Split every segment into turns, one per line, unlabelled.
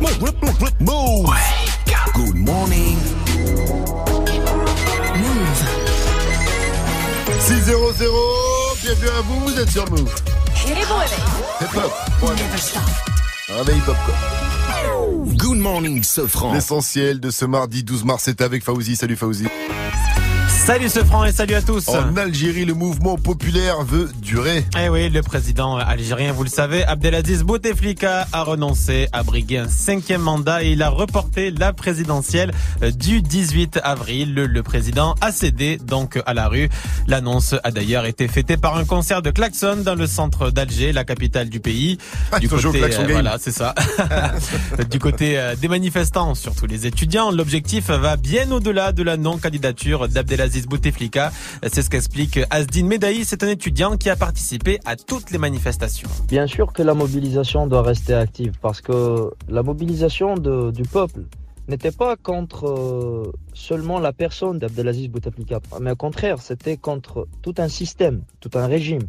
Move. Good morning.
6-0-0, bienvenue à vous, vous êtes sur Move.
Et bon réveil.
Hip hop, ouais. réveil popcorn.
Good morning, Sofran.
L'essentiel de ce mardi 12 mars est avec Fauzi. Salut Fauzi.
Salut ce franc et salut à tous.
En Algérie, le mouvement populaire veut durer.
Eh oui, le président algérien, vous le savez, Abdelaziz Bouteflika a renoncé à briguer un cinquième mandat et il a reporté la présidentielle du 18 avril. Le, président a cédé donc à la rue. L'annonce a d'ailleurs été fêtée par un concert de klaxon dans le centre d'Alger, la capitale du pays.
Ah,
du côté, euh, voilà, c'est ça. du côté euh, des manifestants, surtout les étudiants, l'objectif va bien au-delà de la non-candidature d'Abdelaziz Bouteflika. C'est ce qu'explique Asdin Medaï. C'est un étudiant qui a participé à toutes les manifestations.
Bien sûr que la mobilisation doit rester active parce que la mobilisation du peuple n'était pas contre euh, seulement la personne d'Abdelaziz Bouteflika, mais au contraire, c'était contre tout un système, tout un régime.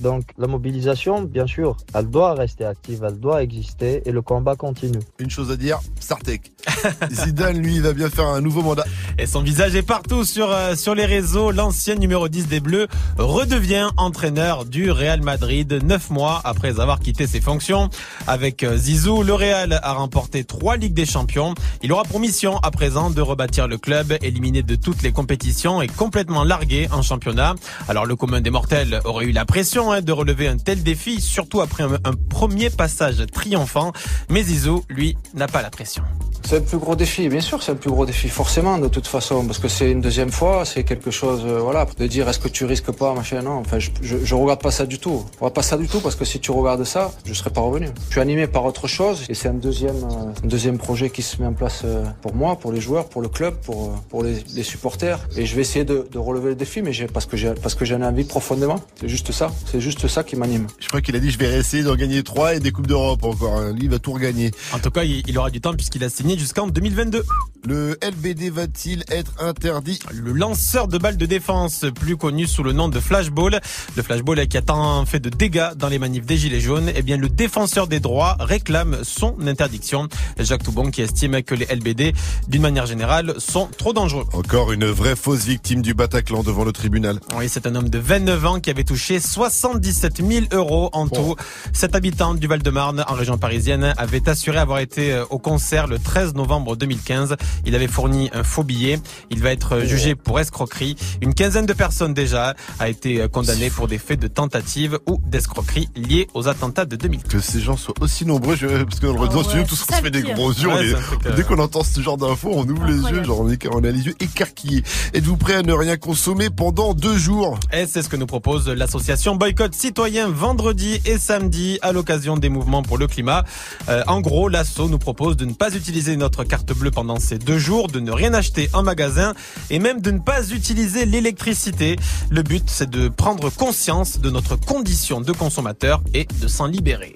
Donc la mobilisation, bien sûr, elle doit rester active, elle doit exister et le combat continue.
Une chose à dire, Sartek. Zidane, lui, va bien faire un nouveau mandat.
Et son visage est partout sur, euh, sur les réseaux. L'ancien numéro 10 des Bleus redevient entraîneur du Real Madrid neuf mois après avoir quitté ses fonctions. Avec euh, Zizou, le Real a remporté trois Ligues des Champions. Il aura pour mission à présent de rebâtir le club, éliminé de toutes les compétitions et complètement largué en championnat. Alors le commun des mortels aurait eu la pression hein, de relever un tel défi, surtout après un, un premier passage triomphant. Mais Zizou, lui, n'a pas la pression.
C'est le plus gros défi, bien sûr, c'est le plus gros défi, forcément, de toute façon, parce que c'est une deuxième fois, c'est quelque chose, euh, voilà, de dire est-ce que tu risques pas, machin, non, enfin, je, je, je regarde pas ça du tout. Je regarde pas ça du tout, parce que si tu regardes ça, je serais pas revenu. Je suis animé par autre chose, et c'est un deuxième, euh, un deuxième projet qui se met en place euh, pour moi, pour les joueurs, pour le club, pour, euh, pour les, les supporters, et je vais essayer de, de relever le défi, mais j'ai, parce que j'ai, parce que j'en ai envie profondément. C'est juste ça, c'est juste ça qui m'anime.
Je crois qu'il a dit je vais essayer d'en gagner 3 et des Coupes d'Europe encore. hein. Lui, il va tout regagner.
En tout cas, il, il aura du temps puisqu'il a signé jusqu'en 2022.
Le LBD va-t-il être interdit
Le lanceur de balles de défense, plus connu sous le nom de Flashball, le Flashball qui a tant fait de dégâts dans les manifs des Gilets jaunes, eh bien le défenseur des droits réclame son interdiction. Jacques Toubon qui estime que les LBD, d'une manière générale, sont trop dangereux.
Encore une vraie fausse victime du Bataclan devant le tribunal.
Oui, c'est un homme de 29 ans qui avait touché 77 000 euros en tout. Cet habitant du Val-de-Marne, en région parisienne, avait assuré avoir été euh, au concert le 13 novembre 2015. Il avait fourni un faux billet. Il va être jugé pour escroquerie. Une quinzaine de personnes déjà a été euh, condamnées pour des faits de tentative ou d'escroquerie liés aux attentats de 2015.
Que ces gens soient aussi nombreux, je... parce que dans le studio,
ouais,
tous on se fait des gros yeux.
Ouais, euh,
Dès qu'on entend ce genre d'infos, on ouvre les yeux, genre on, est- on a les yeux écarquillés. Êtes-vous prêt à ne rien consommer pendant deux jours?
Et c'est ce que nous propose l'association Boycott Citoyen vendredi et samedi à l'occasion des mouvements pour le climat. Euh, en gros, l'asso nous propose de ne pas utiliser notre carte bleue pendant ces deux jours, de ne rien acheter en magasin et même de ne pas utiliser l'électricité. Le but, c'est de prendre conscience de notre condition de consommateur et de s'en libérer.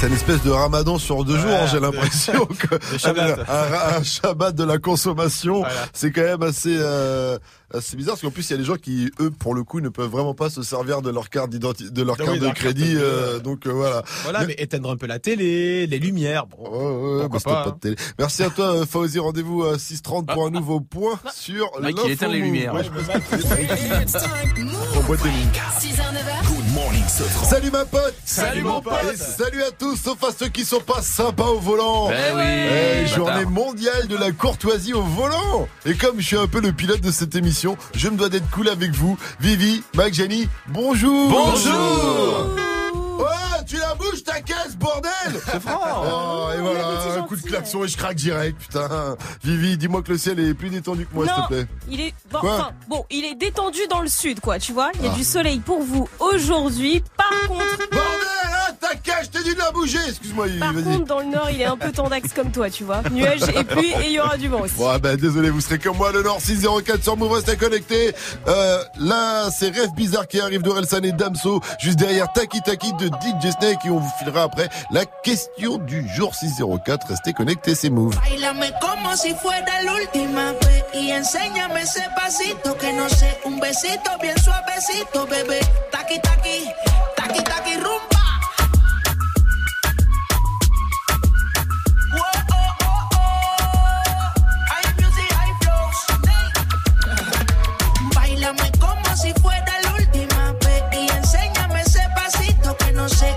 C'est une espèce de ramadan sur deux
Ouais,
jours, hein, j'ai
de-
l'impression que
de Shabbat.
un, un Shabbat de la consommation,
Voilà.
c'est quand même assez, euh, assez bizarre parce qu'en plus il y a des gens qui, eux, pour le coup, ne peuvent vraiment pas se servir de leur carte d'identité, de leur
Ah oui,
carte
de
de
leur carte
crédit,
bleue.
euh, donc euh, voilà.
Voilà,
Mais-
mais éteindre un peu la télé, les lumières. Bon,
Ouais, ouais,
Pourquoi
bah,
pas,
pas de télé. Merci à toi, euh, Fauzi. Rendez-vous à 6h30 pour un nouveau point sur l'info
il éteint les lumières.
Ouais, je pense- de nuit.
6h, 9h.
Good morning, Sofran.
Salut ma pote
Salut, mon pote.
Et salut à tous, sauf à ceux qui sont pas sympas au volant
Eh oui,
Eh, journée mondiale de la courtoisie au volant Et comme je suis un peu le pilote de cette émission, je me dois d'être cool avec vous. Vivi, Mac, Jenny, bonjour
Bonjour.
Bouges ta caisse, bordel C'est Oh, et voilà, un coup de klaxon et je craque direct, putain Vivi, dis-moi que le ciel est plus détendu que moi, s'il te
Non,
plaît.
il est bon,
Quoi
enfin, bon, il est détendu dans le sud, quoi. Tu vois, il y a
Ah.
du soleil pour vous aujourd'hui. Par contre,
Bordel, hein, ta caisse, je t'ai dit de la bouger Excuse-moi,
par contre, dans le nord, il est un peu tendax comme toi, tu vois. Nuages et pluie et il y aura du vent aussi.
Bon, bah, désolé, vous serez comme moi, le Nord 604 sur Move, restez connectés. Euh, là, c'est Rêve Bizarre qui arrive d'Orelsan et Damso, juste derrière Taki Taki de DJ Snake, et on vous filera après la question du jour 604. Restez connectés, c'est Move.
Bailame como si fuera la última vez y enséñame ese pasito que no sé, un besito bien suavecito, bebé. Taqui taqui, taqui taqui rumba. Oh, oh, oh. como si fuera la última vez y enséñame ese pasito que no sé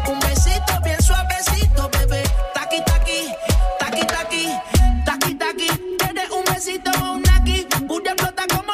bien suavecito. Taqui, taqui, taqui, taqui, taqui, taqui. Un besito, un aquí, flota como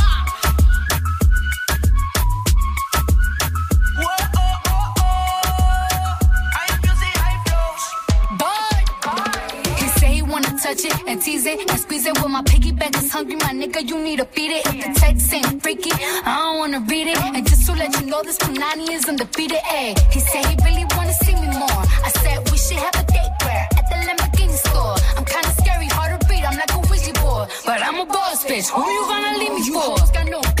Tease it and squeeze it. Well, my piggyback is hungry, my nigga. You need to feed it. If the text ain't freaky, I don't wanna read it. And just to let you know, this Punani is undefeated. Ayy, he said he really wanna see me more. I said we should have a date where at the Lamborghini store. I'm kinda scary, hard to read. I'm like a Ouija board, but I'm a boss bitch. Who you gonna leave me for?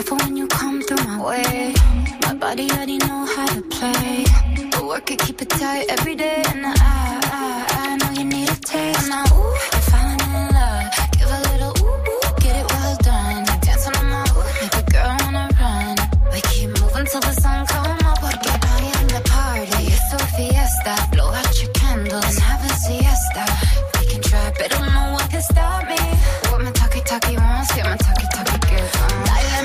Careful when you come through my way. My body already know how to play. But work it, keep it tight every day. And I,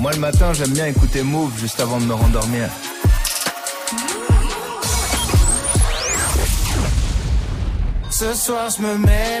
Moi, le matin, j'aime bien écouter Move juste avant de me rendormir.
Ce soir je me mets,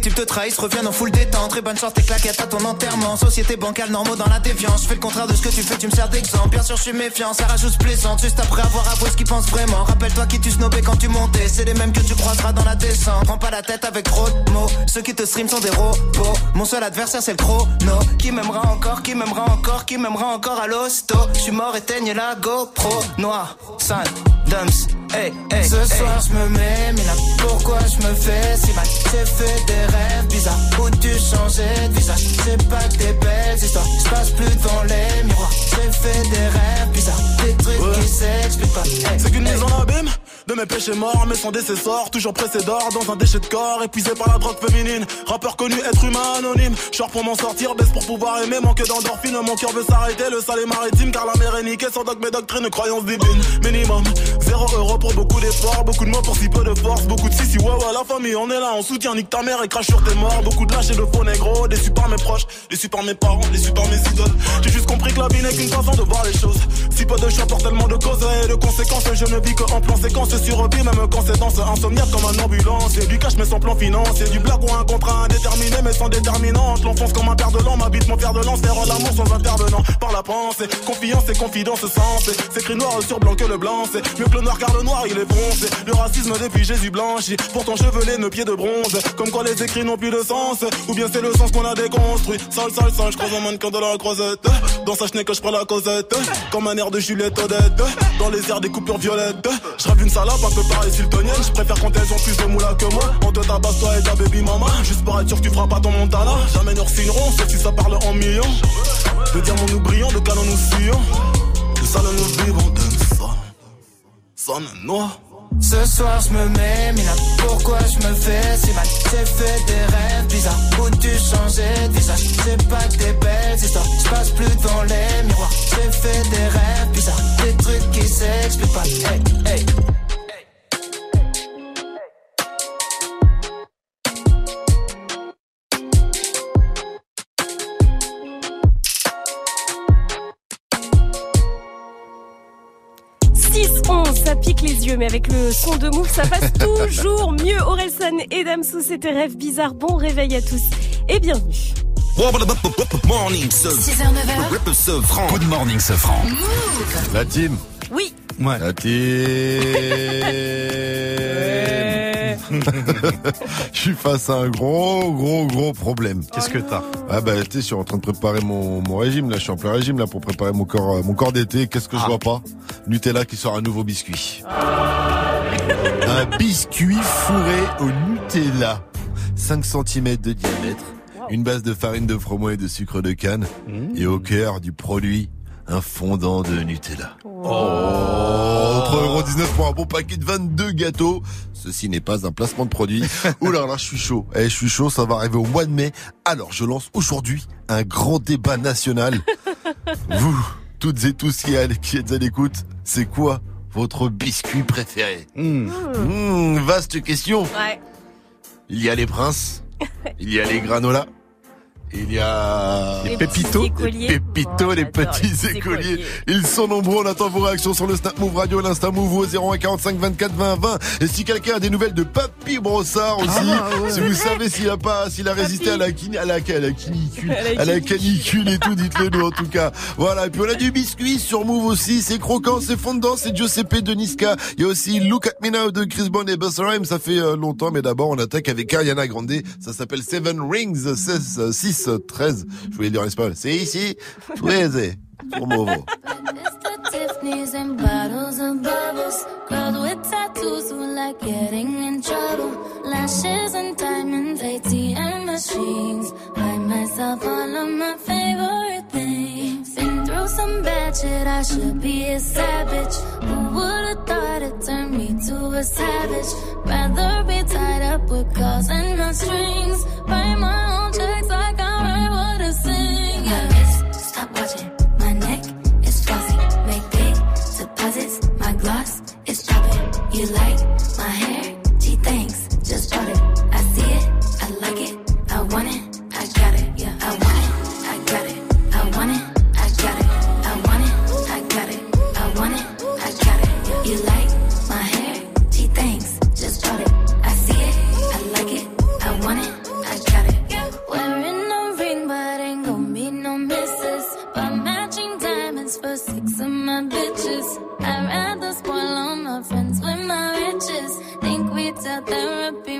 les types te trahissent, reviennent en full détente. Très bonne chance, tes claquettes à ton enterrement. Société bancale, normaux dans la déviance. Je fais le contraire de ce que tu fais, tu me sers d'exemple. Bien sûr je suis méfiant, ça rajoute plaisante. Juste après avoir avoué ce qu'ils pensent vraiment. Rappelle-toi qui tu snobais quand tu montais. C'est les mêmes que tu croiseras dans la descente. Prends pas la tête avec trop de mots. Ceux qui te stream sont des robots. Mon seul adversaire c'est le chrono. Qui m'aimera encore, qui m'aimera encore Qui m'aimera encore à l'hosto. Je suis mort, éteigne la GoPro. Noir, sale, dumps Hey, hey, Ce soir je me mets, mais là pourquoi je me fais si mal? J'ai fait des rêves bizarres où tu changeais de visage? C'est pas que des belles histoires, je passe plus devant les miroirs. J'ai fait des rêves bizarres, des trucs qui s'expliquent pas. Hey,
C'est qu'une
hey.
mise en abîme de mes péchés morts, mais sans décessor, toujours pressé d'or dans un déchet de corps, épuisé par la drogue féminine. Rappeur connu, être humain anonyme. Short pour m'en sortir, baisse pour pouvoir aimer, manque d'endorphine. Mon cœur veut s'arrêter, le sale est maritime, car la mer est niquée. Sans dogme et doctrine, croyance divine. Minimum, zéro euro pour beaucoup d'efforts, beaucoup de mots pour si peu de force, beaucoup de si si ouais ouais, la famille, on est là, on soutient, nique ta mère et sur tes morts. Beaucoup de lâches et de faux négros, déçus par mes proches, déçus par mes parents, déçus par mes idoles. J'ai juste compris que la vie n'est qu'une façon de voir les choses. Si peu de choix pour tellement de causes et de conséquences, je ne vis que en plan séquence sur vie, même quand c'est danse insomniaque comme un ambulance. Et du cash mais sans plan financier, du blague ou un contrat indéterminé mais sans déterminante. L'enfonce comme un père de l'an, m'habite mon père de lance, faire l'amour sans intervenant. Par la pensée, confiance et confidence sensée. C'est écrit noir sur blanc que le blanc, c'est mieux que le noir car le noir il est foncé. Le racisme depuis Jésus blanchi, pourtant chevelé, nos pieds de bronze. Comme quoi les n'ont plus de sens, ou bien c'est le sens qu'on a déconstruit. Sale, sale, sale, je croise un mannequin de la croisette. Dans sa chenille que je prends la causette. Comme un air de Juliette Odette. Dans les airs des coupures violettes. Je rêve une salope un peu pareille sultonienne. Je préfère quand elles ont plus de moula que moi. On te tabasse toi et ta baby mama. Juste pour être sûr que tu feras pas ton montana. Jamais nous signeront, sauf si ça parle en millions. De diamants nous brillons, de canons nous sillons. De salon nous vivons, de ça. Sonne noir.
Ce soir je me mets, là pourquoi je me fais si mal? J'ai fait des rêves bizarres. Où tu changeais de visage? C'est pas que des belles histoires, je passe plus dans les miroirs. J'ai fait des rêves bizarres, des trucs qui s'expliquent pas. Hey, hey
ça pique les yeux, mais avec le son de Move, ça passe toujours mieux. Orelsan et Damsou, c'était rêve bizarre. Bon réveil à tous et bienvenue.
Morning, 6h, 9h. Good morning, Sofran.
La team.
Oui.
Ouais. La team. Je suis face à un gros, gros, gros problème.
Qu'est-ce que t'as?
Ah bah tu je suis en train de préparer mon, mon régime là. Je suis en plein régime là pour préparer mon corps, euh, mon corps d'été. Qu'est-ce que je vois pas? Nutella qui sort un nouveau biscuit. un biscuit fourré au Nutella, 5 cm de diamètre, une base de farine de froment et de sucre de canne, et au cœur du produit, un fondant de Nutella. Oh, 3,19€ pour un bon paquet de 22 gâteaux. Ceci n'est pas un placement de produit. Ouh là là, je suis chaud. Eh, je suis chaud, ça va arriver au mois de mai. Alors, je lance aujourd'hui un grand débat national. Vous, toutes et tous qui, qui êtes à l'écoute, c'est quoi votre biscuit préféré? Mmh, Vaste question.
Ouais.
Il y a les princes, il y a les granolas, il y a
Les petits écoliers.
les pépitos,
Oh,
les petits écoliers.
écoliers.
Ils sont nombreux. On attend vos réactions sur le Snap Move Radio, l'Insta Move au 01 45 24 20 20. Et si quelqu'un a des nouvelles de Papy Brossard aussi,
Ah, ouais.
si vous savez s'il a pas, s'il a résisté à la, kin- à la, à la canicule,
À la
canicule et tout, dites-le nous en tout cas. Voilà. Et puis on a du biscuit sur Move aussi. C'est croquant, c'est fondant, c'est Giuseppe de Niska. Il y a aussi Look at Me Now de Chris Bond et Busta Rhymes. Ça fait euh, longtemps, mais d'abord on attaque avec Ariana Grande. Ça s'appelle Seven Rings 16, euh, 6, euh, 13. Je voulais dire en espagnol. C'est ici, 13. Pour Movo.
Tiffany's and bottles of bubbles. Girls with tattoos who like getting in trouble. Lashes and diamonds, ATM machines. Buy myself all of my favorite things. Been through some bad shit, I should be a savage. Who would've thought it turned me to a savage? Rather be tied up with calls and not strings. Write my own checks like I write what I sing. Yeah. My wrist, stop watching. My neck is flossy. Make big deposits. My gloss is popping. You like my hair? Therapy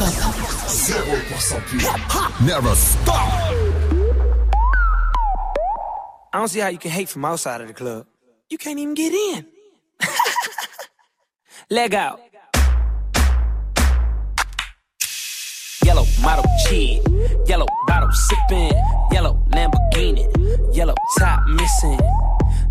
100% pur. Never stop.
I don't see how you can hate from outside of the club. You can't even get in. Leg out. Yellow model cheese, yellow bottle sipping, yellow Lamborghini, yellow top missing.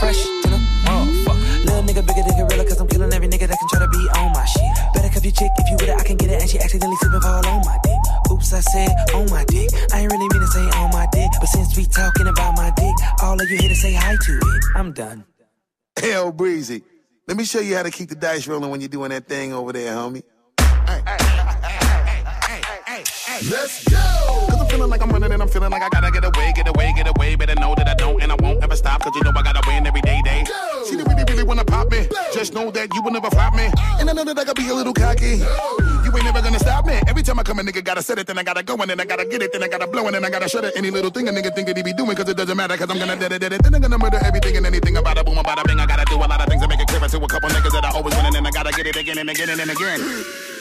Fresh to the motherfucker. Little nigga bigger than gorilla, cause I'm killing every nigga that can try to be on my shit. Better cuff your chick if you with it, I can get it, and she accidentally slip and fall on my dick. Oops, I said on my dick. I ain't really mean to say on my dick, but since we talking about my dick, all of you here to say hi to it. I'm done.
Hell, Breezy. Let me show you how to keep the dice rolling when you're doing that thing over there, homie.
Let's go!
Cause I'm feeling like I'm running and I'm feeling like I gotta get away, get away, get away. Better know that I don't and I won't ever stop. Cause you know I gotta Just know that you will never flop me. And I know that I gotta be a little cocky. You ain't never gonna stop me. Every time I come, a nigga gotta set it, then I gotta go, and then I gotta get it, then I gotta blow, and then I gotta shut it. Any little thing a nigga think that he be doing, cause it doesn't matter, cause I'm gonna dead it, dead it. Then I'm gonna murder everything and anything about a boom, about a bing. I gotta do a lot of things to make it clear to a couple niggas that I always win, and then I gotta get it again and again and again.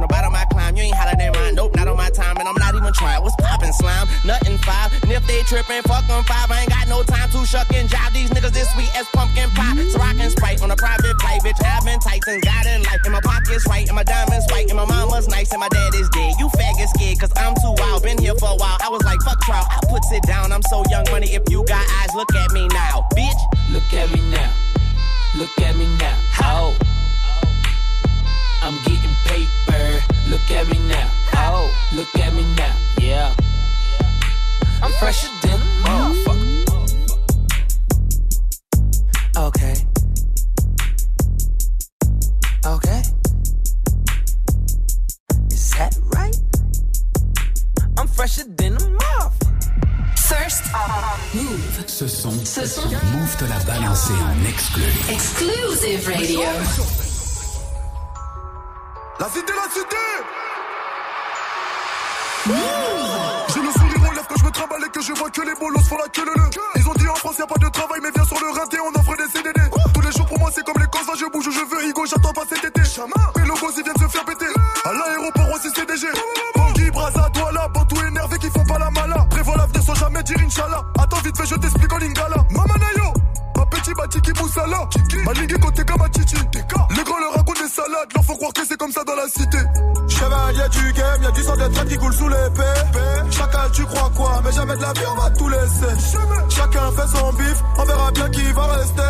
the bottom I climb. You ain't hotter than mine. Nope, not on my time. And I'm not even trying. What's poppin' slime? Nothing five. And if they trippin', fuck them five. I ain't got no time to shuck and jive. These niggas this sweet as pumpkin pie. So I can sprite on a private play, bitch. I've been tight since God in life. And my pockets right. And my diamonds white. And my mama's nice. And my dad is dead. You faggot scared. Cause I'm too wild. Been here for a while. I was like, fuck trial. I put it down. I'm so young money. If you got eyes, look at me now. Bitch.
Look at me now. Look at me now. Oh. I'm getting paper. Look at me now. Oh. Look at me now. Yeah. I'm fresher than a motherfucker.
Okay. Okay. Is that right?
I'm fresher than a motherfucker.
First Move.
Ce son,
Ce son.
Move te l'a balancé en exclu.
Exclusive Radio.
La cité, la cité. J'ai le sourire aux lèvres quand je me trimballe et que je vois que les bolos font la queue le le. Ils ont dit en France y a pas de travail mais viens sur le rinté on offre des CDD Tous les jours pour moi c'est comme les cons je bouge où je veux Higo j'attends pas cet été. Mais logos ils viennent se faire péter. À l'aéroport aussi CDG Bangui, Braza, Douala, Bantou énervé qui font pas la mala. Prévois l'avenir sans jamais dire Inch'Allah. Attends vite fait je t'explique en lingala. Mamanayo Batiki moussala Ma ligue côté comme chichi Les grands leur racontent des salades Leur faut croire que c'est comme ça dans la cité
Chevalier du game, y'a du sang de traite qui coule sous l'épée. Chacun, tu crois quoi, mais jamais de la vie, on va tout laisser. Chacun fait son bif, on verra bien qui va rester.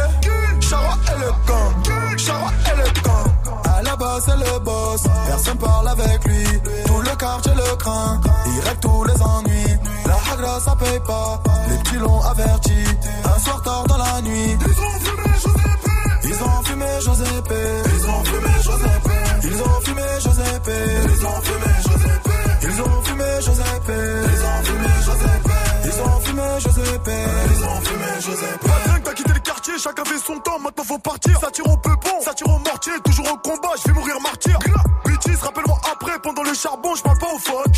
Chara et le camp, Chara et le camp. À la base, c'est le boss, personne parle avec lui. Tout le quartier le craint, il règle tous les ennuis. Agra, ça paye pas. Les petits l'ont averti. Un soir tard dans la nuit. Ils ont fumé Joseph. Ils ont fumé Joseph. Ils ont fumé Joseph. Ils ont fumé Joseph. Ils ont fumé Joseph. Ils ont fumé Joseph. Ils ont fumé Joseph. Ils ont fumé
Joseph. T'as quitté le quartier, chacun fait son temps, maintenant faut partir. Ça tire au peupon, ça tire au mortier, toujours au combat,
je vais mourir martyr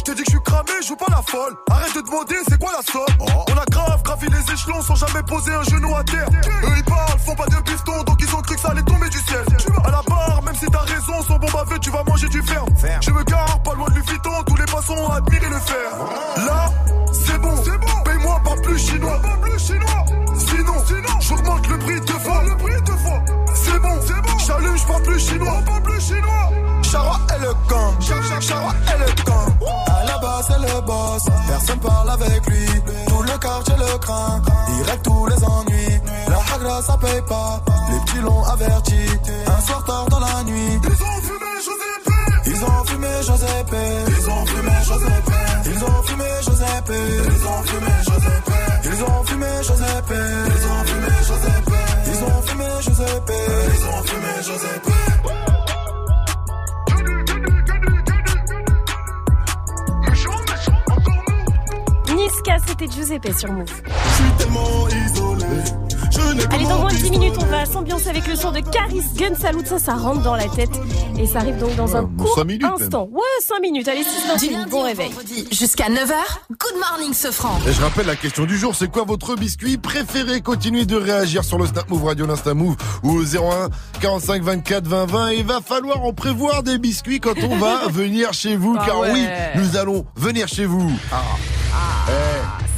t'ai dit que je suis cramé, je joue pas la folle. Arrête de demander, c'est quoi la somme? On a grave gravi les échelons sans jamais poser un genou à terre. Eux ils parlent, font pas de piston, donc ils ont cru que ça allait tomber du ciel. À la barre, même si t'as raison, son bon baveux, tu vas manger du fer. Je me gare, pas loin de Vuitton, tous les passants ont admiré le fer. Là, c'est bon, c'est bon. Paye-moi pas plus chinois. Pas plus chinois. Sinon, sinon, j'augmente le prix deux fois. Le prix deux fois. C'est bon, c'est bon. Je parle plus chinois. Pas plus chinois. Chara est le gang. Chara est le gang. À la base, c'est le boss. Personne parle avec lui. Tout le quartier le craint. Il règle tous les ennuis. La hagra, ça paye pas. Les petits l'ont averti. Un soir tard dans la nuit. Ils ont fumé Joseph. Ils ont fumé Joseph. Ils ont fumé Joseph. Ils ont fumé Joseph. Ils ont fumé Joseph. Ils ont fumé Joseph. Ils ont fumé ont fumé Joseph.
Niska, c'était Giuseppe sur Move.
Je suis tellement isolé.
Allez, dans moins de 10
pistolet.
minutes, on va s'ambiancer avec le son de Caris Gun Salute. Ça, ça rentre dans la tête. Et ça arrive donc dans un
bon,
court
minutes, même.
instant. Ouais, 5 minutes. Allez, 6
Du lundi
bon réveil.
Jusqu'à 9h, good morning Sofran.
Et je rappelle la question du jour, c'est quoi votre biscuit préféré? Continuez de réagir sur le Snap Move Radio, l'Insta Move ou au 01 45 24 20 20. Il va falloir en prévoir des biscuits quand on va venir chez vous,
Ah
car
ouais.
oui, nous allons venir chez vous. Eh,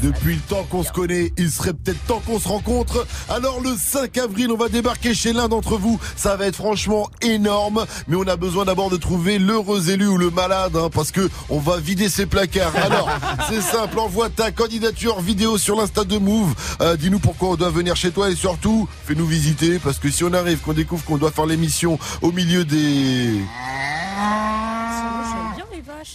depuis le temps qu'on se connaît, il serait peut-être temps qu'on se rencontre. Alors le 5 avril, on va débarquer chez l'un d'entre vous. Ça va être franchement énorme, mais on a besoin d'abord de trouver l'heureux élu ou le malade, hein, parce que on va vider ses placards. Alors, c'est simple, envoie ta candidature vidéo sur l'insta de Move. Euh, Dis-nous pourquoi on doit venir chez toi et surtout, fais-nous visiter, parce que si on arrive, qu'on découvre qu'on doit faire l'émission au milieu des...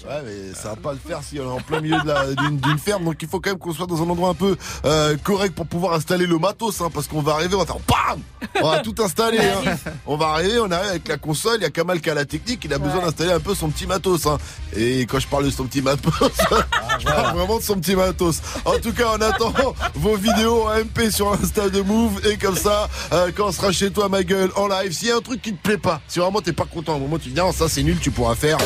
Ouais, mais ça va pas le faire si on est en plein milieu de la- d'une d'une ferme. Donc il faut quand même qu'on soit dans un endroit un peu euh, correct pour pouvoir installer le matos. Hein, parce qu'on va arriver, on va faire BAM On va tout installer. hein. On va arriver, on arrive avec la console. Il y a Kamal qui a la technique. Il a besoin d'installer un peu son petit matos. Hein. Et quand je parle de son petit matos, je parle vraiment de son petit matos. En tout cas, en attendant, vos vidéos en MP sur Insta de Move. Et comme ça, euh, quand on sera chez toi, ma gueule, en live, s'il y a un truc qui te plaît pas, si vraiment t'es pas content, au moment où tu dis non, ça c'est nul, tu pourras faire.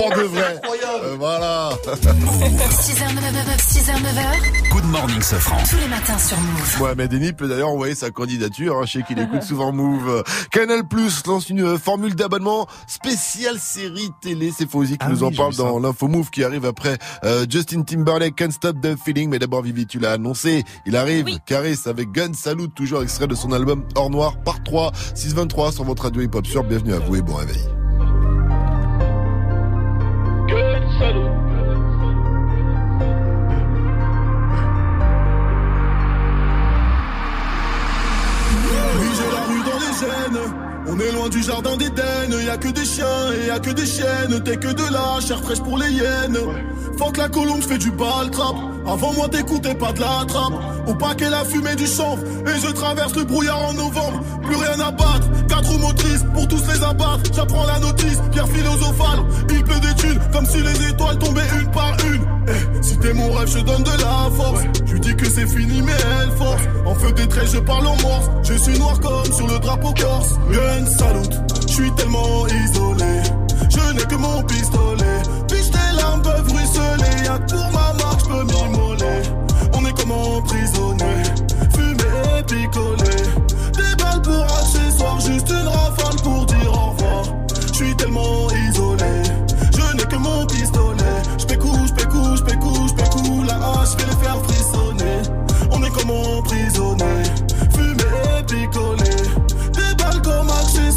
Pour de vrai. Euh, voilà.
6h, 9h, 6h, 9h,
Good morning, Sofran.
tous les matins sur Move.
Mohamed Eni peut d'ailleurs envoyer sa candidature. Hein, je sais qu'il écoute souvent Move. Canal Plus lance une euh, formule d'abonnement spéciale série télé. C'est Fauzi qui
Ah
nous
oui,
en parle dans l'info Move qui arrive après euh, Justin Timberlake Can't Stop the Feeling. Mais d'abord Vivi, tu l'as annoncé. Il arrive. Caris avec Gun Salute, toujours extrait de son album Hors Noir, par 3, 623 sur votre radio hip hop sur. Bienvenue à vous et bon réveil.
settle On est loin du jardin d'Éden. Y a que des chiens et y a que des chiennes. T'es que de la chair fraîche pour les hyènes. Faut que la colombe fait du bal trap. Avant moi, t'écoutais pas de la trappe. Au paquet, la fumée du chanvre. Et je traverse le brouillard en novembre. Plus rien à battre. Quatre motrices pour tous les abattre. J'apprends la notice. Pierre philosophale. Il pleut des comme si les étoiles tombaient une par une. Eh, si t'es mon rêve, je donne de la force. Lui dis que c'est fini, mais elle force. En feu des traits, je parle en morse. Je suis noir comme sur le drapeau corse. Je suis tellement isolé. Je n'ai que mon pistolet. Puis tes larmes peuvent ruisseler. Y'a pour ma marque, je peux m'immoler. On est comme emprisonné. Fumé et picolé. Des balles pour accessoires, juste une rafale pour dire au revoir. Je suis tellement isolé. Je n'ai que mon pistolet. Je pécou, je pécou, je pécou, je pécou. La hache fait les faire frissonner. On est comme emprisonné. Fumé et picolé.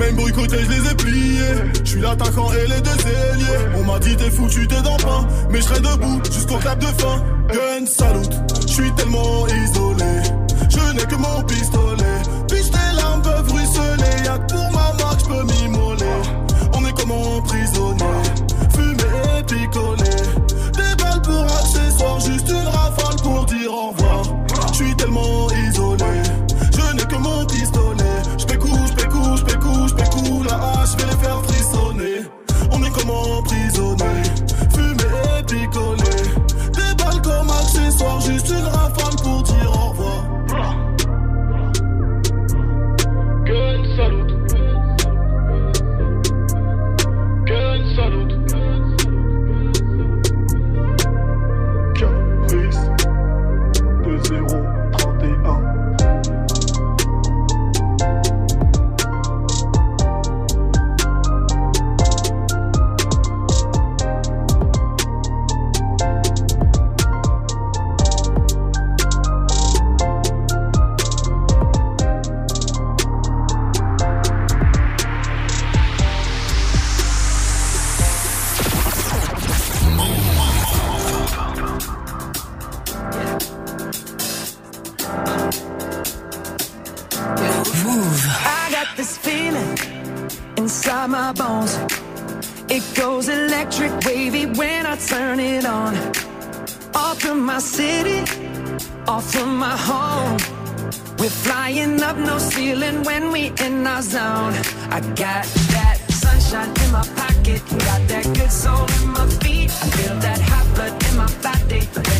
Même boycotté, je les ai pliés. Je suis l'attaquant et les deux ailiers. On m'a dit t'es foutu, t'es dans pain. Mais je serai debout jusqu'au clap de fin. Gun salute, je suis tellement isolé. Je n'ai que mon pistolet. Puis tes larmes peuvent ruisseler. Y'a que pour ma marque, je peux m'immoler. On est comme emprisonné. Fumé et picolé. Des balles pour accessoires, juste une
city, off from my home. We're flying up no ceiling when we in our zone. I got that sunshine in my pocket, got that good soul in my feet. I feel that hot blood in my body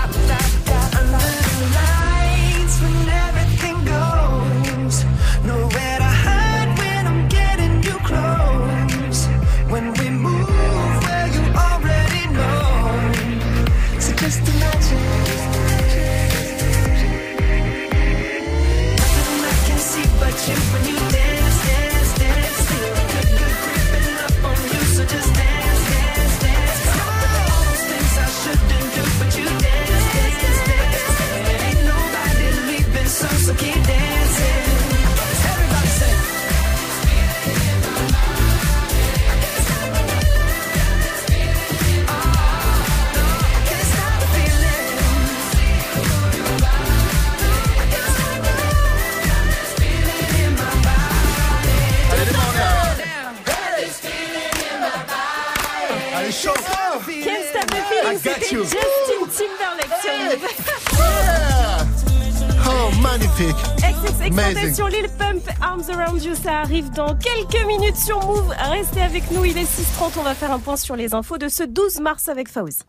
Magnifique
XXX. Tentation, Lil Pump, Arms Around You, ça arrive dans quelques minutes sur Move. Restez avec nous, il est 6h30, on va faire un point sur les infos de ce 12 mars avec Fauzi.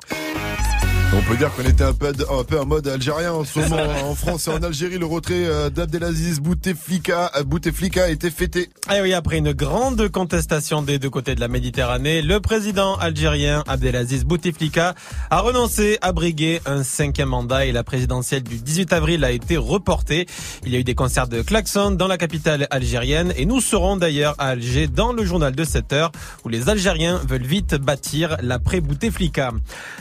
On peut dire qu'on était un peu, un peu en mode algérien en ce moment. en France et en Algérie, le retrait euh, d'Abdelaziz Bouteflika, euh, Bouteflika a été fêté.
Et oui, après une grande contestation des deux côtés de la Méditerranée, le président algérien Abdelaziz Bouteflika a renoncé à briguer un cinquième mandat et la présidentielle du 18 avril a été reportée. Il y a eu des concerts de klaxon dans la capitale algérienne et nous serons d'ailleurs à Alger dans le journal de 7 heures où les Algériens veulent vite bâtir l'après Bouteflika.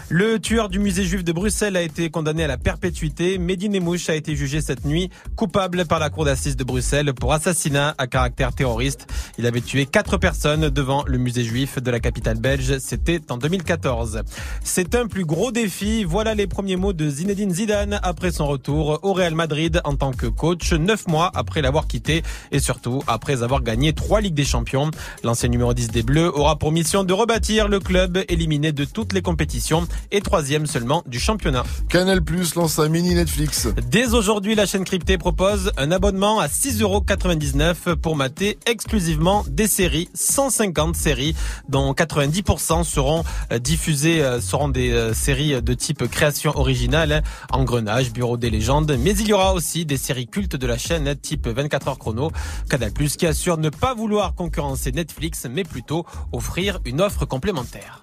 Le tueur du musée juif de Bruxelles a été condamné à la perpétuité. Mehdi Nemouche a été jugé cette nuit coupable par la cour d'assises de Bruxelles pour assassinat à caractère terroriste. Il avait tué quatre personnes devant le musée juif de la capitale belge. C'était en 2014. C'est un plus gros défi. Voilà les premiers mots de Zinedine Zidane après son retour au Real Madrid en tant que coach, neuf mois après l'avoir quitté et surtout après avoir gagné trois Ligues des Champions. L'ancien numéro 10 des Bleus aura pour mission de rebâtir le club éliminé de toutes les compétitions et troisième seulement du championnat.
Canal Plus lance un mini Netflix.
Dès aujourd'hui, la chaîne cryptée propose un abonnement à 6,99€ pour mater exclusivement des séries, 150 séries, dont 90% seront euh, diffusées, euh, seront des euh, séries de type création originale, hein, engrenage, bureau des légendes, mais il y aura aussi des séries cultes de la chaîne, hein, type 24 heures chrono, Canal Plus, qui assure ne pas vouloir concurrencer Netflix, mais plutôt offrir une offre complémentaire.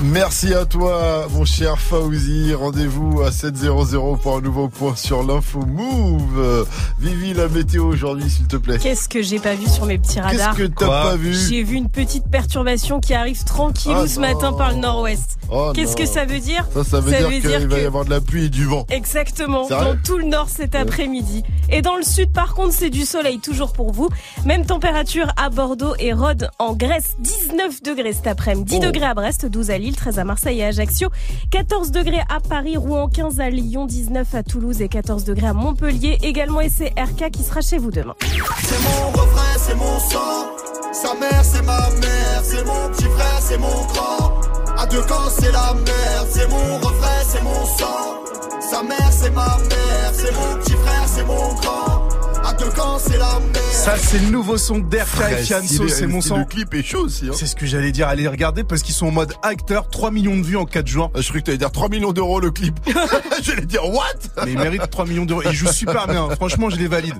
Merci à toi, mon cher Fauzi. Rendez-vous à 7.00 pour un nouveau point sur l'info Move. Vivi, la météo aujourd'hui, s'il te plaît.
Qu'est-ce que j'ai pas vu sur mes petits radars
Qu'est-ce que t'as pas vu
J'ai vu une petite perturbation qui arrive tranquillou
Ah
ce
non.
matin par le nord-ouest.
Oh
Qu'est-ce que ça veut dire
Ça, ça veut dire qu'il va y avoir de la pluie et du vent.
Exactement, dans tout le nord cet après-midi. Et dans le sud, par contre, c'est du soleil toujours pour vous. Même température à Bordeaux et Rhodes en Grèce, 19 degrés cet après-midi, 10
Oh.
degrés à Brest, 12 à Lille, 13 à Marseille et Ajaccio, 14 degrés à Paris, Rouen, 15 à Lyon, 19 à Toulouse et 14 degrés à Montpellier. Également, et c'est RK qui sera chez vous demain.
C'est mon refrain, c'est mon sang. Sa mère, c'est ma mère. C'est mon petit frère, c'est mon grand. À deux camps, c'est la merde. C'est mon refrain, c'est mon sang. Sa mère, c'est ma mère. C'est mon petit frère, c'est mon grand. À deux camps, c'est la merde.
Ça, c'est le nouveau son d'RK et Fianso, c'est mon sang.
Le clip est chaud aussi. hein.
C'est ce que j'allais dire, allez regarder parce qu'ils sont en mode acteur, 3 millions de vues en 4 jours.
Je croyais que t'allais dire 3 millions d'euros le clip. J'allais dire what?
Mais ils méritent 3 millions d'euros. Ils jouent super bien. Franchement, je les valide.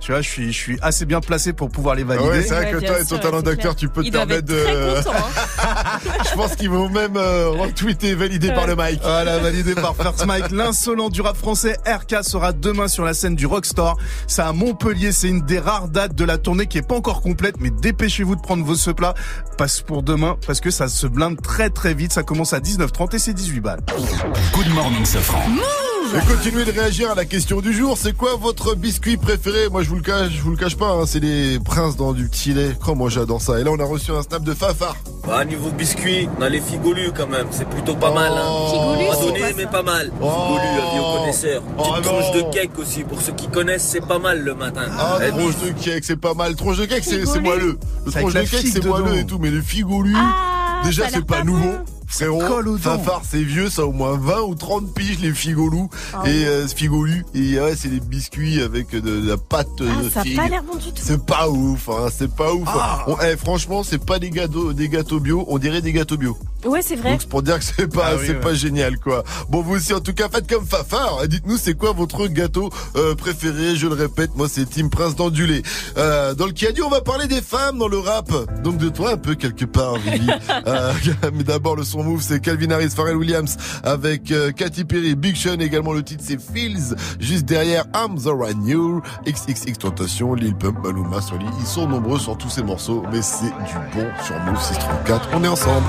Tu vois, je suis, je suis assez bien placé pour pouvoir les valider.
ouais, c'est vrai
Ouais,
que toi et ton talent d'acteur, tu peux te permettre
être
de.
hein.
Je pense qu'ils vont même euh, retweeter, validé par le Mike.
Voilà, validé par First Mike. L'insolent du rap français RK sera demain sur la scène du Rockstore. C'est à Montpellier. C'est une des rares dates de la tournée qui est pas encore complète, mais dépêchez-vous de prendre vos ce plats. Passe pour demain parce que ça se blinde très très vite. Ça commence à 19h30 et c'est 18 balles.
Good morning, Safran.
Et continuez de réagir à la question du jour. C'est quoi votre biscuit préféré? Moi, je vous le cache, je vous le cache pas. hein, c'est les princes dans du petit lait. Oh, moi, j'adore ça. Et là, on a reçu un snap de Fafar.
Bah, niveau biscuit, on a les figolus quand même, c'est plutôt pas mal. Hein.
Figolus,
Pas donné, mais pas mal.
Oh.
Figolus, avis aux connaisseurs.
Oh,
Petite
non.
tranche de cake aussi, pour ceux qui connaissent, c'est pas mal le matin.
Ah,
Eh,
tronche de cake, c'est pas mal. Tronche de cake, c'est moelleux. Le tronche de cake, c'est moelleux et tout. Mais le figolus,
Ah,
déjà, c'est pas
pas
nouveau.
bon.
Frérot,
colle aux dents.
Fafar, c'est vieux, ça a au moins 20 ou 30 piges, les figolous.
Ah
et euh, ce figolus, et ouais, c'est des biscuits avec de, de la pâte
Ah,
de
ça a
figue.
pas l'air bon du tout.
C'est pas ouf, hein, c'est pas ouf.
Ah.
On- eh, franchement, c'est pas des gâteaux, des gâteaux bio, on dirait des gâteaux bio.
Ouais, c'est vrai.
Donc c'est pour dire que c'est pas,
Ah oui,
c'est
ouais.
pas génial, quoi. Bon, vous aussi, en tout cas, faites comme Fafar. Dites-nous, c'est quoi votre gâteau euh, préféré? Je le répète, moi, c'est Team Prince d'Andulé. Euh, dans le qui a dit, on va parler des femmes dans le rap. Donc de toi, un peu quelque part, Vivi. Euh, mais d'abord, le son move, c'est Calvin Harris, Pharrell Williams, avec euh, Katy Perry, Big Sean. Également, le titre, c'est Feels. Juste derrière, I'm the Right New, XXX Tentation, Lil Pump, Maluma, Soli. Ils sont nombreux sur tous ces morceaux, mais c'est du bon sur Move 634. On est ensemble.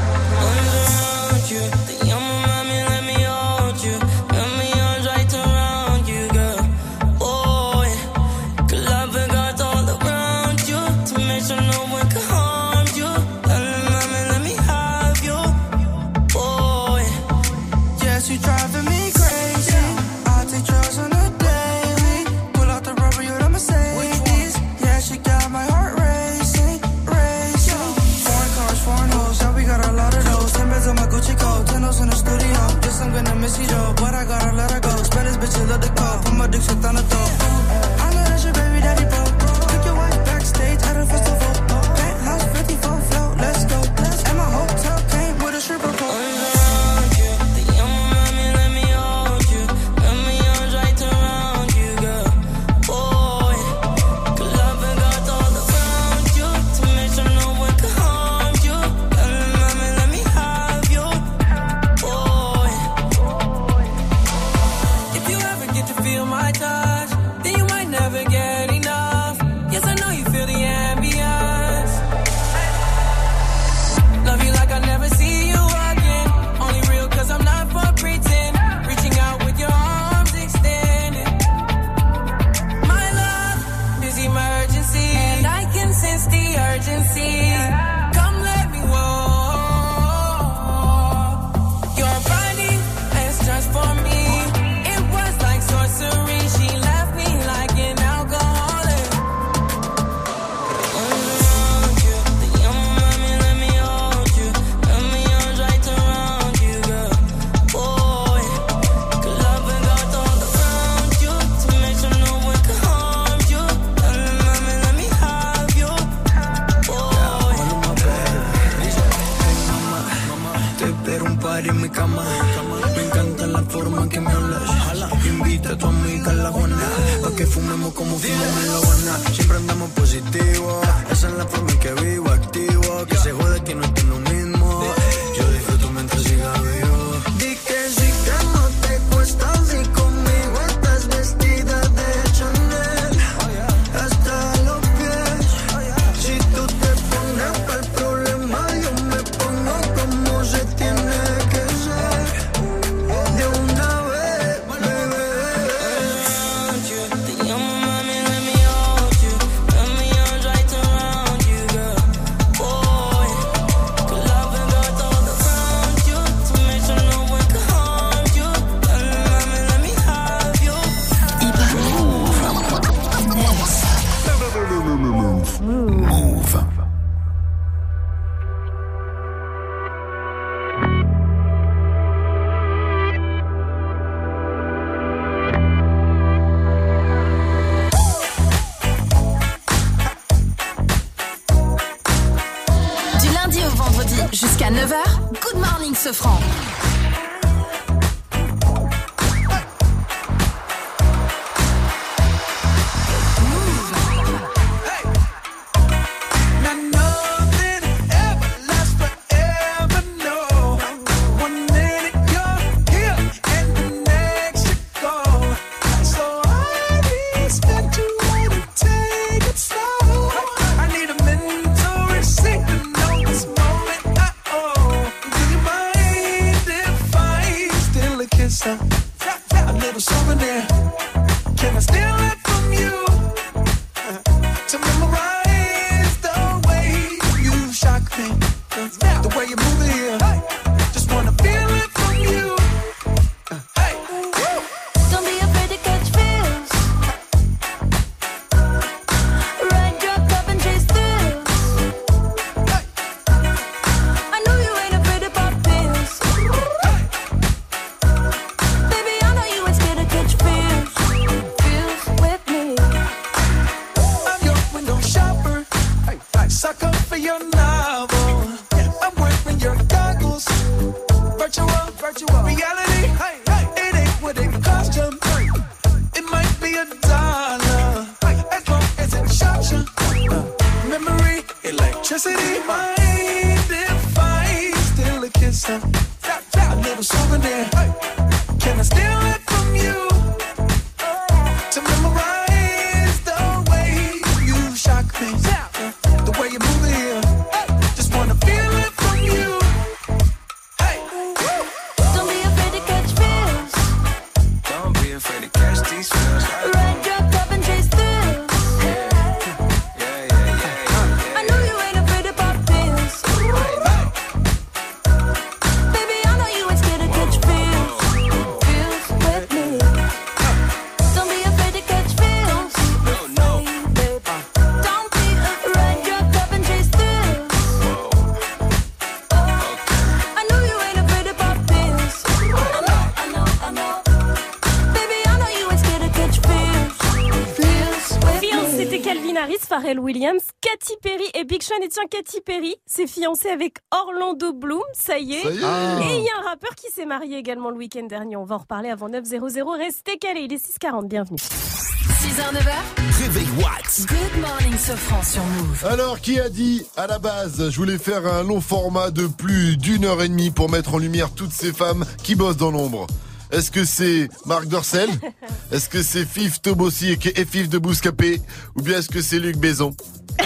Pharrell Williams, Katy Perry et Big Sean. Et tiens, Katy Perry s'est fiancée avec Orlando Bloom, ça y est.
Ça y est.
Ah.
Et il y a un rappeur qui s'est marié également le week-end dernier. On va en reparler avant 9.00. Restez calés, il est 6h40, bienvenue.
6h, 9h,
Réveil Watts.
Good Morning Sofran sur Move.
Alors, qui a dit à la base, je voulais faire un long format de plus d'une heure et demie pour mettre en lumière toutes ces femmes qui bossent dans l'ombre? Est-ce que c'est Marc Dorcel Est-ce que c'est Fif Tobossi et Fif de Bouscapé Ou bien est-ce que c'est Luc Bézon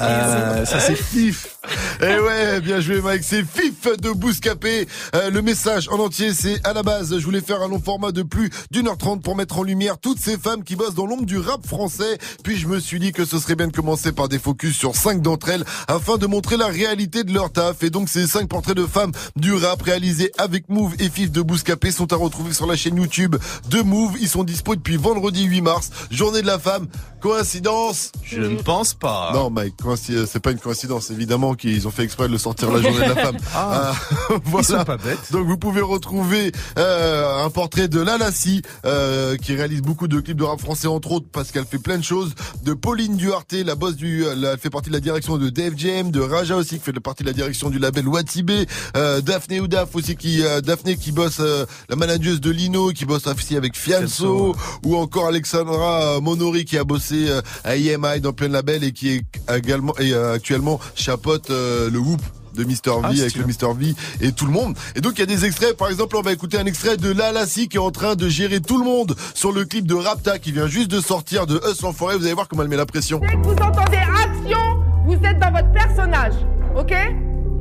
Euh, ça c'est Fif.
Eh ouais, bien joué Mike, c'est Fif de Bouscapé. Euh, le message en entier, c'est à la base, je voulais faire un long format de plus d'une heure trente pour mettre en lumière toutes ces femmes qui bossent dans l'ombre du rap français. Puis je me suis dit que ce serait bien de commencer par des focus sur cinq d'entre elles afin de montrer la réalité de leur taf. Et donc ces cinq portraits de femmes du rap réalisés avec Move et Fif de Bouscapé sont à retrouver sur la chaîne YouTube de Move. Ils sont dispo depuis vendredi 8 mars, journée de la femme. Coïncidence?
Je ne pense pas.
Non Mike, coïnci- c'est pas une coïncidence évidemment qu'ils ont fait exprès de le sortir la journée de la femme.
Ah.
Euh, voilà.
sont pas bêtes.
Donc vous pouvez retrouver euh, un portrait de Lalassi euh, qui réalise beaucoup de clips de rap français entre autres parce qu'elle fait plein de choses. De Pauline Duarte, la boss du, elle fait partie de la direction de DFGM, de Raja aussi qui fait partie de la direction du label Watibé, euh, Daphné Oudaf aussi qui euh, Daphné qui bosse euh, la manageuse de Lino qui bosse aussi avec Fianso ou encore Alexandra euh, Monori qui a bossé euh, à EMI dans plein de labels et qui est également et euh, actuellement chapeaute euh, le Whoop de Mr. V
Ah,
avec
stylé.
le Mr. V et tout le monde. Et donc il y a des extraits, par exemple on va écouter un extrait de Lalassi qui est en train de gérer tout le monde sur le clip de Rapta qui vient juste de sortir de Us en forêt. Vous allez voir comment elle met la pression.
Dès que vous entendez action, vous êtes dans votre personnage, ok?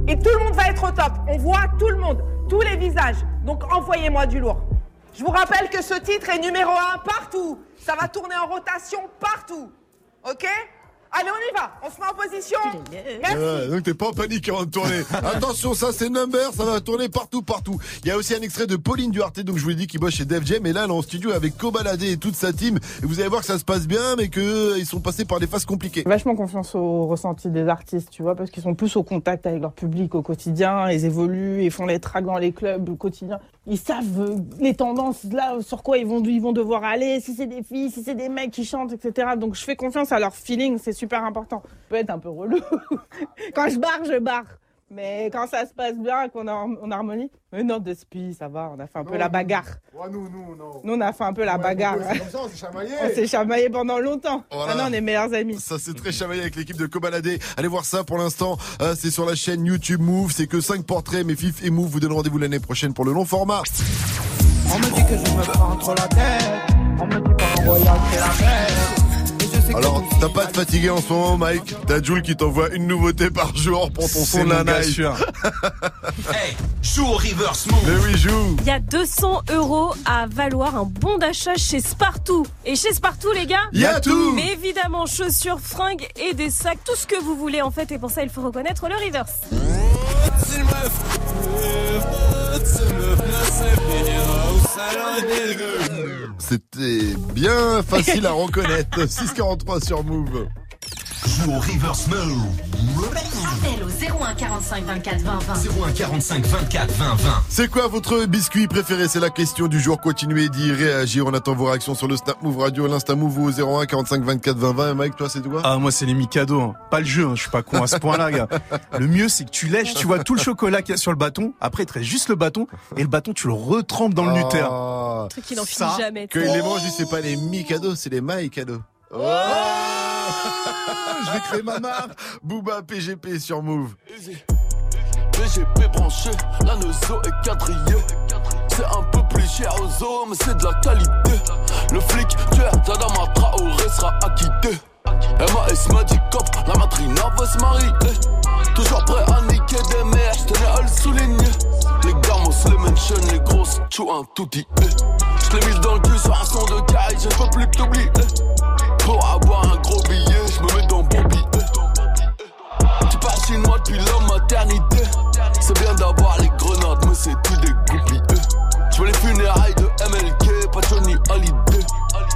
Et tout le monde va être au top. On voit tout le monde, tous les visages. Donc envoyez-moi du lourd. Je vous rappelle que ce titre est numéro un partout. Ça va tourner en rotation partout, ok? Allez, on y va. On se met en position. Merci.
Ouais, donc t'es pas en panique avant de tourner. Attention, ça c'est number, ça va tourner partout, partout. Il y a aussi un extrait de Pauline Duarte, donc je vous l'ai dit, qui bosse chez Def Jam, et là elle est en studio avec Kobalade et toute sa team. Et vous allez voir que ça se passe bien, mais que euh, ils sont passés par des phases compliquées.
Vachement confiance au ressenti des artistes, tu vois, parce qu'ils sont plus au contact avec leur public au quotidien, ils évoluent, ils font les tracks dans les clubs au quotidien. Ils savent euh, les tendances, là, sur quoi ils vont, ils vont devoir aller, si c'est des filles, si c'est des mecs qui chantent, etc. Donc je fais confiance à leur feeling, c'est super important. Ça peut être un peu relou. quand je barre, je barre. Mais quand ça se passe bien, qu'on est en harmonie, mais non, Despi, ça va, on a fait un peu la bagarre.
nous, nous, non.
Nous, on a fait un peu la bagarre.
Comme ça, on s'est chamaillé.
On s'est chamaillé pendant longtemps.
Voilà.
Maintenant, on est meilleurs amis.
Ça c'est très chamaillé avec l'équipe de Kobalade. Allez voir ça pour l'instant. Euh, c'est sur la chaîne YouTube Move. C'est que 5 portraits, mais Fif et Move vous donnent rendez-vous l'année prochaine pour le long format.
On me dit que je me prends trop la tête. On me dit pas envoyer c'est la merde.
Alors, t'as pas de fatigué en ce moment, Mike? T'as Jules qui t'envoie une nouveauté par jour pour ton son de la
gars
night.
sûr.
Hey, joue au reverse move.
Mais oui, joue
Il y a 200 euros à valoir un bon d'achat chez Spartoo. Et chez Spartoo, les gars
Y a tout
Mais évidemment, chaussures, fringues et des sacs, tout ce que vous voulez en fait. Et pour ça, il faut reconnaître le reverse.
C'était bien facile à reconnaître. 643 sur Move.
Joue au reverse move.
Appel au 01 45 24 20 20.
01 45 24 20 20.
C'est quoi votre biscuit préféré? C'est la question du jour. Continuez d'y réagir. On attend vos réactions sur le Snap Move Radio, l'Insta Move ou au 01 45 24 20 20. Mike, toi, c'est quoi?
Ah, moi, c'est les Mikado. hein. Pas le jeu, hein. je suis pas con à ce point-là, gars. Le mieux, c'est que tu lèches, tu vois tout le chocolat qu'il y a sur le bâton. Après, il te reste juste le bâton. Et le bâton, tu le retrempes dans le Nutella.
Ah.
truc qui n'en finit jamais.
Il les mange, c'est pas les mi-cadeaux, c'est les maï-cadeaux. Oh Je vais créer ma marque. Booba PGP sur Move.
PGP branché, la Neuzo est quadrillée. C'est un peu plus cher aux hommes, mais c'est de la qualité. Le flic, tueur, Tadama Traoré sera acquitté. MAS m'a dit cop, la matrina veut se marier. Toujours prêt à niquer des mères, j'tenais à le souligner. Les gamos, les mentions, les grosses, tchou un tout dit. J'l'ai mis dans le cul sur un son de caille, je peux plus t'oublier. Pour avoir un gros billet, j'me mets dans billet. Tu parles chinois depuis la maternité. C'est bien d'avoir les grenades, mais c'est tout des goupilles. Je veux les funérailles de MLK, pas Johnny Hallyday.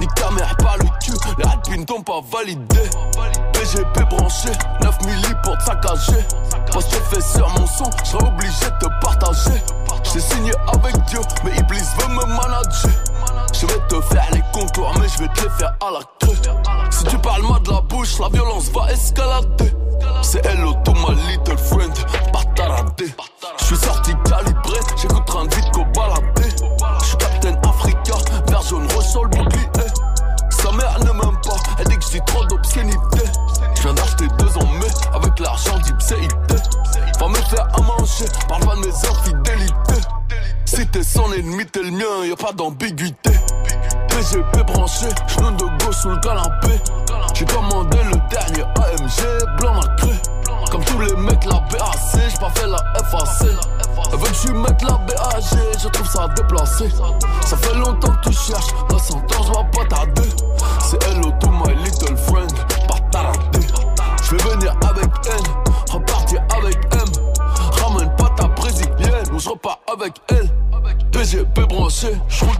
Ni caméra par le cul, les rapines t'ont pas validé. PGP branché, 9 milli pour te saccager. Parce que je fais sur mon son, je serais obligé de te partager. J't'ai signé avec Dieu, mais Iblis veut me manager. Je vais te faire les contours, mais je vais te les faire à la creux. Si tu parles mal de la bouche, la violence va escalader. C'est hello to my little friend, pas taradé. Je suis sorti calibré, j'écoute de vite qu'au baladé. Je suis Captain Africa, vert jaune sur le. Sa mère ne m'aime pas, elle dit que dis trop d'obscénité. Je viens d'acheter deux en mai avec l'argent d'Ipséité. Va me faire à manger, parle pas de mes infidélités. Si t'es son ennemi, t'es le mien, y a pas d'ambiguïté. PGP branché, genou de gauche sous le canapé. J'ai commandé le dernier AMG, blanc nacré. Comme tous les mecs, la BAC, j'ai pas fait la FAC. Elle veut que la BAG, je trouve ça déplacé. Ça fait longtemps que tu cherches, la sentence va pas tarder. C'est hello to my little friend, pas taradé. Je vais venir avec N, je roule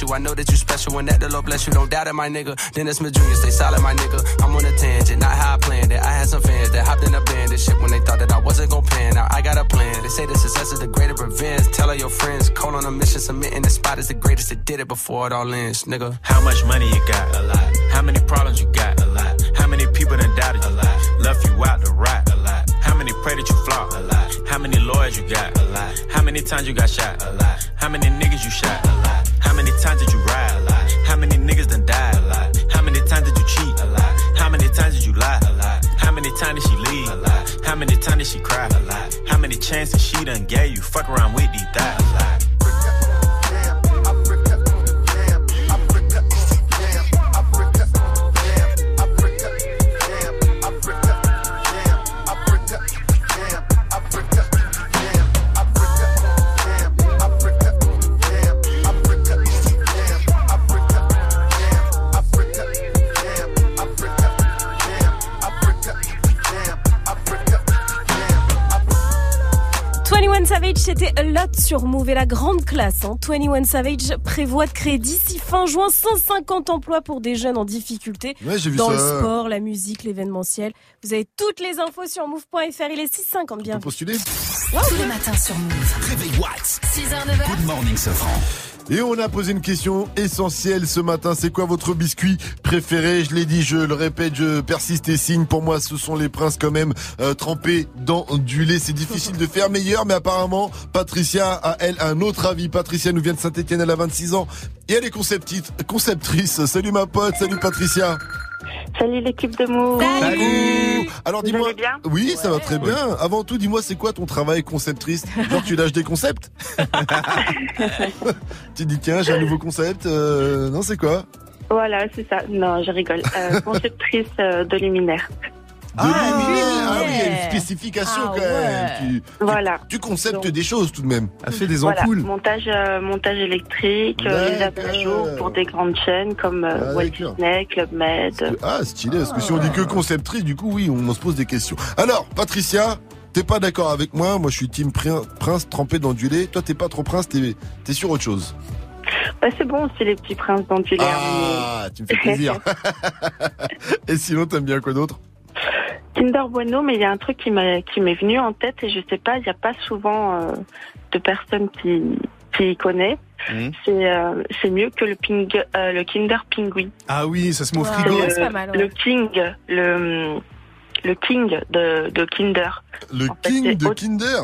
I you, I know that you special and that the Lord bless you. Don't doubt it, my nigga. Dennis Smith Jr., stay solid, my nigga. I'm on a tangent, not how I planned it. I had some fans that hopped in a band and shit when they thought that I wasn't gon' pan. Now I got a plan. They say the success is the greatest revenge. Tell all your friends, call on a mission, submitting the spot is the greatest that did it before it all ends, nigga.
How much money you got? A lot. How many problems you got? A lot. How many people done doubted? A lot. Left you out to rot? A lot. How many pray that you flop? A lot. How many lawyers you got? A lot. How many times you got shot? A lot. How many niggas you shot? A lot. Did she cry? A lot. How many chances she done gave you? Fuck around with these thighs.
C'était a lot sur Move et la grande classe. Hein. 21 Savage prévoit de créer d'ici fin juin 150 emplois pour des jeunes en difficulté
Ouais, vu
dans
ça.
le sport, la musique, l'événementiel. Vous avez toutes les infos sur move.fr. Il est 6,50 bien.
postuler
Tous les matins sur Move.
Réveil Watts.
6h, 9h.
Good morning, Sofran.
Et on a posé une question essentielle ce matin. C'est quoi votre biscuit préféré? Je l'ai dit, je le répète, je persiste et signe. Pour moi, ce sont les princes quand même euh, trempés dans du lait. C'est difficile de faire meilleur, mais apparemment, Patricia a elle un autre avis. Patricia nous vient de Saint-Etienne, elle a 26 ans et elle est conceptrice. conceptrice. Salut ma pote, salut Patricia.
Salut l'équipe de Move.
Alors
Vous
dis-moi.
allez bien
Oui, ça va très bien. Avant tout, dis-moi, c'est quoi ton travail conceptrice Genre, tu lâches des concepts Tu dis, tiens, j'ai un nouveau concept. euh, non, c'est quoi?
Voilà, c'est ça. Non, je rigole. Euh, conceptrice euh, de luminaire.
De luminaire. Ah oui, il y a une spécification
Ah
quand même. Tu,
Voilà.
tu conceptes des choses tout de même.
Elle fait des
Voilà, montage, euh, montage électrique, euh, les abat-jours pour des grandes chaînes comme euh,
Ah,
Walt. Disney, Club Med.
Ah, stylé. Parce que si on dit que conceptrice, du coup, oui, on, on se pose des questions. Alors, Patricia, t'es pas d'accord avec moi Moi, je suis team prin- prince trempé dans du lait. Toi, t'es pas trop prince, t'es es sur autre chose.
Bah, c'est bon aussi les petits princes dentulaires.
Ah, tu me fais plaisir. Et sinon, t'aimes bien quoi d'autre?
Kinder Bueno, mais il y a un truc qui m'est venu en tête et je sais pas, il n'y a pas souvent euh, de personnes qui qui y connaissent.
Hmm.
C'est euh, c'est mieux que le ping euh, le Kinder Pingui.
Ah oui, ça se met au
C'est
frigo.
le, le King, le le King de, de Kinder.
Le
En
king de Kinder?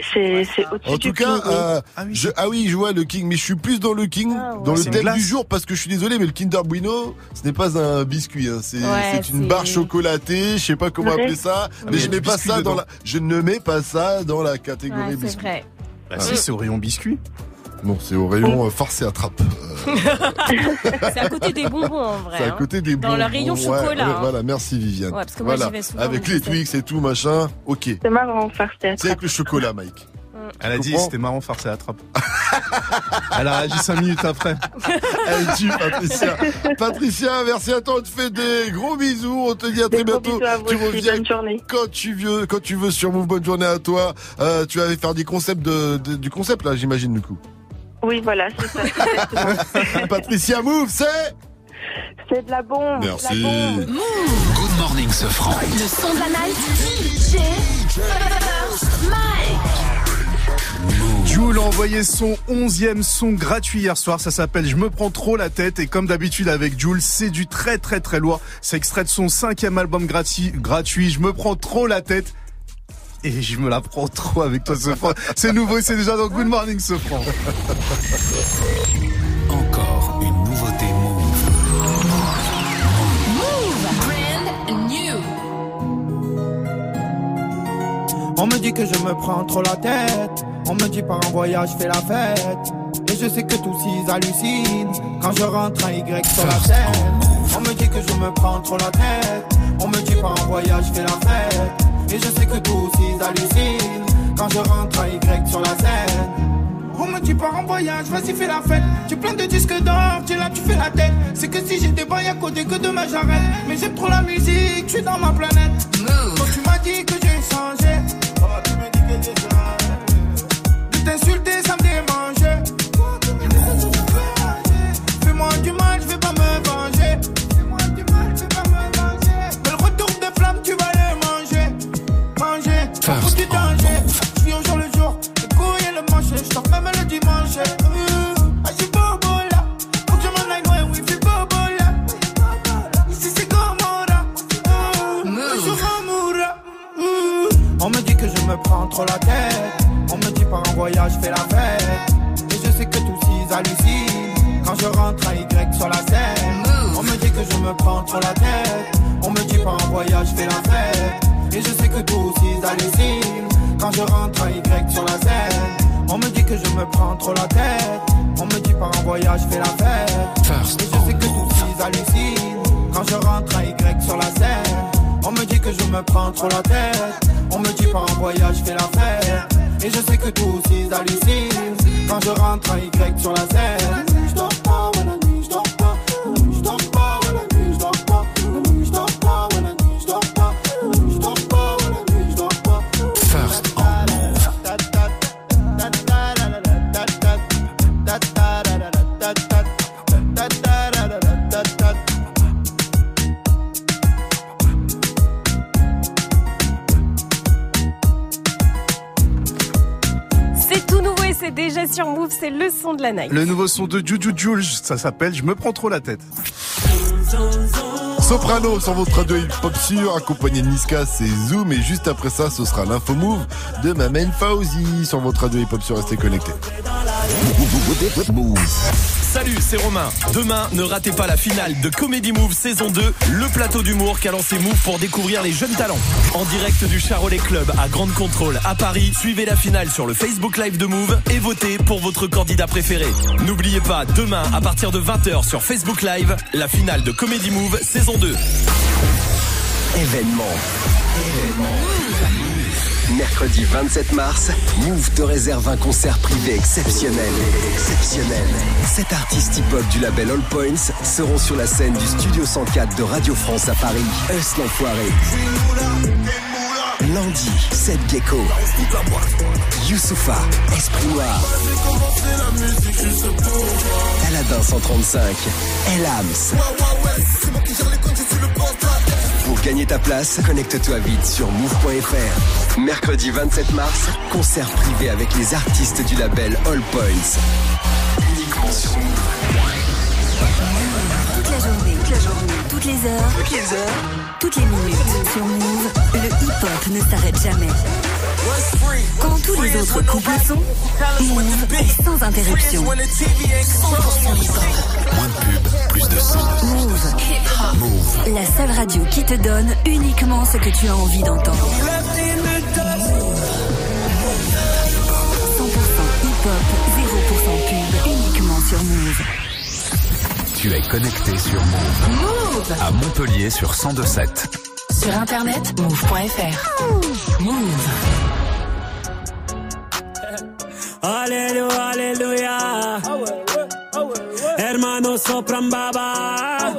C'est au-dessus
En tout cas, euh, je, ah oui, je vois le King, mais je suis plus dans le King, dans le thème du jour, parce que je suis désolé, mais le Kinder Bueno, ce n'est pas un biscuit, hein, c'est
Ouais,
une barre chocolatée, je sais pas comment
Vrai.
appeler ça,
Mais
mais je mets pas dans la, ne mets pas ça dans la catégorie
Ouais, c'est
biscuit.
vrai.
Bah si, c'est au rayon biscuit.
Non, c'est au rayon euh, farce et attrape.
C'est à côté des bonbons en vrai.
C'est à
hein.
côté des
Dans le
bonbons.
rayon chocolat.
ouais,
hein.
Voilà, merci Viviane.
Ouais, parce que moi,
voilà,
j'y vais souvent,
avec les. Twix et tout machin, ok.
C'est marrant, faire
C'est avec le chocolat, Mike.
Elle a dit c'était marrant farce et attrape. Elle a réagi 5 minutes après.
Elle tue Patricia. Patricia, merci à toi, on te fait des gros bisous, on te dit à très
gros
bientôt.
à
tu
aussi,
reviens
bonne journée.
quand tu veux, quand tu veux sur Move, bonne journée à toi. Euh, tu vas faire des concepts de, de- du concept là, j'imagine du coup.
Oui, voilà, c'est ça.
Patricia Move, c'est
C'est de la bombe.
Merci.
La bombe.
Good morning, ce franc.
Le son de la night. DJ Mike.
Jules a envoyé son onzième son gratuit hier soir. Ça s'appelle Je me prends trop la tête. Et comme d'habitude avec Jules, c'est du très très très lourd. C'est extrait de son cinquième album gratuit. Je me prends trop la tête. Et je me la prends trop avec toi, ce franc. C'est nouveau, c'est déjà dans Good Morning, ce franc.
Encore une nouveauté Move.
Move. Brand new.
On me dit que je me prends trop la tête. On me dit par un voyage, fais la fête. Et je sais que tous ils hallucinent quand je rentre un Y sur la scène. On me dit que je me prends trop la tête. On me dit par un voyage, fais la fête. Et je sais que tous ils hallucinent quand je rentre un Y sur la scène. On me dit par un voyage, vas-y fais la fête. Tu plein de disques d'or, tu es là, tu fais la tête. C'est que si j'étais pas à côté que demain j'arrête. Mais j'aime trop la musique, je suis dans ma planète. Quand tu m'as dit que j'ai changé, oh, tu me dis que j'ai changé. De t'insulter, ça me démangeait. Fais-moi du mal, je vais pas me venger. Me prends trop la tête. On me dit par un voyage, fais la fête. Et je sais que tous ils hallucinent quand je rentre un Y sur la scène. On me dit que je me prends trop la tête. On me dit par un voyage, fais la fête. Et je sais que tous ils hallucinent quand je rentre un Y sur la scène. On me dit que je me prends trop la tête. On me dit par un voyage, fais la fête.
First
Et je sais que tous ils hallucinent quand je rentre un Y sur la scène. On me dit que je me prends trop la tête. On me dit par un voyage, fais la. Et je sais que tous ils hallucinent quand je rentre un Y sur la scène.
C'est déjà sur Move, c'est le son de la night.
Le nouveau son de Juju Jules, ça s'appelle Je me prends trop la tête.
Soprano sur votre radio hip-hop sûr, accompagné de Niska, c'est Zoom, et juste après ça, ce sera l'info move de Mamen Fauzi sur votre radio hip-hop sûr, restez connectés.
Salut, c'est Romain. Demain, ne ratez pas la finale de Comedy Move saison 2, le plateau d'humour qu'a lancé Move pour découvrir les jeunes talents. En direct du Charolais Club à Grande Contrôle à Paris, suivez la finale sur le Facebook Live de Move et votez pour votre candidat préféré. N'oubliez pas, demain, à partir de 20h sur Facebook Live, la finale de Comedy Move saison 2.
Événement. Mercredi 27 mars, Move te réserve un concert privé exceptionnel. Exceptionnel. Sept artistes hip-hop du label All Points seront sur la scène du Studio 104 de Radio France à Paris. Us l'enfoiré. Landy, Seth Gecko. Youssoufa, Esprit Noir. Aladin 135. Elams. Pour gagner ta place, connecte-toi vite sur move.fr. Mercredi 27 mars, concert privé avec les artistes du label All Points. Uniquement sur Move.
Toute la journée, toutes les heures, toutes les heures, toutes les minutes. Sur Move, le hip-hop ne s'arrête jamais. Quand tous les autres couples sont, Move est sans interruption. 100% hip-hop.
Moins de pub, plus de son.
Move.
Move.
La seule radio qui te donne uniquement ce que tu as envie d'entendre. 100% hip-hop, 0% pub, uniquement sur Move.
Tu es connecté sur Move.
Move
À Montpellier sur 1027.
Sur internet, move.fr. Move.
Alléluia, alléluia. Hermano sopran baba.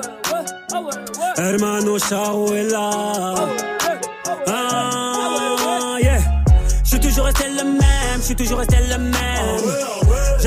Hermano Shaouela. Ah, yeah. Je suis toujours resté le même, je suis toujours resté le même.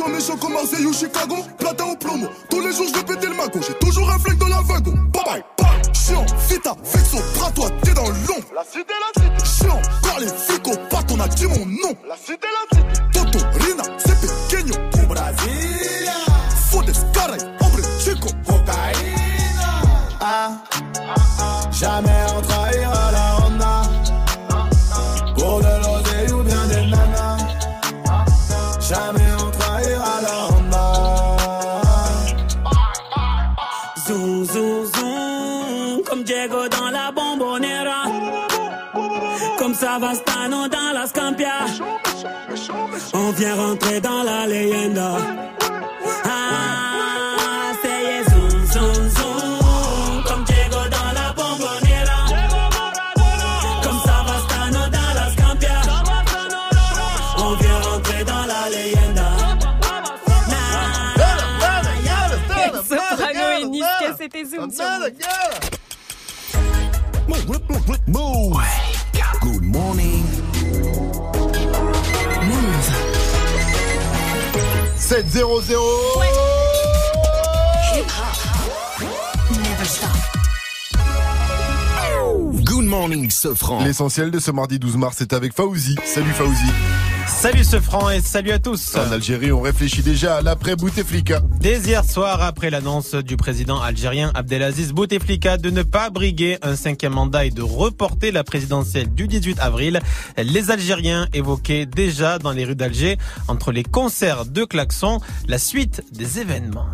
Méchant, méchant, comme Marseille ou Chicago. Platin au plomo, tous les jours je vais péter le magot. J'ai toujours un flingue dans la wagon. Bye bye, bye. Chiant, vita, vexo, bras toi, t'es dans l'ombre. La cité, la cité. Chiant, par les flics au pat, on a dit mon nom. La cité, la cité. Toto, Rina, c'est pequeño. Au Brasilia. Fodes, caray, hombre, chico. Cocaïna.
Ah, jamais on trahira
Savastano dans la Scampia. On vient rentrer dans la leyenda. Ah, c'est zoom, zoom, zoom, comme Diego dans la bombonera. Comme Savastano dans la Scampia. On vient rentrer dans la leyenda.
Soprano et Niska, c'était Zoom Move.
Move.
7-0-0.
Never
morning, Sofran.
L'essentiel de ce mardi 12 mars est avec Fauzi. Salut Fauzi.
Salut ce franc et salut à tous.
En Algérie, on réfléchit déjà à l'après Bouteflika.
Dès hier soir, après l'annonce du président algérien Abdelaziz Bouteflika de ne pas briguer un cinquième mandat et de reporter la présidentielle du 18 avril, les Algériens évoquaient déjà dans les rues d'Alger, entre les concerts de klaxons, la suite des événements.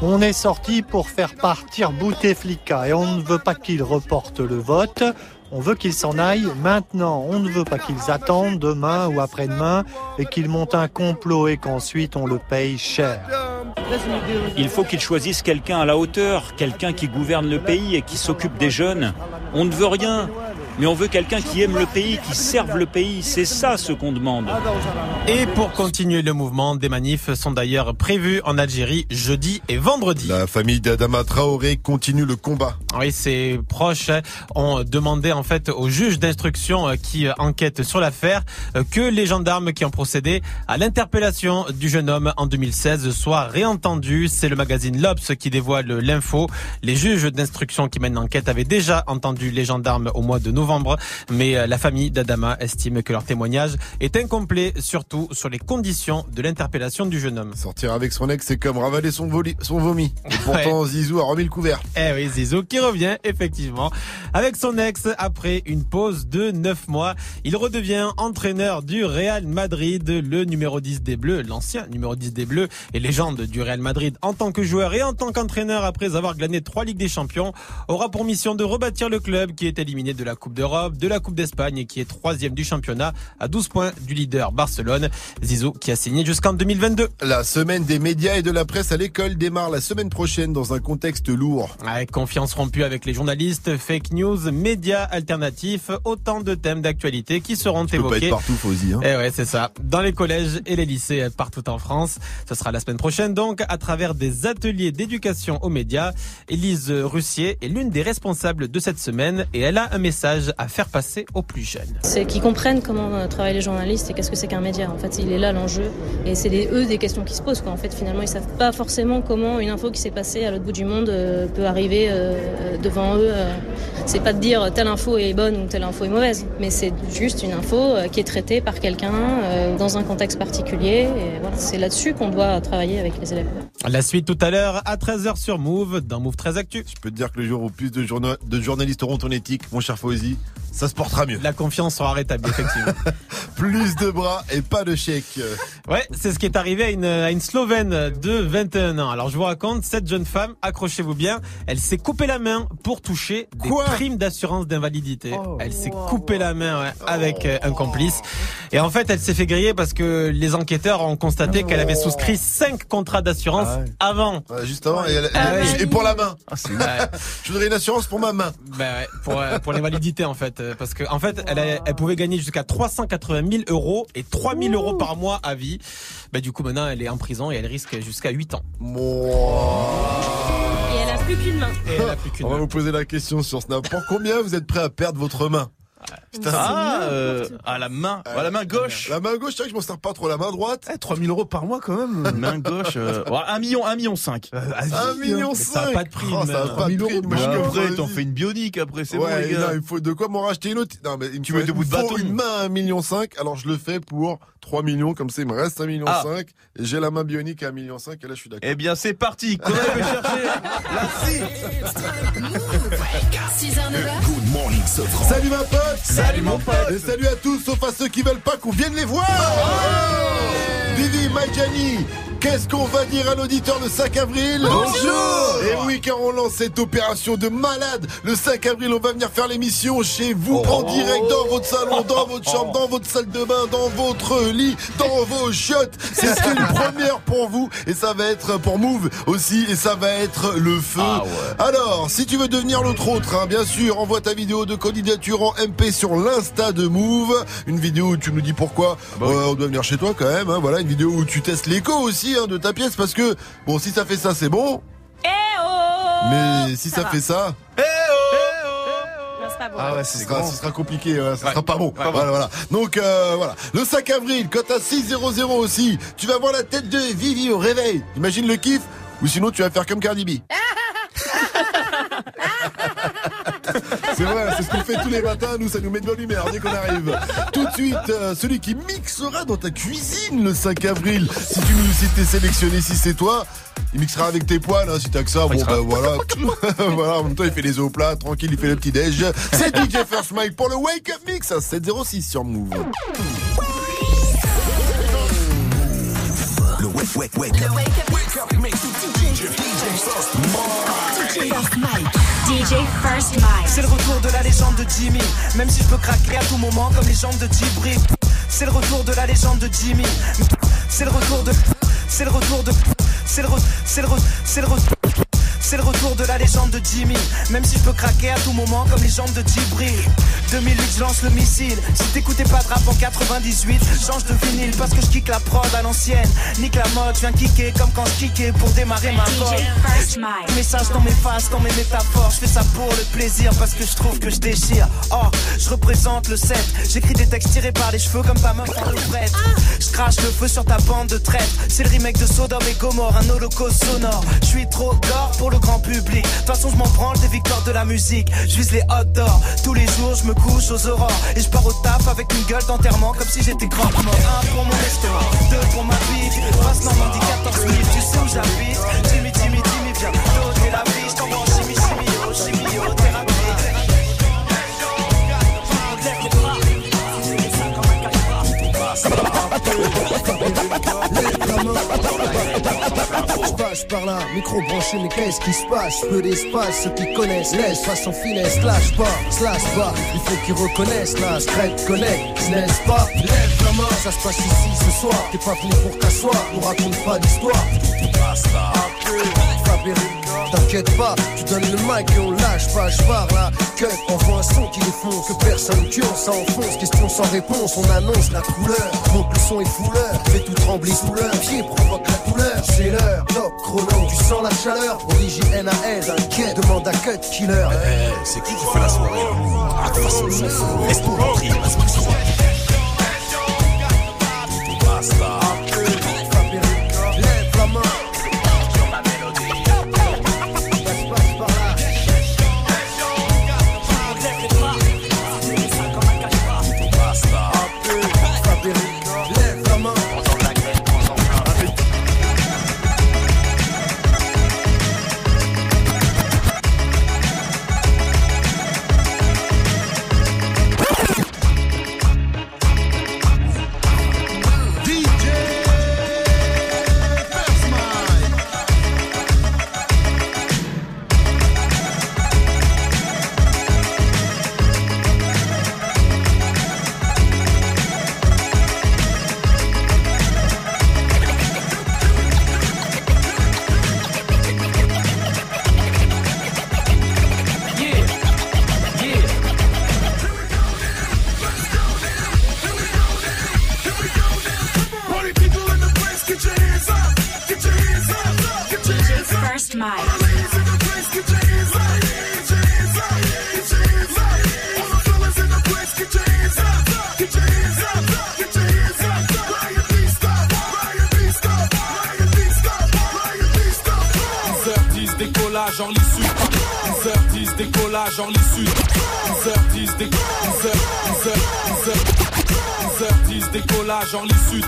On est sorti pour faire partir Bouteflika et on ne veut pas qu'il reporte le vote. On veut qu'ils s'en aillent maintenant. On ne veut pas qu'ils attendent demain ou après-demain et qu'ils montent un complot et qu'ensuite on le paye cher.
Il faut qu'ils choisissent quelqu'un à la hauteur, quelqu'un qui gouverne le pays et qui s'occupe des jeunes. On ne veut rien, mais on veut quelqu'un qui aime le pays, qui serve le pays. C'est ça ce qu'on demande.
Et pour continuer le mouvement, des manifs sont d'ailleurs prévus en Algérie jeudi et vendredi.
La famille d'Adama Traoré continue le combat.
Oui, ses proches ont demandé en fait au juge d'instruction qui enquête sur l'affaire que les gendarmes qui ont procédé à l'interpellation du jeune homme en 2016 soient réentendus. C'est le magazine L'Obs qui dévoile l'info. Les juges d'instruction qui mènent l'enquête avaient déjà entendu les gendarmes au mois de novembre, mais la famille d'Adama estime que leur témoignage est incomplet, surtout sur les conditions de l'interpellation du jeune homme.
Sortir avec son ex, c'est comme ravaler son, voli- son vomi. Et pourtant, Zizou a remis le couvert.
Eh oui, Zizou qui revient effectivement avec son ex après une pause de 9 mois. Il redevient entraîneur du Real Madrid, le numéro 10 des Bleus, l'ancien numéro 10 des Bleus et légende du Real Madrid en tant que joueur et en tant qu'entraîneur après avoir glané trois Ligues des Champions, aura pour mission de rebâtir le club qui est éliminé de la Coupe d'Europe, de la Coupe d'Espagne et qui est troisième du championnat à 12 points du leader Barcelone. Zizou qui a signé jusqu'en 2022.
La semaine des médias et de la presse à l'école démarre la semaine prochaine dans un contexte lourd.
Avec confiance rompue avec les journalistes, fake news, médias alternatifs, autant de thèmes d'actualité qui seront
Tu peux pas
évoqués.
être partout, Fauzi. Hein.
Eh ouais, c'est ça. Dans les collèges et les lycées partout en France. Ce sera la semaine prochaine, donc, à travers des ateliers d'éducation aux médias. Élise Russier est l'une des responsables de cette semaine et elle a un message à faire passer aux plus jeunes.
C'est qu'ils comprennent comment euh, travaillent les journalistes et qu'est-ce que c'est qu'un média. En fait, il est là l'enjeu. Et c'est eux des questions qui se posent. Quoi. En fait, finalement, ils savent pas forcément comment une info qui s'est passée à l'autre bout du monde euh, peut arriver euh, devant eux. C'est pas de dire telle info est bonne ou telle info est mauvaise, mais c'est juste une info qui est traitée par quelqu'un dans un contexte particulier. Et voilà, c'est là-dessus qu'on doit travailler avec les élèves.
La suite tout à l'heure à 13h sur Move, dans Move 13 Actu.
Je peux te dire que le jour où plus de, journa- de journalistes auront ton éthique, mon cher Fauzi, ça se portera mieux.
La confiance sera rétablie, effectivement.
plus de bras et pas de chèque.
Ouais, c'est ce qui est arrivé à une, à une Slovène de 21 ans. Alors je vous raconte, cette jeune femme, accrochez-vous bien, elle s'est coupé la main pour toucher des primes d'assurance d'invalidité. elle s'est coupé la main ouais, avec euh, un complice. Et en fait, elle s'est fait griller parce que les enquêteurs ont constaté qu'elle avait souscrit 5 contrats d'assurance avant.
Ouais, juste avant, et, elle-
Ah ouais.
et pour la main.
Ouais.
Je voudrais une assurance pour ma main.
Ben ouais, pour, euh, pour l'invalidité en fait. Euh, Parce que en fait, elle, a- elle pouvait gagner jusqu'à 380 000 euros et 3 000 euros par mois à vie. Ben, du coup, maintenant, elle est en prison et elle risque jusqu'à 8 ans.
Et elle a plus qu'une main.
Et elle a plus qu'une
On va vous poser la question sur Snap. Pour combien vous êtes prêt à perdre votre main? Putain,
Ah, euh, ah, la main, ah, la main gauche.
La main gauche, c'est vrai que je m'en sers pas trop la main droite.
3000 euros par mois quand même.
Main gauche, euh, ouais, 1 million, 1 million 5.
Un million
Mais ça a pas de prix,
Oh, ça a
mais,
pas de
1000
prix. comme
après, t'en fais une bionique après, c'est
ouais,
bon les gars.
non, il faut de quoi m'en racheter une autre. Non, mais il me
Tu
faut,
mets deux bouts de bâton.
une main à 1,5 million. Alors je le fais pour 3 millions, comme ça il me reste 1,5 million.
Ah.
Et j'ai la main bionique à 1,5 million. Et là je suis d'accord.
Eh bien, c'est parti. Elle veut chercher la scie
6h, 9h.
Good morning.
Salut ma pote
Salut, mon pote.
Et salut à tous, sauf à ceux qui veulent pas qu'on vienne les voir. Vivi, Maïjani Qu'est-ce qu'on va dire à l'auditeur le 5 avril
Bonjour.
Et oui, car on lance cette opération de malade. Le 5 avril, on va venir faire l'émission chez vous, en direct, dans votre salon, dans votre chambre, dans votre salle de bain, dans votre lit, dans vos chiottes. C'est ce une première pour vous, et ça va être pour Move aussi, et ça va être le feu.
Ah ouais.
alors, si tu veux devenir l'autre autre, hein, bien sûr, envoie ta vidéo de candidature en MP sur l'Insta de Move. Une vidéo où tu nous dis pourquoi.
Bah
euh, on doit venir chez toi quand même. hein, voilà, une vidéo où tu testes l'écho aussi hein, de ta pièce parce que bon, si ça fait ça, c'est bon.
Eh oh
Mais si ça, fait ça,
Eh oh
pas bon.
ah ouais, ce sera,
grand.
ce sera compliqué, ouais, ce
Ouais.
sera pas bon.
Ouais,
voilà,
bon.
voilà. Donc euh, voilà, le 5 avril, quand à 6 0 aussi, tu vas voir la tête de Vivi au réveil. Imagine le kiff. Ou sinon, tu vas faire comme Cardi B. C'est vrai, c'est ce qu'on fait tous les matins. Nous, ça nous met de bonne humeur dès qu'on arrive. Tout de suite, euh, celui qui mixera dans ta cuisine le 5 avril. Si tu nous si t'es sélectionné, si c'est toi, il mixera avec tes poils. Hein, si t'as que ça, bon bah voilà. voilà. En même temps, il fait les eaux plats, tranquille, il fait le petit déj. C'est DJ First Mike pour le Wake Up Mix à 706 sur Move.
Le wake, wake, wake.
Le wake up, wake up mix. DJ, First Mike. DJ First Mike.
C'est le retour de la légende de Jimmy. Même si je peux craquer à tout moment comme les jambes de Djibril. C'est le retour de la légende de Jimmy. C'est le retour de. C'est le retour de. C'est le C'est le re- C'est le re- C'est le retour de la légende de Jimmy. Même si je peux craquer à tout moment comme les jambes de Djibril. 2008, je lance le missile. Si t'écoutais pas de rap en 98, change de vinyle parce que je kick la prod à l'ancienne. Nique la mode, je viens kicker comme quand je kickais pour démarrer ma
Mike.
Message dans mes faces, dans mes métaphores, je fais ça pour le plaisir parce que je trouve que je déchire. Oh, je représente le 7. J'écris des textes tirés par les cheveux comme ta meuf en levrette. Je crache le feu sur ta bande de traîtres. C'est le remake de Sodome et Gomorre, un holocauste sonore. Je suis trop gore pour le grand public. De toute façon, je m'en branle des victoires de la musique. Je vise les hot d'or. Tous les jours, je me couche aux aurores. Et je pars au taf avec une gueule d'enterrement comme si j'étais grand. Un pour mon restaurant, deux pour ma bite. Passe Normandie 14 000, tu sais où j'habite. Timmy, Timmy, Timmy, viens. La vie,
passe par là, micro branché, mais qu'est-ce qui se passe? Peu d'espace, ceux qui connaissent laisse façon finesse, lâche pas, slash pas, il faut qu'ils reconnaissent la straight connect, n'est-ce pas? Lève la main, ça se passe ici ce soir, t'es pas venu pour t'asseoir, on raconte pas d'histoire. Basta. T'inquiète pas, tu donnes le mic et on lâche pas, je pars là, cut, envoie un son qui défonce, que personne tue, on s'enfonce, question sans réponse, on annonce la couleur, monte le son et fouleur, fais tout trembler sous l'heure, pied provoque la douleur, c'est l'heure, top chrono, tu sens la chaleur, origine NAS, inquiète, demande à cut killer.
c'est qui qui fait la soirée? Ah, de toute façon. Laisse-nous rentrer, vas-y,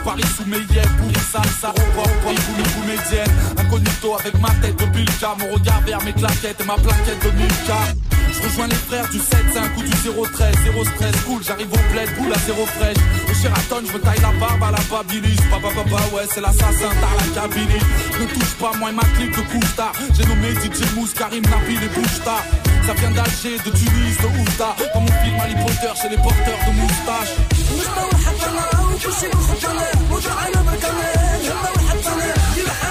Paris sous mes yeux pour ça ça pour une comédienne incognito avec ma tête de Bilka mon regard vers mes claquettes et ma plaquette de Milka je rejoins les frères du 7, 5 ou du 013, 0 stress, cool, j'arrive au bled, boule à zéro fraîche. Au Sheraton, je me taille la barbe à la babilis. Papa, papa, ouais, c'est l'assassin, t'as la. Ne touche pas, moi et ma clique de tard. J'ai nommé DJ Mousse, Karim, Nabil et Bouchta. Ça vient d'Alger, de Tunis, de Oufta. Comme mon film Harry Potter chez les porteurs de
je sais pas si j'en ai, but I'm a cannon, you know what I'm saying,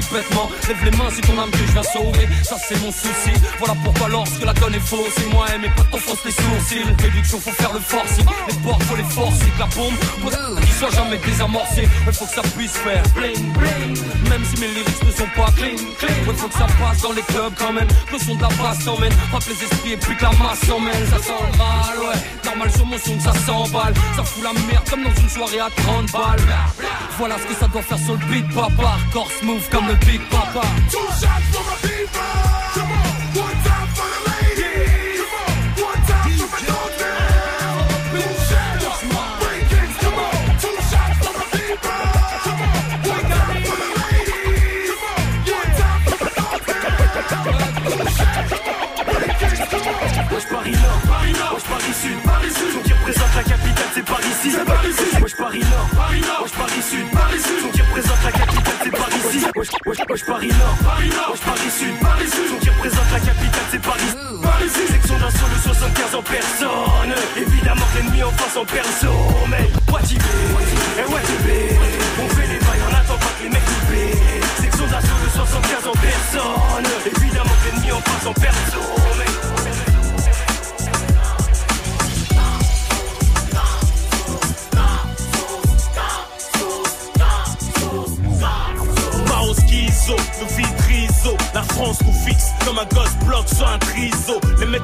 bêtement. Lève les mains, c'est ton âme que je viens sauver, ça c'est mon souci. Voilà pourquoi lorsque la donne est fausse, c'est moi et mes potes t'enfonce les sourcils. Réduction, faut faire le forcing, les portes, faut les forcer, que la bombe, qu'il soit jamais désamorcé. Il faut que ça puisse faire bling bling, même si mes lyrics ne sont pas clean clean. Ouais, faut que ça passe dans les clubs quand même, le son de la basse s'emmène, frappe les esprits et puis que la masse s'emmène. Ça sent mal, ouais, normal sur mon son que ça s'emballe, ça fout la merde comme dans une soirée à 30 balles. Voilà ce que ça doit faire sur le beat, papa. Corps smooth comme le Big Papa.
Wesh, wesh Paris Nord, Paris Nord, Wesh Paris Sud, Paris Sud, son qui représente la capitale c'est Paris, Paris ici. Section d'assaut le 75 en personne, évidemment que l'ennemi en face en perso, mais Watibé, et Watibé, on fait les bails, on attend pas que les mecs nous. Section d'assaut le 75 en personne, évidemment que l'ennemi en face en perso,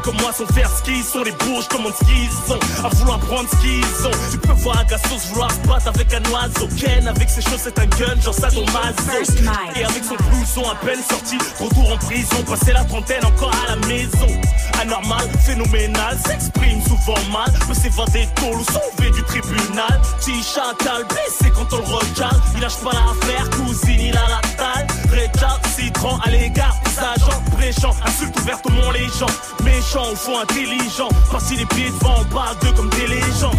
comme moi sont faire ce qu'ils sont Les bourges commandent ce qu'ils sont À vouloir prendre ce qu'ils ont. Tu peux voir un gassos vouloir se battre avec un oiseau. Ken avec ses choses c'est un gun genre ça mazo Et avec son blouson à peine sorti Retour en prison, passé la trentaine encore à la maison. Anormal, phénoménal, s'exprime souvent mal. Peut s'évader tôt ou sauver du tribunal. Petit chacal blessé quand on le regarde. Il lâche pas l'affaire, cousine il a la taille Récalcitrant à l'égard agents. Bréchant, insulte ouverte au mont les gens. Méchant au fond intelligent Parti les pieds devant, parle d'eux comme des légendes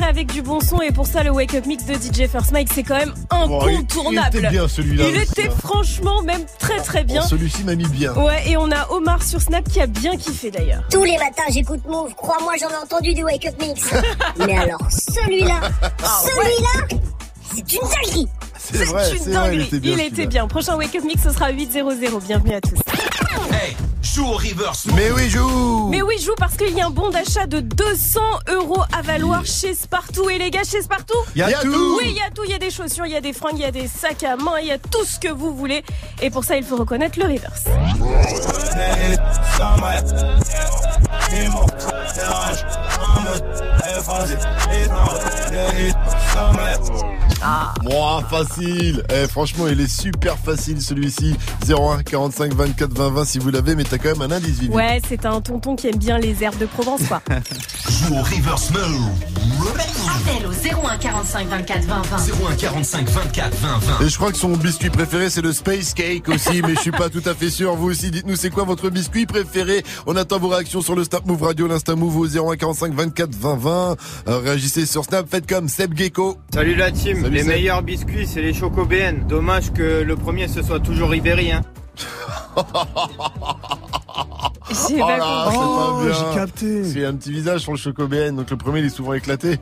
et avec du bon son. Et pour ça, le Wake Up Mix de DJ First Mike, c'est quand même incontournable.
il était bien, celui-là
Il
aussi,
était
hein.
franchement même très très bien.
Bon, Celui-ci m'a mis bien.
Ouais, et on a Omar sur Snap qui a bien kiffé d'ailleurs.
Tous les matins, j'écoute Move. Crois-moi, j'en ai entendu du Wake Up Mix. Mais alors, celui-là,
Ah
celui-là, c'est une dinguerie.
C'est vrai,
une
vrai, il
dinguerie.
était bien.
Il était bien. Prochain Wake Up Mix, ce sera 8-0-0. Bienvenue à tous.
Joue au reverse.
Mais oui, joue
Mais oui, joue parce qu'il y a un bon d'achat de 200 euros à valoir chez Spartoo. Et les gars, chez Spartoo
Y a tout.
Oui, il y a tout. Il y a des chaussures, il y a des fringues, il y a des sacs à main, il y a tout ce que vous voulez. Et pour ça, il faut reconnaître le reverse.
Ah. Moi, facile. Eh, franchement, il est super facile celui-ci. 01 45 24 20 20 si vous l'avez, mais t'as quand même un indice, Vivi.
Ouais, c'est un tonton qui aime bien les herbes de Provence, quoi.
Joue au reverse mode.
Appel au 01 45 24 20 20.
01 45 24 20 20.
Et je crois que son biscuit préféré c'est le space cake aussi, mais je suis pas tout à fait sûr. Vous aussi, dites-nous c'est quoi votre biscuit préféré? On attend vos réactions sur le Snap Move Radio, l'Insta Move au 01 45 24 20 20. Euh, réagissez sur Snap, faites comme Seb Gecko.
Salut la team,
Salut
les meilleurs biscuits c'est les chocobéennes. Dommage que le premier ce soit toujours Ribéry. Hein.
J'ai
Oh là,
compris.
c'est pas bien.
j'ai capté.
C'est un petit visage sur le chocobéen, donc le premier il est souvent éclaté.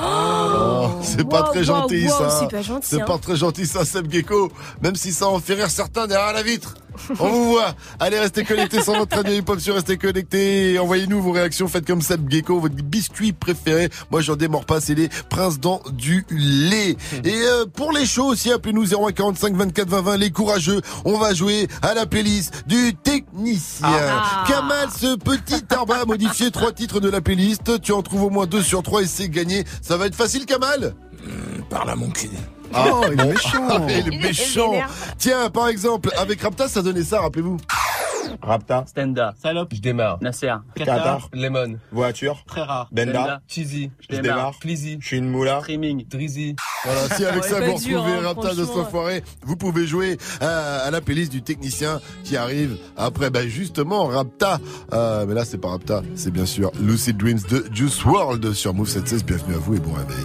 Oh, c'est pas très
wow,
gentil
wow,
ça.
c'est pas gentil,
C'est
hein.
pas très gentil ça, Seb Gecko. Même si ça en fait rire certains derrière la vitre. On vous voit. Allez, restez connectés sur votre radio hip-hop sur Restez connectés. Envoyez-nous vos réactions. Faites comme Seb Gecko, votre biscuit préféré. Moi, j'en démords pas. C'est les princes dans du lait. Et euh, pour les shows aussi, appelez-nous 0145 24 20 20. Les courageux. On va jouer à la playlist du technicien.
Ah.
Kamal, ce petit arbre a modifié trois titres de la playlist. Tu en trouves au moins deux sur trois et c'est gagné. Ça va être facile, Kamal?
Parle à mon cul.
ah,
il est méchant.
il est
Il est
méchant. Tiens, par exemple, avec Rapta, ça donnait ça, rappelez-vous.
Rapta.
Stenda.
Salope. Je démarre.
Nasser.
Qatar. Lemon. Voiture.
Très rare.
Benda.
Benda.
Cheesy.
Je démarre.
Fleazy. Je suis une moula.
Streaming.
Drizzy.
Voilà, si avec ça vous retrouvez
hein,
Rapta de
franchement.
Enfoiré, vous pouvez jouer à, à la playlist du technicien qui arrive après, bah justement, Rapta. Euh, mais là, c'est pas Rapta, c'est bien sûr Lucid Dreams de Juice World sur Move 76. Bienvenue à vous et bon réveil.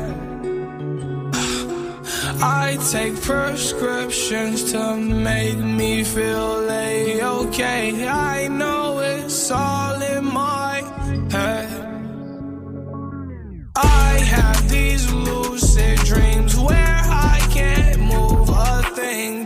I take prescriptions to make me feel a-okay. I know it's all in my head. I have these lucid dreams where I can't move a thing,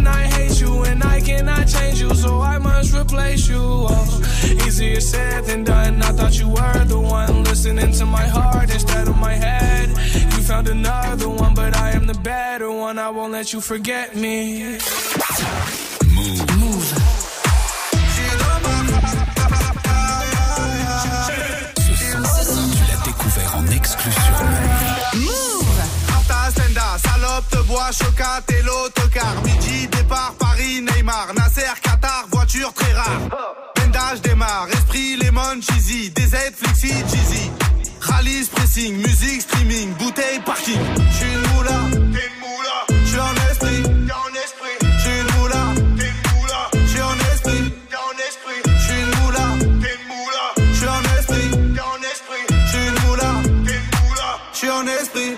I change you, so I must replace you. Oh, easier said than done. I thought you were the one listening to my heart instead of my head. You found another one, but I am the better one. I won't let you forget me.
Move Arta, Stenda, salope, te bois, chocat et l'autocar Très rare. Bendage démarre, esprit, lemon, cheesy. DZ, flexi, cheesy. Rallye, pressing, musique, streaming Bouteille, parking. J'suis une moula, t'es une moula. J'suis en esprit, t'es en esprit. J'suis une moula, t'es une moula. J'suis en esprit, t'es en esprit. J'suis une moula, t'es une moula. J'suis en esprit, t'es en esprit. J'suis une moula, t'es une moula. J'suis en esprit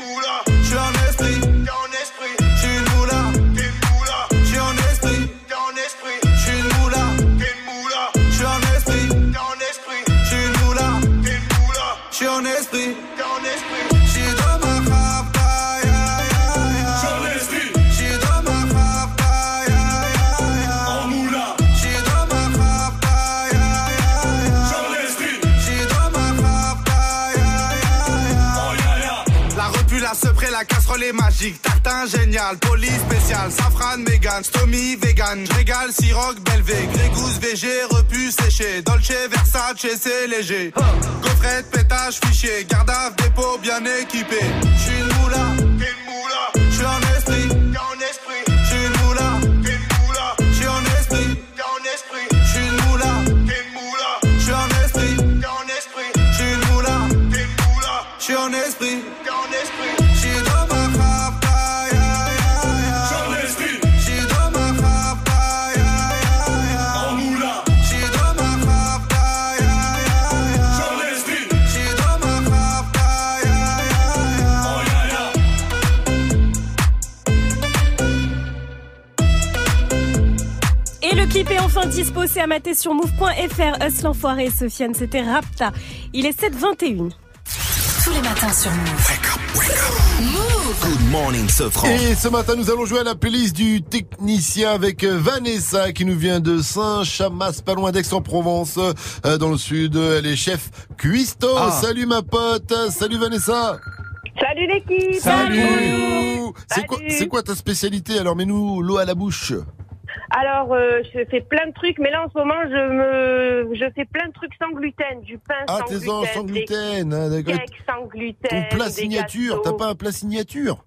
près, la casserole est magique. Tartin génial, police spécial, safran, mégan, stomy, vegan. Régal, siroc, belvé, grégousse, VG, repu, séché. Dolce, Versace, c'est léger. Gaufrette, pétage, fichier, garde à dépôt bien équipé. J'suis une moula. J'suis en esprit. J'suis une moula.
Clip est enfin dispo, c'est à mater sur move.fr. Us l'enfoiré et Sofiane, c'était Rapta. Il est 7h21.
Tous les matins sur Move.
Good morning, Sofran.
Et ce matin, nous allons jouer à la playlist du technicien avec euh, Vanessa qui nous vient de Saint-Chamas, pas loin d'Aix-en-Provence, euh, dans le sud. Elle est chef cuistot.
Ah.
Salut ma pote. Salut Vanessa.
Salut l'équipe
Salut. C'est quoi, c'est quoi ta spécialité Alors? Mets-nous l'eau à la bouche.
Alors, euh, je fais plein de trucs, mais là en ce moment, je me, je fais plein de trucs sans gluten, du pain
Ah,
sans
t'es
gluten,
en sans
des
gluten. hein, d'accord.
cakes sans gluten,
Ton plat
des
signature. T'as
gâteaux.
pas un plat signature?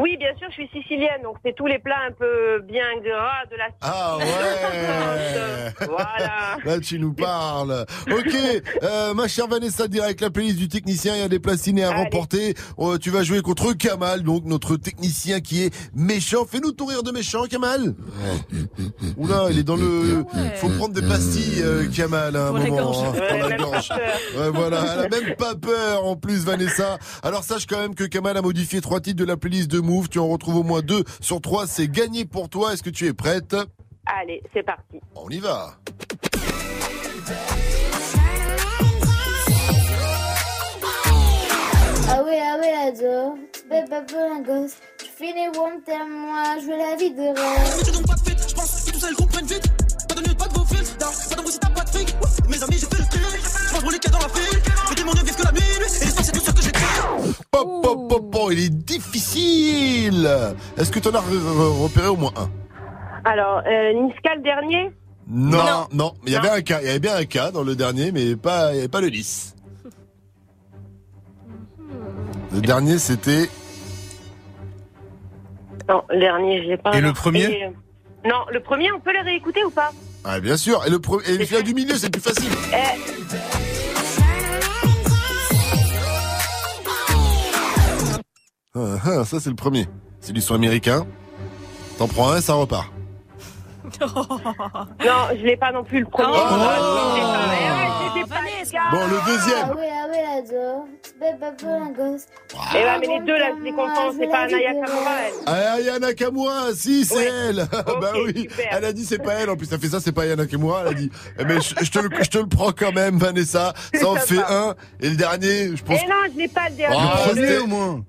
Oui, bien sûr, je suis sicilienne, donc c'est tous les plats un peu bien gras de la
Ah ouais
Voilà.
Là, tu nous parles. Ok, euh, ma chère Vanessa, direct la playlist du technicien, il y a des places ciné à remporter. Euh, tu vas jouer contre Kamal, donc notre technicien qui est méchant. Fais-nous ton rire de méchant, Kamal. Oula, il est dans le... Faut prendre des pastilles, euh, Kamal, à un
Pour la
moment.
gorge.
hein,
Ouais,
pour la
même
gorge.
pas peur.
Ouais, voilà, elle a même pas peur en plus, Vanessa. Alors sache quand même que Kamal a modifié trois titres de la playlist de Move. Tu en retrouves au moins deux sur trois. C'est gagné pour toi. Est-ce que tu es prête?
Allez, c'est parti.
On y va.
Ah ouais, ah ouais, ado, bébé un gosse. Tu finis one terme, moi, je veux la vie de rêve.
Mais tu donnes pas de fit, je pense que tout ça ils comprennent vite. Pas de nude, pas de vos fils, pas d'embrouille si t'as pas de fric. Mes amis, j'ai fait le street, je pense rouler a dans la file. Les démons ne vivent que la minuit, et ça, c'est tout j'ai
Pop, pop, pop, pop, il est difficile. Est-ce que tu en as re- re- repéré au moins un?
Alors, euh, Niska, le dernier?
Non, non, il y avait un cas, il y avait bien un cas dans le dernier, mais pas, il y avait pas le 10. Le dernier, c'était.
Non, le dernier, je l'ai pas.
Et le premier
Et, Non, le premier, on peut le réécouter ou pas?
Ah, bien sûr. Et le pre- et celui du milieu, c'est plus facile.
Eh,
Ah, ah, ça, c'est le premier. C'est du son américain. T'en prends un, ça repart.
Non, je l'ai pas non plus le premier.
Oh.
Je l'ai pas.
Bon, le deuxième.
Ah ah.
Eh ben, mais les deux, là, je les confonds. C'est pas Anaya Kamura, elle.
Ah, Aya Nakamura, si, c'est elle. bah oui, elle a dit c'est pas elle. En plus, ça fait ça, c'est pas Aya Nakamura. Elle a dit, eh ben, je, je te le, je te le prends quand même, Vanessa. Ça en fait un. Et le dernier, je pense.
Eh non, je l'ai pas le dernier.
Ah,
Le
c'était-
deux.
moins.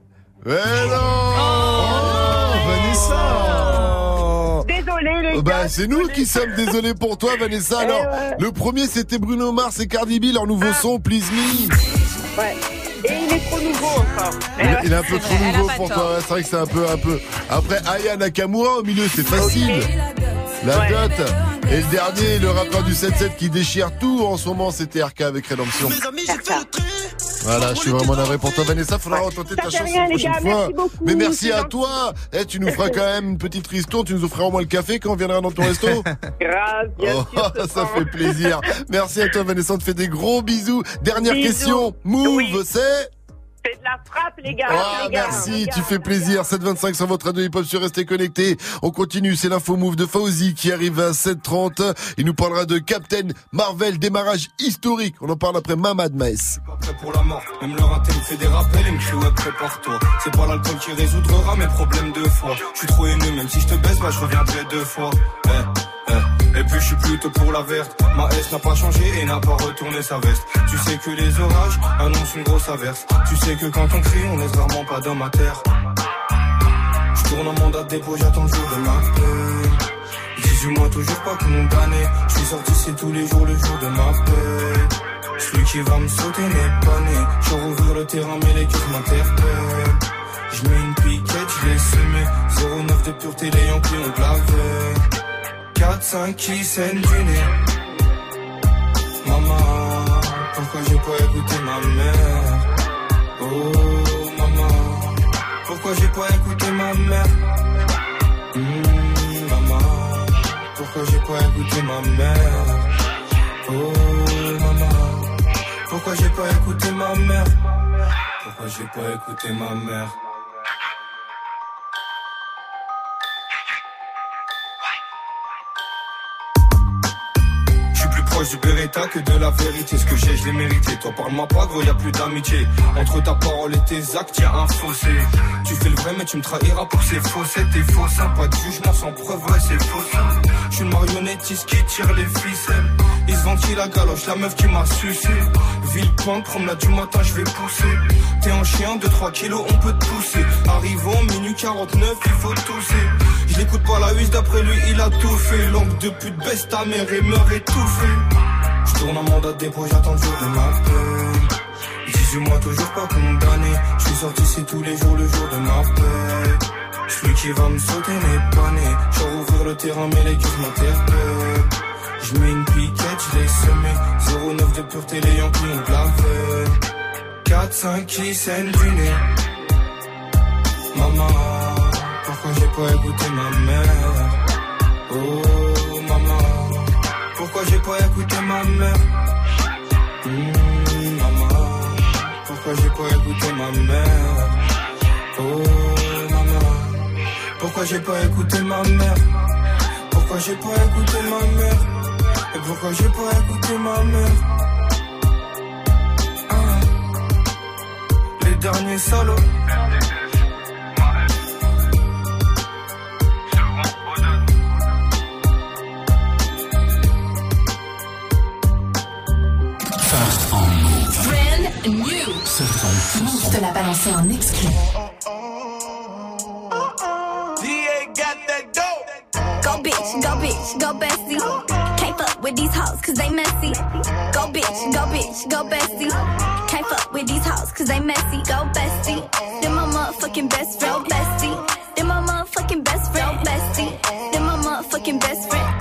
Mais non Oh, Vanessa
Désolé, les
Bah,
gars.
c'est nous qui sommes désolés pour toi, Vanessa.
Eh
Alors, le premier, c'était Bruno Mars et Cardi B, leur nouveau son, Please Me.
Ouais. Et il est trop nouveau encore. Eh
Il,
ouais.
il est un peu trop nouveau pour toi. C'est vrai que c'est un peu, un peu. Après, Aya Nakamura au milieu, c'est facile. La
Ouais.
dot. Et le dernier, le rappeur du 7-7 qui déchire tout en ce moment, c'était RK avec Rédemption. Voilà, je suis vraiment navré pour toi, Vanessa. Faudra retenter ta chance prochaine
gars.
fois. Mais merci à toi. Eh, tu nous feras quand même une petite ristourne. Tu nous offriras au moins le café quand on viendra dans ton resto.
Grave,
Oh, ça fait plaisir. Merci à toi, Vanessa. On te fait des gros bisous. Dernière question. Move, c'est
C'est de la frappe, les gars.
ah,
les gars.
merci, tu fais plaisir. 725 sur votre radio hip-hop sur Restez Connectés. On continue, c'est l'info move de Fauzi qui arrive à 730. Il nous parlera de Captain Marvel, démarrage historique. On en parle après Mamad Maes.
prêt pour la mort. Même le raté me fait des rappels et me crie ouais prépare-toi. C'est pas l'alcool qui résoudra mes problèmes de foi. Je suis trop haineux, même si je te baisse, bah je reviendrai deux fois. Et puis je suis plutôt pour la verte. Ma S n'a pas changé et n'a pas retourné sa veste. Tu sais que les orages annoncent une grosse averse. Tu sais que quand on crie, on laisse rarement pas d'homme à terre. Je tourne en mandat de dépôt, j'attends le jour de ma paix. 18 mois toujours pas condamné. Je suis sorti, c'est tous les jours le jour de ma paix. Celui qui va me sauter n'est pas né. Je rouvrir le terrain, mais les cuisses m'interpellent. Je mets une piquette, je l'ai semé 09 de pureté, les Yankees ont glavé 4-5 qui saignent du nez Maman, pourquoi j'ai pas écouté ma mère? Oh maman, pourquoi j'ai pas écouté ma mère? Hum, Maman, pourquoi j'ai pas écouté ma mère? Oh maman, pourquoi j'ai pas écouté ma mère? Pourquoi j'ai pas écouté ma mère? Proche du Beretta que de la vérité. Ce que j'ai, je l'ai mérité. Toi, parle-moi pas, gros, y a plus d'amitié. Entre ta parole et tes actes, y un fossé. Tu fais le vrai, mais tu me trahiras pour ces faussettes. T'es faux, ça. Pas de jugement sans preuve, ouais, c'est faux, ça. Je une marionnettiste qui tire les ficelles. Ils se ventilent la galoche, la meuf qui m'a sucé. Villepinte, promenade du matin, je vais pousser. T'es un chien de 3 kilos, on peut te pousser. Arrivons, minute 49, il faut tousser. Je l'écoute pas la huisse, d'après lui, il a tout fait. Langue de pute, baisse ta mère et meurt étouffé. Je tourne un mandat dépôt, j'attends le jour de ma peine. 18 mois, toujours pas condamné. Je suis sorti, c'est tous les jours, le jour de ma paix. Celui qui va me sauter n'est pas né. Genre ouvrir le terrain, mais les gueules m'interpellent. Je mets une piquette, je l'ai semé 09 de pureté, les Yankees ont glavé 4-5 qui saignent du nez Maman, j'ai pas écouté ma mère. Oh maman, pourquoi j'ai pas écouté ma mère? Hum, Maman, pourquoi j'ai pas écouté ma mère? Oh maman, pourquoi j'ai pas écouté ma mère? Pourquoi j'ai pas écouté ma mère? Et pourquoi j'ai pas écouté ma mère? Ah, Les
First on Move.
Brand new.
Ce son,
Move te l'a balancé en exclu.
Go bitch, go bitch, go bestie. Can't fuck with these hoes cause they messy. Go bitch, go bitch, go bestie. Can't fuck with these hoes cause they messy. Go bestie. Then my motherfucking best friend. Go bestie. Then my motherfucking best friend. Go bestie. Then my motherfucking best friend.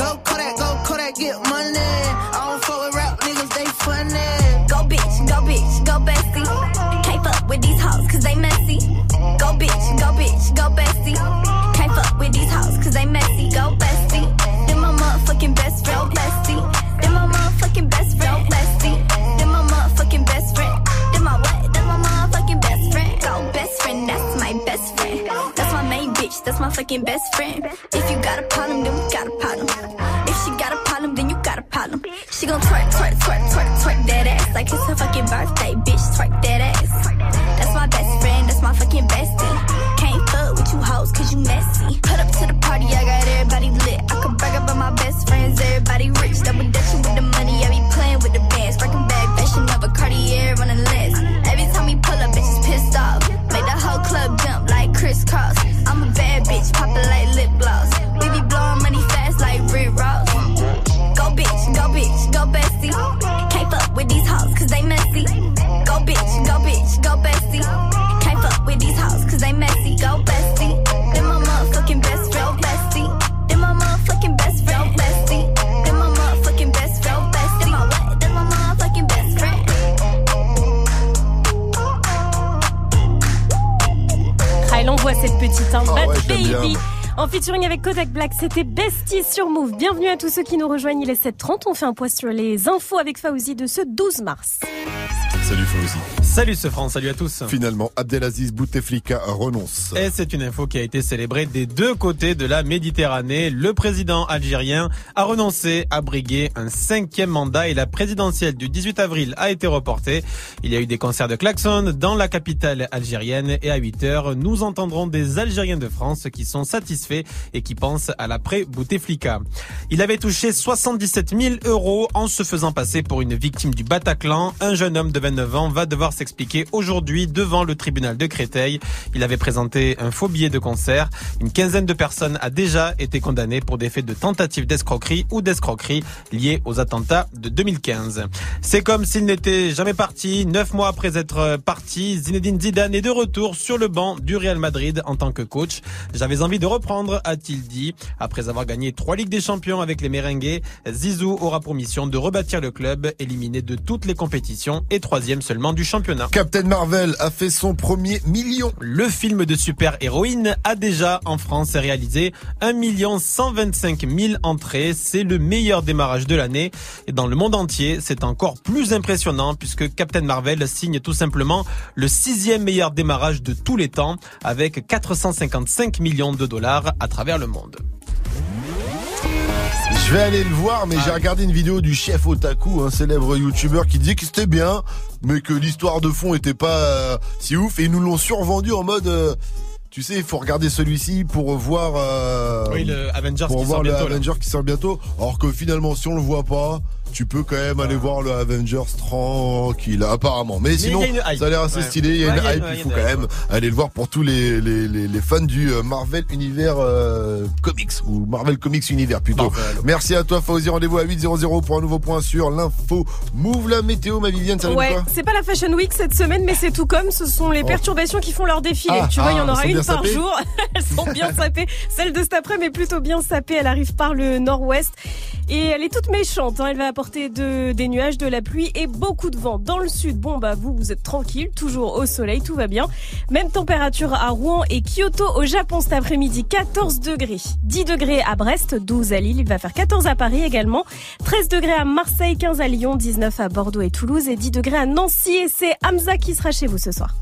Go
bestie. Can't fuck with these hoes cause they messy. Go bestie. Then my motherfucking best friend. Bestie. Then my motherfucking best friend. Bestie. Then my motherfucking best friend. Then my what? Then my motherfucking best friend. Go best friend, that's my best friend. That's my main bitch, that's my fucking best friend. If you got a problem, then we got a problem. If she got a problem, then you got a problem. She gon' twerk, twerk, twerk, twerk, twerk that ass like it's her fucking birthday, bitch. Twerk that ass. That's my best friend, that's my fucking bestie. Everybody rich. Double dutching with the money, I be playing with the bands. Breaking bag, fashion of a Cartier on the list. Every time we pull up, bitches pissed off. Make the whole club jump like crisscross. I'm a bad bitch, poppin' like
cette petite hein,
Ah
Bad
ouais, j'aime
Baby. En featuring avec Kodak Black, c'était Bestie sur Move. Bienvenue à tous ceux qui nous rejoignent. Il est 7h30. On fait un point sur les infos avec Fauzi de ce 12 mars.
Salut Fauzi.
Salut ce France, salut à tous.
Finalement, Abdelaziz Bouteflika renonce.
Et c'est une info qui a été célébrée des deux côtés de la Méditerranée. Le président algérien a renoncé à briguer un cinquième mandat et la présidentielle du 18 avril a été reportée. Il y a eu des concerts de klaxon dans la capitale algérienne et à 8 heures, nous entendrons des Algériens de France qui sont satisfaits et qui pensent à l'après Bouteflika. Il avait touché 77 000 euros en se faisant passer pour une victime du Bataclan. Un jeune homme de 29 ans va devoir s'expliquer aujourd'hui devant le tribunal de Créteil. Il avait présenté un faux billet de concert. Une quinzaine de personnes a déjà été condamnées pour des faits de tentative d'escroquerie ou d'escroquerie liés aux attentats de 2015. C'est comme s'il n'était jamais parti. Neuf mois après être parti, Zinedine Zidane est de retour sur le banc du Real Madrid en tant que coach. J'avais envie de reprendre, a-t-il dit. Après avoir gagné trois Ligues des Champions avec les Merengues, Zizou aura pour mission de rebâtir le club, éliminé de toutes les compétitions et troisième seulement du championnat.
Captain Marvel a fait son premier million.
Le film de super-héroïne a déjà en France réalisé 1 125 000 entrées. C'est le meilleur démarrage de l'année. Et dans le monde entier, c'est encore plus impressionnant puisque Captain Marvel signe tout simplement le sixième meilleur démarrage de tous les temps avec 455 millions de dollars à travers le monde.
Je vais aller le voir, mais j'ai regardé une vidéo du chef Otaku, un célèbre youtubeur, qui disait que c'était bien, mais que l'histoire de fond était pas euh, si ouf, et ils nous l'ont survendu en mode. euh, tu sais, il faut regarder celui-ci pour voir. euh,
Oui, le Avengers
pour
qui
voir
sort
le
bientôt, là.
Avenger qui sort bientôt. Alors que finalement, si on le voit pas, tu peux quand même aller voir le Avengers tranquille, apparemment. Mais, sinon,
une hype.
ça a l'air assez stylé. Il y a une hype. Il faut quand même aller le voir pour tous les, les, les, les fans du euh, Marvel Univers euh, Comics ou Marvel Comics Univers plutôt. Merci à toi, Fauzi. Rendez-vous à 8.00 pour un nouveau point sur l'info. Move la météo, ma Viviane, ça
Ouais, c'est pas la Fashion Week cette semaine, mais c'est tout comme. Ce sont les
Oh.
perturbations qui font leur défilé.
Ah,
tu vois, il y en
ah,
aura une par
sapées
jour. Elles sont bien sapées. Celle de cet après-midi est plutôt bien sapée. Elle arrive par le nord-ouest. Et elle est toute méchante. hein. Elle va apporter de, des nuages, de la pluie et beaucoup de vent. Dans le sud, bon, bah, vous, vous êtes tranquille. Toujours au soleil, tout va bien. Même température à Rouen et Kyoto au Japon cet après-midi. 14 degrés. 10 degrés à Brest, 12 à Lille. Il va faire 14 à Paris également. 13 degrés à Marseille, 15 à Lyon, 19 à Bordeaux et Toulouse et 10 degrés à Nancy. Et c'est Hamza qui sera chez vous ce soir.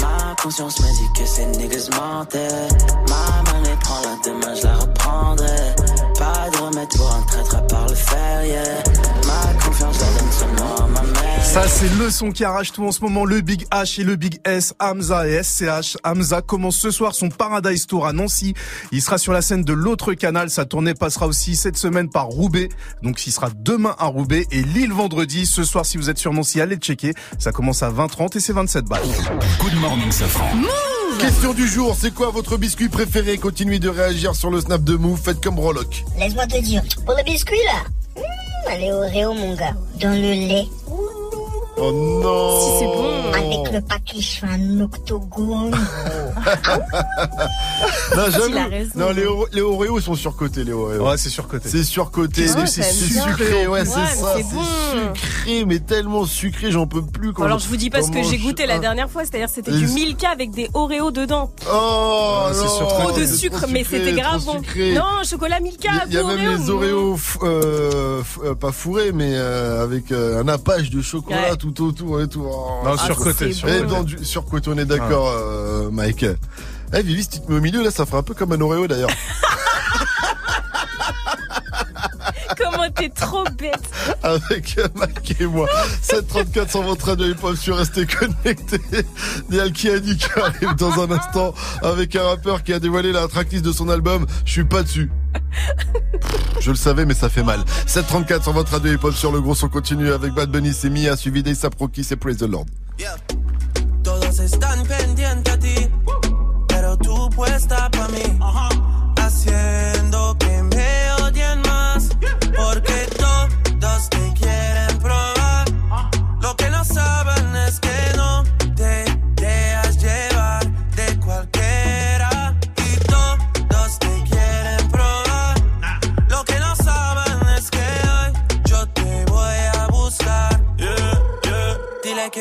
Ma conscience dit que. Ma monnaie prend demain, je la reprendrai. Pas de pour un à part le fer, yeah. Ma confiance, la donne seulement à ma mère.
Ça, c'est le son qui arrache tout en ce moment. Le Big H et le Big S, Hamza et SCH. Hamza commence ce soir son Paradise Tour à Nancy. Il sera sur la scène de l'autre canal. Sa tournée passera aussi cette semaine par Roubaix. Donc, il sera demain à Roubaix et Lille vendredi. Ce soir, si vous êtes sur Nancy, allez checker. Ça commence à 20h30 et c'est 27 balles.
Good morning, Safran.
Question du jour, c'est quoi votre biscuit préféré? Continuez de réagir sur le snap de Move, faites comme Broloc.
Laisse-moi te dire, pour le biscuit là, mmh, les Oreo mon gars, dans le lait.
Oh non
Si c'est bon. Avec le paquet, je fais un octogone.
Non,
Il a
j'avoue.
raison.
Non, les, Ore- les Oreos sont surcotés, les Oreos.
Ouais, c'est surcoté.
C'est surcoté. C'est
c'est
c'est
bien.
sucré, ouais,
Ouais,
c'est
mais
ça.
c'est bon.
sucré, mais tellement sucré, j'en peux plus. quand
Alors je vous dis pas ce que
comment
j'ai
je-
goûté la
Ah.
dernière fois, c'est-à-dire c'était du Milka avec des Oreos dedans.
Oh,
c'est
non,
surcoté.
Trop de
c'est
sucre,
trop
mais
sucré,
c'était grave bon.
sucré.
Non, chocolat Milka,
Il y a même les Oreos, f- euh, f- euh, pas fourrés, mais euh, avec euh, un nappage de chocolat
Ouais.
Tout autour et tout. Oh.
Non, surcoté, surcoté.
surcoté, on est d'accord, euh, Mike. Eh, Vivi, si tu te mets au milieu, là, ça ferait un peu comme un Oreo d'ailleurs.
Comment t'es trop bête.
avec Mike et moi. 734 sur votre radio hip-hop sur Restez connectés. Nial qui a dit qu'il arrive dans un instant avec un rappeur qui a dévoilé la tracklist de son album. Je suis pas dessus. Je le savais, mais ça fait mal. 734 sur votre radio hip-hop sur le gros son continue avec Bad Bunny, c'est Mia, suivi d'Aesop Rocky, c'est Praise the Lord.
Todos están pendientes a ti, pero tú puesta pa' mí. Haciendo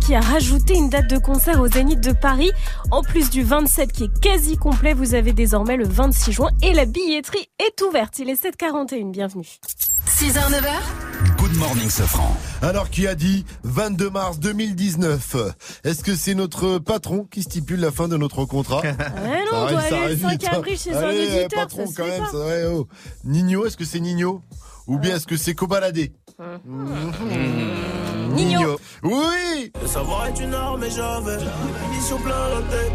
Qui a rajouté une date de concert au Zénith de Paris. En plus du 27 qui est quasi complet, vous avez désormais le 26 juin et la billetterie est ouverte. Il est 7h41, bienvenue.
6h, 9h.
Good morning, Sofran.
Alors qui a dit 22 mars 2019 Est-ce que c'est notre patron qui stipule la fin de notre contrat?
Ouais, non,
Ça
on doit aller le 5
vite, hein.
avril chez un
Allez,
auditeur.
patron
ça
quand même, ça, ouais, oh. Nino, est-ce que c'est Nino? Ou bien est-ce que c'est Cobaladé
Nino.
J'avais mission plein la tête.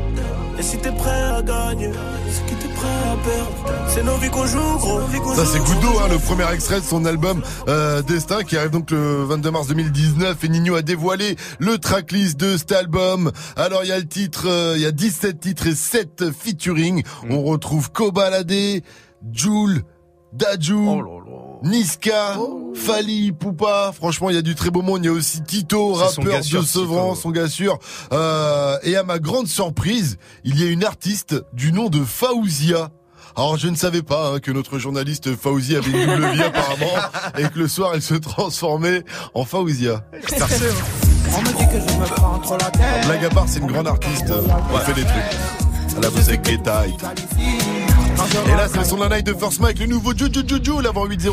Et si t'es prêt à gagner, c'est que t'es prêt à perdre. C'est nos vies qu'on joue, gros.
Ça
joue,
c'est. Goudo, hein, le premier extrait de son album euh, Destin qui arrive donc le 22 mars 2019 et Nino a dévoilé le tracklist de cet album. Alors il y a le titre, euh, il y a 17 titres et 7 featuring. On retrouve Kobalade, Joule, Dajou, Niska, Fali, Poupa. Franchement, il y a du très beau monde. Il y a aussi Tito, rappeur
sûr,
de Sevran,
Tito.
son gars sûr. Euh, et à ma grande surprise, il y a une artiste du nom de Faouzia. Alors je ne savais pas hein, que notre journaliste Faouzi avait une double vie apparemment et que le soir elle se transformait en Faouzia.
On me dit que je me prends trop la tête.
Blague à part, c'est une grande artiste. Elle fait des trucs. Elle a bossé avec. Et là, c'est son de la night de First Mike, le nouveau Juju Juju, l'avant 800.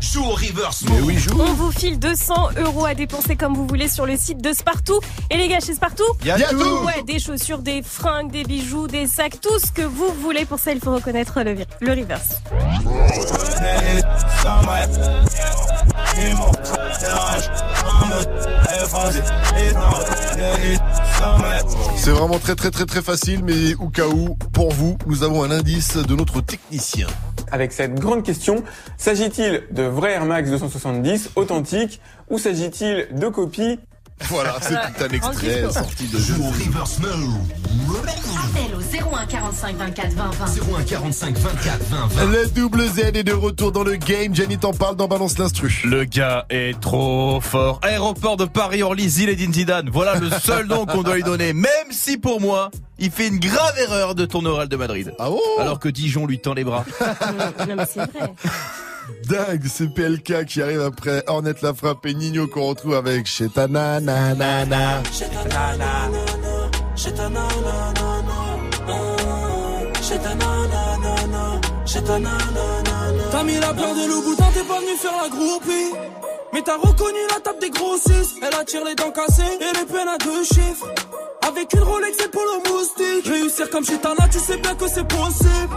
Joue au reverse
Mais oui, joue.
On vous file 200 euros à dépenser comme vous voulez sur le site de Spartoo. Et les gars, chez Spartoo,
Y a tout.
Ouais, des chaussures, des fringues, des bijoux, des sacs, tout ce que vous voulez. Pour ça, il faut reconnaître le, le reverse.
C'est vraiment très très très très facile, mais au cas où, pour vous, nous avons un indice de notre technicien.
Avec cette grande question, s'agit-il de vrais Air Max 270 authentiques ou s'agit-il de copies
Voilà, c'est tout un extrait sorti de jeu.
reverse.
Appel au 01 45 24 20 20.
01 45 24 20 20.
Le double Z est de retour dans le game. Jenny t'en parle dans Balance l'instru.
Le gars est trop fort. Aéroport de Paris-Orly, Zinedine Zidane. Voilà le seul nom qu'on doit lui donner. Même si pour moi, il fait une grave erreur de au Real de Madrid.
Ah bon?
Alors que Dijon lui tend les bras.
non, mais c'est vrai.
Dingue, c'est PLK qui arrive après Hornet la frappe et Nino qu'on retrouve avec Chetana nanana.
T'as mis la peur de Louboutin, t'es pas venu faire la groupie. Mais t'as reconnu la table des grossistes. Elle attire les dents cassées et les peines à deux chiffres. Avec une Rolex et polo moustique. Réussir comme chez Tana, tu sais bien que c'est possible.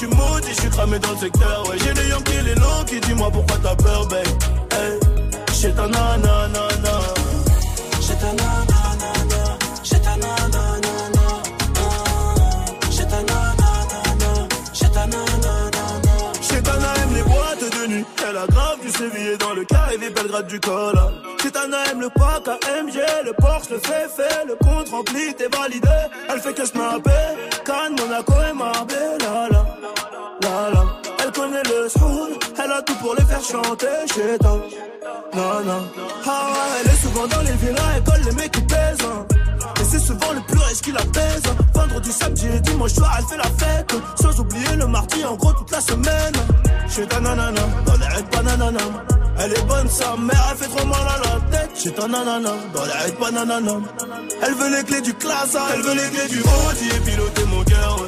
Je suis maudit, je suis cramé dans le secteur, ouais. J'ai les Yankees, les Lonkies, dis-moi pourquoi t'as peur, babe. Hey, j'ai ta nanana. J'ai ta nanana. J'ai ta nanana. J'ai ta nanana. J'ai ta nanana. Chetana aime les boîtes de nuit. Elle a grave du sévillé dans le carré Belgrade du col. Chetana aime le pack AMG, le Porsche, le fait fait, le compte rempli, t'es validé. Elle fait que snapper. Cannes, elle a tout pour les faire chanter chez toi. Non, non. Ah elle est souvent dans les villas, elle colle les mecs qui pèsent. hein. Et c'est souvent le plus riche qui la pèse. Vendredi, samedi et dimanche soir, elle fait la fête. Sans oublier le mardi, en gros, toute la semaine. Chez ta nanana, dans les raids pas nanana. Elle est bonne, sa mère, elle fait trop mal à la tête. Chez ta nanana, dans les raids pas nanana. Elle veut les clés du classe, elle veut les clés du Audi et piloter mon cœur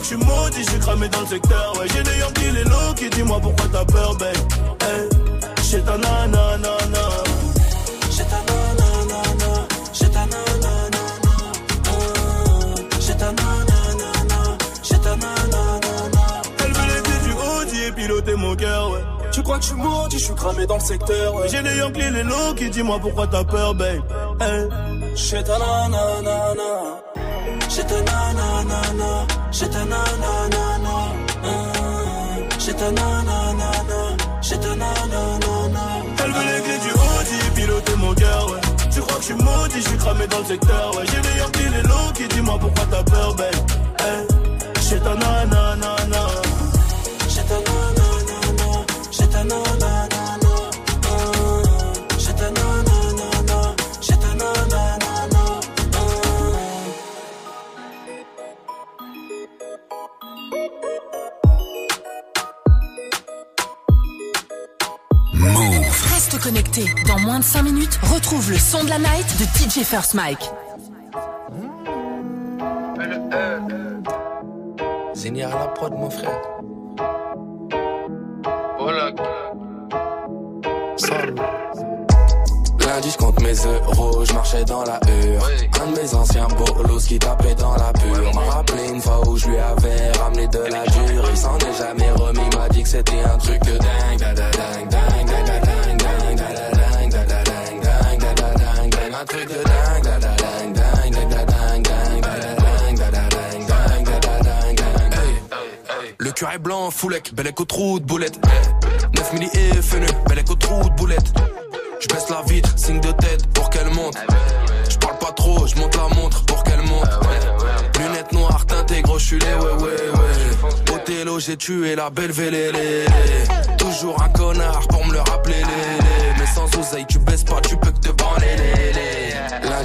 que je suis maudit, je cramé dans le secteur. J'ai des yankees, les low qui dis-moi pourquoi t'as peur, j'ai ta nanana. J'ai ta nanana. J'ai ta nanana. J'ai ta nanana.
J'ai ta nanana. Elle veut les du haut, et piloter mon cœur je suis maudit, je suis cramé dans le secteur. ouais. J'ai les Yankees, les low qui dis-moi pourquoi t'as peur, babe. Hey. J'ai ta nanana. J'ai ta nanana. J'ai ta nanana. J'ai ta nanana. J'ai ta nanana. Elle veut les clés du Audi, piloter mon cœur, ouais. Tu crois que je suis maudit, je suis cramé dans le secteur, ouais. J'ai les Yankees, les low qui dis-moi pourquoi t'as peur, babe. Hey. J'ai ta nanana.
Connecté. Dans moins de 5 minutes, retrouve le son de la night de DJ First Mike.
Zénia à la prod, mon frère. Voilà.
Lundi, je compte mes euros, je marchais dans la hure. Un de mes anciens bolos qui tapait dans la pure. M'a rappelé une fois où je lui avais ramené de la dure. Il s'en est jamais remis, m'a dit que c'était un truc de dingue. da da dingue. Un truc de dingue, da da dingue, dingue, dingue, dingue.
Le blanc, foulec, bel écho trou de boulette. 9 milli et fenu, bel écho trou de boulette. Je baisse la vitre, signe de tête pour qu'elle monte. Je parle pas trop, je monte la montre pour qu'elle monte. Lunettes noires, teintées, gros, les ouais, ouais, ouais. Othello, j'ai tué la belle vélélé. Toujours un connard pour me le rappeler. Mais sans oseille, tu baisses pas, tu peux que te lé.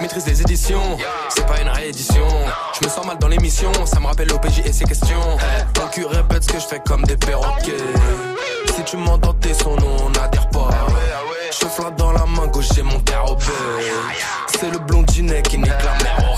Maîtrise les éditions, c'est pas une réédition. Je me sens mal dans l'émission, ça me rappelle l'OPJ et ses questions. Ton cul répète ce que je fais comme des perroquets. Si tu m'entends tes son nom, on n'adhère pas. Je flatte dans la main gauche, j'ai mon père au C'est le blondinet qui nique la mère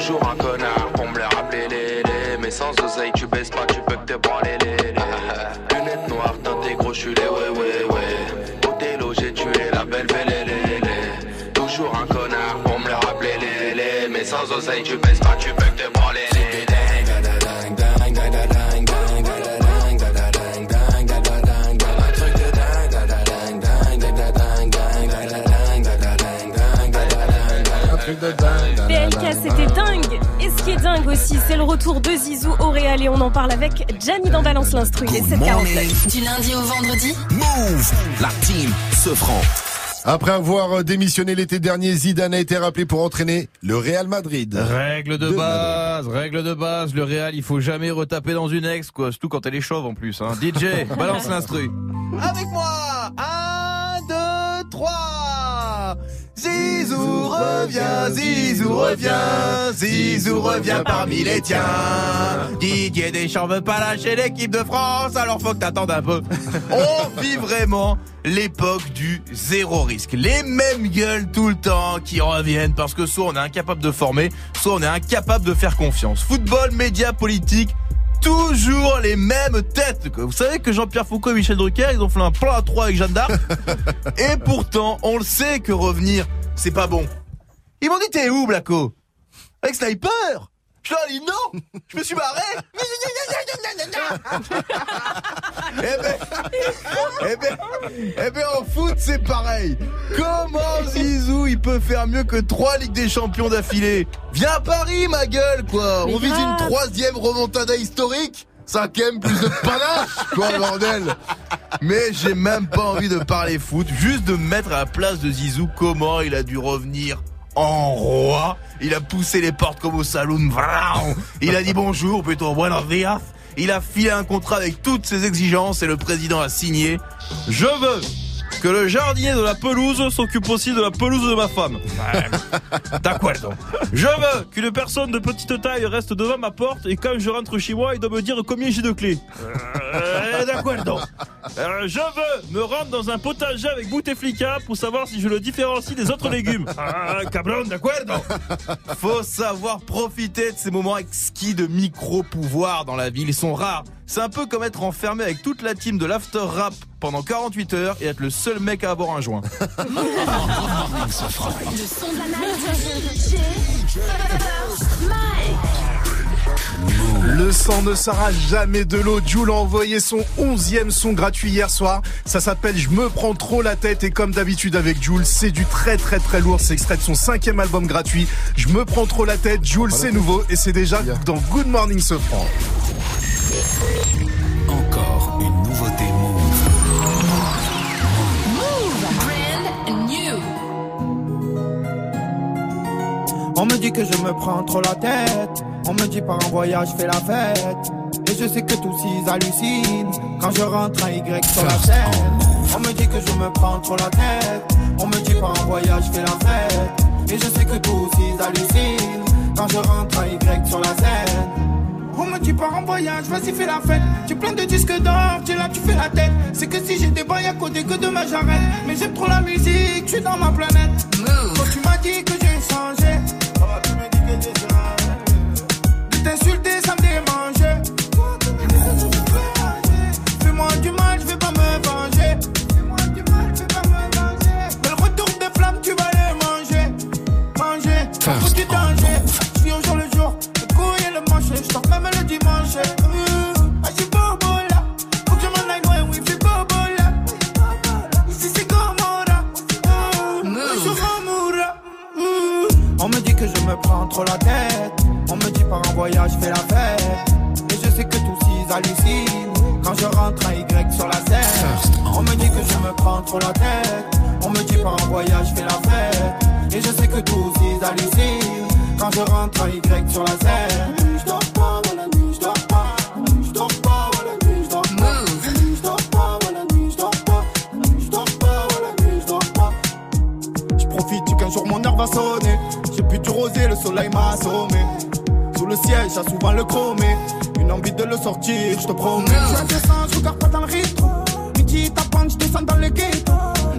Toujours un connard pour me le rappeler, les, les. Mais sans oseille, tu baisses pas, tu peux que te branler, les, les. Lunettes noires, teintées gros, je les ouais, ouais, ouais. Othello, j'ai tué la belle vélélé. Toujours un connard pour me le rappeler, les, les. Mais sans oseille, tu baisses
c'est le retour de Zizou au Réal et on en parle avec Gianni dans Balance l'Instru. Il est 7h49.
Du lundi au vendredi,
Move, la team se franc.
Après avoir démissionné l'été dernier, Zidane a été rappelé pour entraîner le Real Madrid.
Règle de base, règle de base, le Real, il faut jamais retaper dans une ex, quoi, surtout quand elle est chauve en plus. Hein. DJ, balance l'instru.
Avec moi 1, 2, 3 Zizou revient, Zizou revient, Zizou revient parmi les tiens.
Didier Deschamps veut pas lâcher l'équipe de France, alors faut que t'attendes un peu. On vit vraiment l'époque du zéro risque. Les mêmes gueules tout le temps qui reviennent parce que soit on est incapable de former, soit on est incapable de faire confiance. Football, médias, politique, toujours les mêmes têtes. quoi. Vous savez que Jean-Pierre Foucault et Michel Drucker, ils ont fait un plan à trois avec Jeanne d'Arc. et pourtant, on le sait que revenir, c'est pas bon. Ils m'ont dit t'es où, Blacko Avec Sniper? Je leur ai dit non Je me suis barré. Eh ben, eh ben, eh ben en foot c'est pareil. Comment Zizou il peut faire mieux que trois Ligues des Champions d'affilée? Viens à Paris ma gueule quoi. On vise une troisième remontada historique. Cinquième plus de panache Quoi bordel. Mais j'ai même pas envie de parler foot, juste de me mettre à la place de Zizou. Comment il a dû revenir? En roi Il a poussé les portes comme au saloon. Il a dit bonjour, plutôt buenos días. Il a filé un contrat avec toutes ses exigences et le président a signé. Je veux que le jardinier de la pelouse s'occupe aussi de la pelouse de ma femme. D'accord. Je veux qu'une personne de petite taille reste devant ma porte et quand je rentre chez moi, il doit me dire combien j'ai de clés. Euh, D'accord. Euh, je veux me rendre dans un potager avec Bouteflika pour savoir si je le différencie des autres légumes. Ah, cabron, d'accord Faut savoir profiter de ces moments exquis de micro-pouvoir dans la ville. Ils sont rares. C'est un peu comme être enfermé avec toute la team de l'after rap pendant 48 heures et être le seul mec à avoir un joint.
Le
sang ne sera jamais de l'eau. Jules a envoyé son onzième son gratuit hier soir. Ça s'appelle Je me prends trop la tête et comme d'habitude avec Jules, c'est du très très très lourd. C'est extrait de son cinquième album gratuit. Je me prends trop la tête. Jules, c'est nouveau et c'est déjà dans Good Morning Sofran.
On me dit que je me prends trop la tête. On me dit par un voyage, fais la fête. Et je sais que tous ils hallucinent quand je rentre un Y sur la scène. On me dit que je me prends trop la tête. On me dit par un voyage, fais la fête. Et je sais que tous ils hallucinent quand je rentre un Y sur la scène. On me dit par un voyage, vas-y fais la fête. Tu plein de disques d'or, tu là tu fais la tête. C'est que si j'ai des bails à côté que demain j'arrête. Mais j'aime trop la musique, je suis dans ma planète. Quand tu m'as dit que j'ai changé, De t'insulter, ça me démangeait. Fais-moi du mal, je vais pas me venger. Fais-moi du mal, je vais pas me venger. Mais le retour des flammes, tu vas les manger. Manger, faut du danger. Je vis au jour le jour, le couille et le manche. Je sors même le dimanche. Ah, j'ai bobo là. Faut que je m'en aille loin, oui, j'ai bobo là. Ici c'est suis Gomorrah. Euh. On me dit que je me prends trop la tête. On me dit par un voyage, fais la fête. Et je sais que tous ils hallucinent quand je rentre un Y sur la scène. On me dit que je me prends trop la tête. On me dit par un voyage, fais la fête. Et je sais que tous ils hallucinent quand je rentre un Y sur la scène. Je dors pas, nuit, je dors pas. La nuit, je dors pas, ouais, la nuit, je dors pas. La nuit, je dors pas, ouais, la nuit, je dors pas. La nuit, je dors pas, ouais, la nuit, je dors pas. Je profite qu'un jour mon heure va sonner. J'ai bu du rosé, le soleil m'a assommé. Le ciel, j'ai souvent le chromé. Une envie de le sortir, je te promets. Je descends, je regarde pas dans le rythme. Midi tapante, je descends dans le ghetto.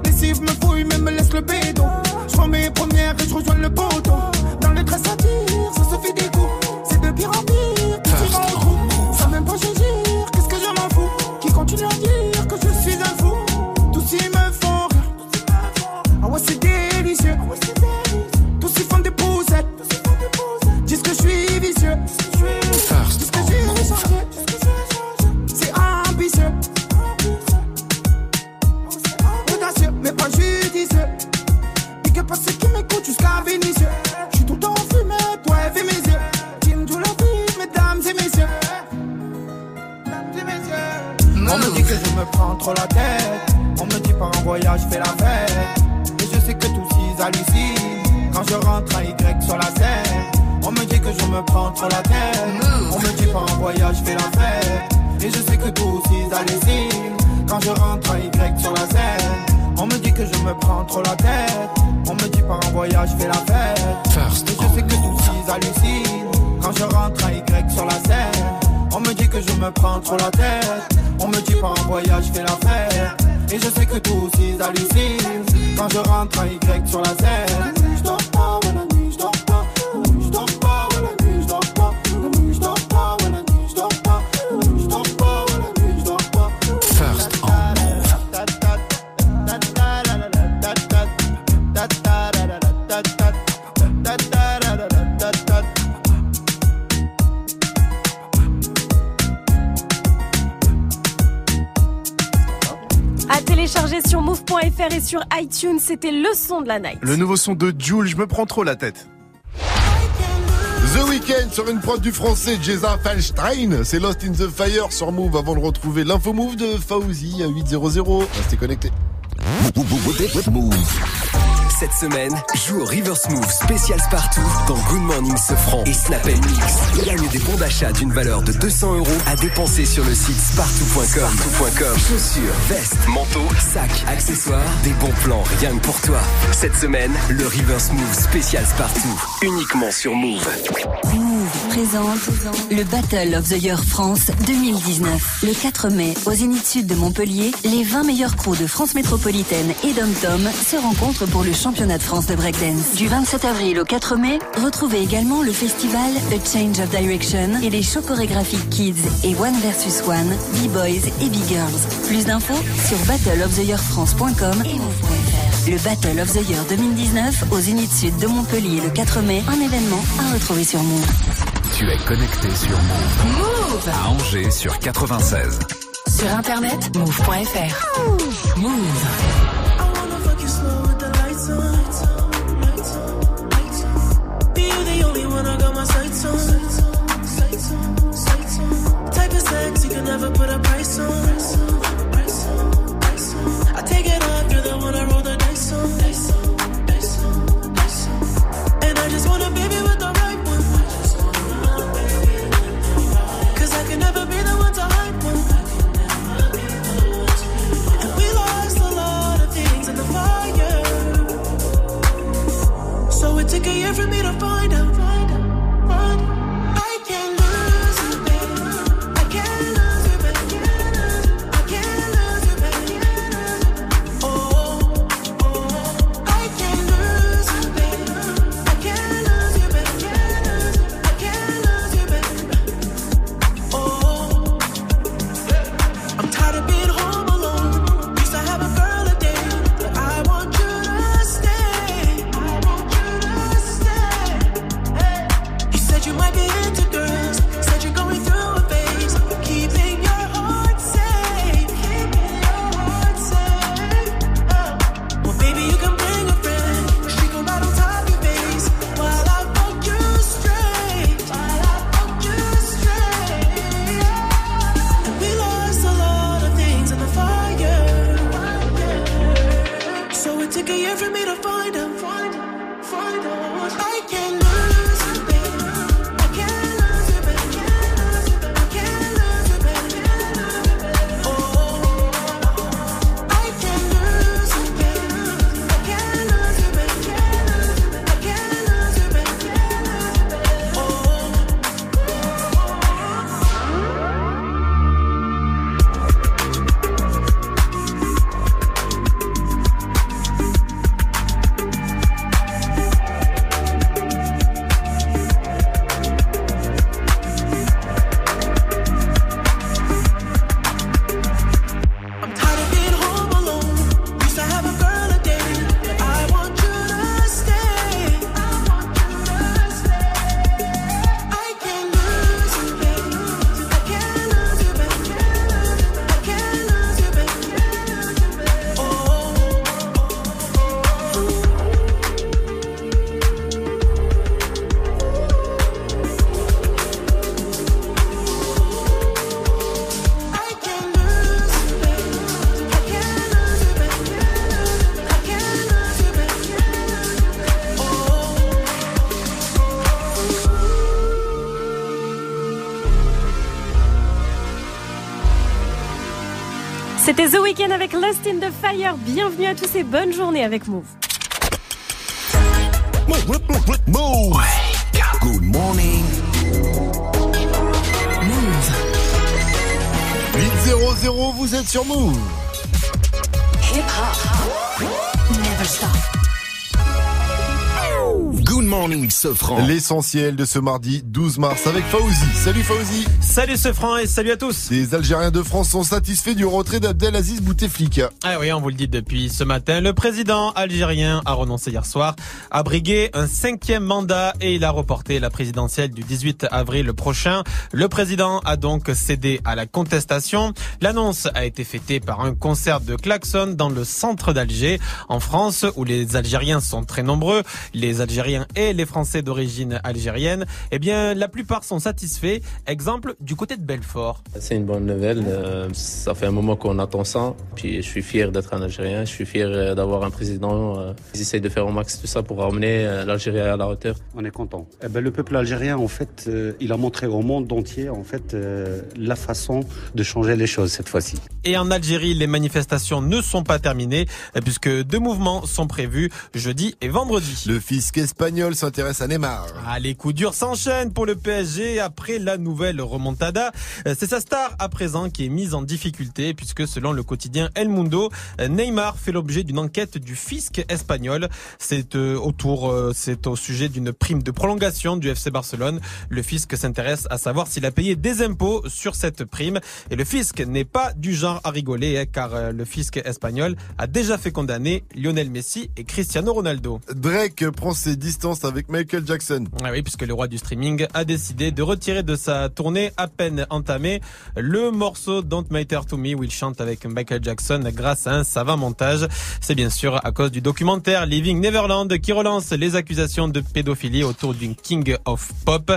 Les cibles me fouillent, mais me laisse le bédo. Je prends mes premières et je rejoins le poteau. Dans le dress à ça se fait des
son de la night.
Le nouveau son de Jules, je me prends trop la tête.
The Weeknd sur une prod du français Jeza Falstein. C'est Lost in the Fire sur Move avant de retrouver l'info Move de Fauzi à 800. Restez connectés.
Move. Cette semaine, joue au River Smooth spécial Spartoo dans Good Morning Sofran et Snap Mix. Gagne des bons d'achat d'une valeur de 200 euros à dépenser sur le site spartoo.com. Chaussures, vestes, manteaux, sacs, accessoires, des bons plans rien que pour toi. Cette semaine, le River Smooth spécial Spartoo, uniquement sur Move.
Move présente le Battle of the Year France 2019. Le 4 mai, au Zénith Sud de Montpellier, les 20 meilleurs crews de France métropolitaine et d'Om-Tom se rencontrent pour le championnat de France de breakdance. Du 27 avril au 4 mai, retrouvez également le festival A Change of Direction et les shows chorégraphiques Kids et One vs One, B-Boys et B-Girls. Plus d'infos sur battleoftheyearfrance.com et move.fr. Le Battle of the Year 2019 au Zénith Sud de Montpellier le 4 mai, un événement à retrouver sur Move.
Tu es connecté sur Move.
Move
À Angers sur 96.
Sur internet, move.fr. Move.
fuck never put a price on. The
Weeknd avec Lost in the Fire. Bienvenue à tous et bonne journée avec Move.
Move.
Good morning.
800, vous êtes sur Move.
Hip hop. Never stop.
Good morning, Sofran.
L'essentiel de ce mardi 12 mars avec Fauzi. Salut Fauzi.
Salut ce franc et salut à tous.
Les Algériens de France sont satisfaits du retrait d'Abdelaziz Bouteflika.
Ah oui, on vous le dit depuis ce matin. Le président algérien a renoncé hier soir à briguer un cinquième mandat et il a reporté la présidentielle du 18 avril prochain. Le président a donc cédé à la contestation. L'annonce a été fêtée par un concert de klaxon dans le centre d'Alger, en France, où les Algériens sont très nombreux. Les Algériens Algériens et les Français d'origine algérienne, eh bien, la plupart sont satisfaits. Exemple du côté de Belfort.
C'est une bonne nouvelle. euh, ça fait un moment qu'on attend ça. Puis je suis fier d'être un Algérien. Je suis fier euh, d'avoir un président euh, qui essaye de faire au max tout ça pour ramener euh, l'Algérie à la hauteur.
On est content. Eh ben, le peuple algérien, en fait, il a montré au monde entier, en fait, la façon de changer les choses cette fois-ci.
Et en Algérie, les manifestations ne sont pas terminées puisque deux mouvements sont prévus jeudi et vendredi.
Le fisc espagnol s'intéresse à Neymar.
Ah, les coups durs s'enchaînent pour le PSG après la nouvelle remontada. Euh, C'est sa star à présent qui est mise en difficulté puisque selon le quotidien El Mundo, euh, Neymar fait l'objet d'une enquête du fisc espagnol. C'est euh, autour, c'est au sujet d'une prime de prolongation du FC Barcelone. Le fisc s'intéresse à savoir s'il a payé des impôts sur cette prime et le fisc n'est pas du genre à rigoler hein, car le fisc espagnol a déjà fait condamner Lionel Messi et Cristiano Ronaldo.
Drake prend ses distances avec Michael Jackson.
Ah oui, puisque le roi du streaming a décidé de retirer de sa tournée à peine entamée le morceau Don't Matter to Me où il chante avec Michael Jackson grâce à un savant montage. C'est bien sûr à cause du documentaire Living Neverland qui relance les accusations de pédophilie autour d'une King of Pop.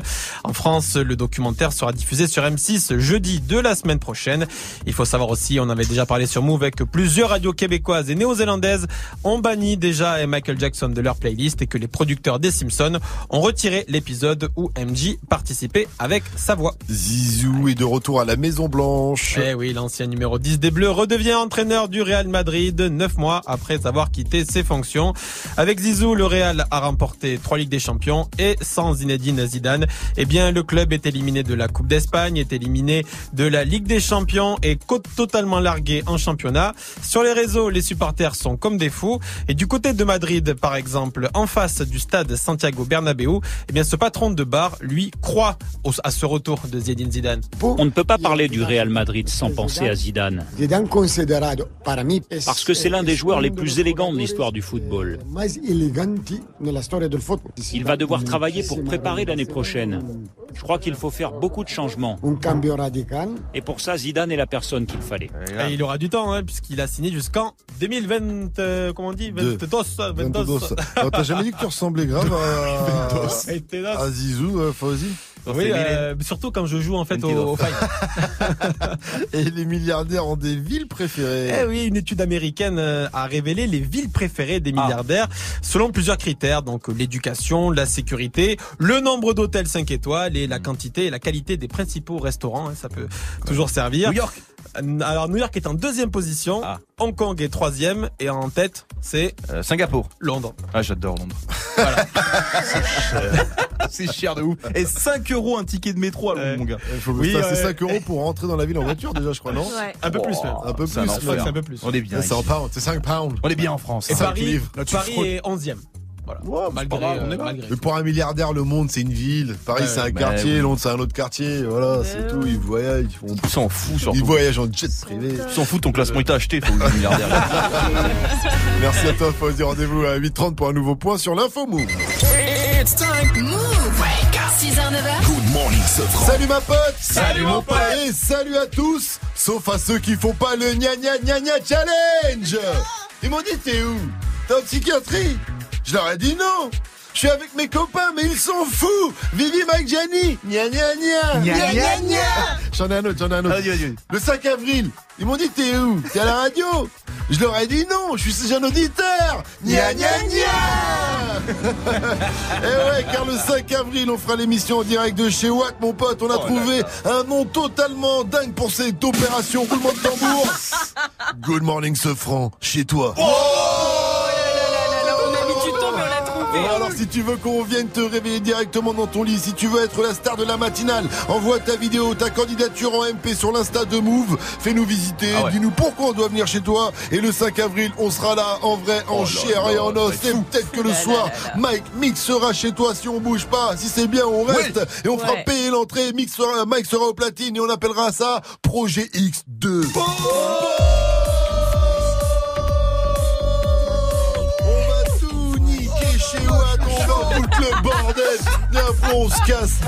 En France, le documentaire sera diffusé sur M6 jeudi de la semaine prochaine. Il faut savoir aussi, on avait déjà parlé sur Move avec plusieurs radios québécoises et néo-zélandaises ont banni déjà Michael Jackson de leur playlist et que les producteurs des Simpsons ont retiré l'épisode où MJ participait avec sa voix.
Zizou est de retour à la Maison Blanche.
Eh oui, l'ancien numéro 10 des Bleus redevient entraîneur du Real Madrid neuf mois après avoir quitté ses fonctions. Avec Zizou, le Real a remporté trois Ligues des Champions et sans Zinedine Zidane, eh bien, le club est éliminé de la Coupe d'Espagne, est éliminé de la Ligue des Champions et côte totalement largué en championnat. Sur les réseaux, les supporters sont comme des fous. Et du côté de Madrid, par exemple, en face du stade Santiago Bernabéu, eh bien, ce patron de bar, lui, croit au- à ce retour de Zinedine Zidane.
On ne peut pas parler du Real Madrid sans penser à Zidane, parce que c'est l'un des joueurs les plus élégants de l'histoire du football. Il va devoir travailler pour préparer l'année prochaine. Je crois qu'il faut faire beaucoup de changements.
Un cambio radical.
Et pour ça, Zidane est la personne qu'il fallait.
Et il aura du temps, hein, puisqu'il a signé jusqu'en 2020, euh, comment on dit 22, 22.
22. Oh, T'as jamais dit que tu ressemblais grave à,
22.
à Zizou, euh, Fauzi
Oui, euh, surtout quand je joue en fait au, au fight.
Et les milliardaires ont des villes préférées.
Eh oui, une étude américaine euh, a révélé les villes préférées des milliardaires selon plusieurs critères, donc euh, l'éducation, la sécurité, le nombre d'hôtels 5 étoiles et la quantité et la qualité des principaux restaurants, hein, ça peut toujours servir.
New York.
Euh, Alors New York est en deuxième position, Hong Kong est troisième et en tête c'est
Euh, Singapour.
Londres.
Ah, j'adore Londres. C'est cher de ouf. Et 5 euros un ticket de métro à Londres, mon gars.
Que ça, c'est 5 euros pour rentrer dans la ville en voiture déjà, je crois, non
Ouais.
Un peu plus même.
Un peu plus,
un peu plus.
On est bien.
C'est 100
ici.
pounds, c'est 5 pounds.
On est bien en France.
Et
Ça
Paris, Paris est 11e. Voilà.
Ouais, c'est
malgré,
pas grave, on
euh,
est
malgré.
Mais pour un milliardaire, le monde, c'est une ville. Paris,
Ouais,
c'est un
bah
quartier.
oui.
Londres, c'est un autre quartier. Voilà, c'est tout. Ils voyagent. Ils, font...
Ils s'en foutent surtout.
ils voyagent en jet privé.
Ils s'en foutent, ton classement il t'a acheté, faut le milliardaire.
Merci à toi, Fauzi. Rendez-vous à 8h30 pour un nouveau point sur l'info Move.
It's time. Move. 6h, 9h.
Good morning.
Salut ma pote
Salut, mon pote.
Et salut à tous Sauf à ceux qui font pas le gna gna gna gna challenge Ils m'ont dit t'es où? T'es en psychiatrie? Je leur ai dit non. Je suis avec mes copains, mais ils sont fous. Vivi, Mike, Gianni Gna gna gna
Gna, gna, gna.
J'en ai un autre, j'en ai un autre. Le 5 avril, ils m'ont dit t'es où? T'es à la radio? Je leur ai dit non, je suis un auditeur. Gna gna gna Eh ouais, car le 5 avril, on fera l'émission en direct de chez Watt, mon pote. On a trouvé un nom totalement dingue pour cette opération. Roulement de tambour. Good morning, ce franc, chez toi.
On
Bon, alors si tu veux qu'on vienne te réveiller directement dans ton lit, si tu veux être la star de la matinale, envoie ta vidéo, ta candidature en MP sur l'insta de Move, fais-nous visiter,
Ah ouais.
dis-nous pourquoi on doit venir chez toi, et le 5 avril, on sera là en vrai, en
Oh
chair
là,
et en os, et
être
peut-être que le
Là,
soir,
là, là, là.
Mike Mix sera chez toi si on bouge pas, si c'est bien, on reste, et on fera payer l'entrée, Mix sera, Mike sera au platine, et on appellera ça Projet X2. On va chez où le bordel. Viens, on se casse.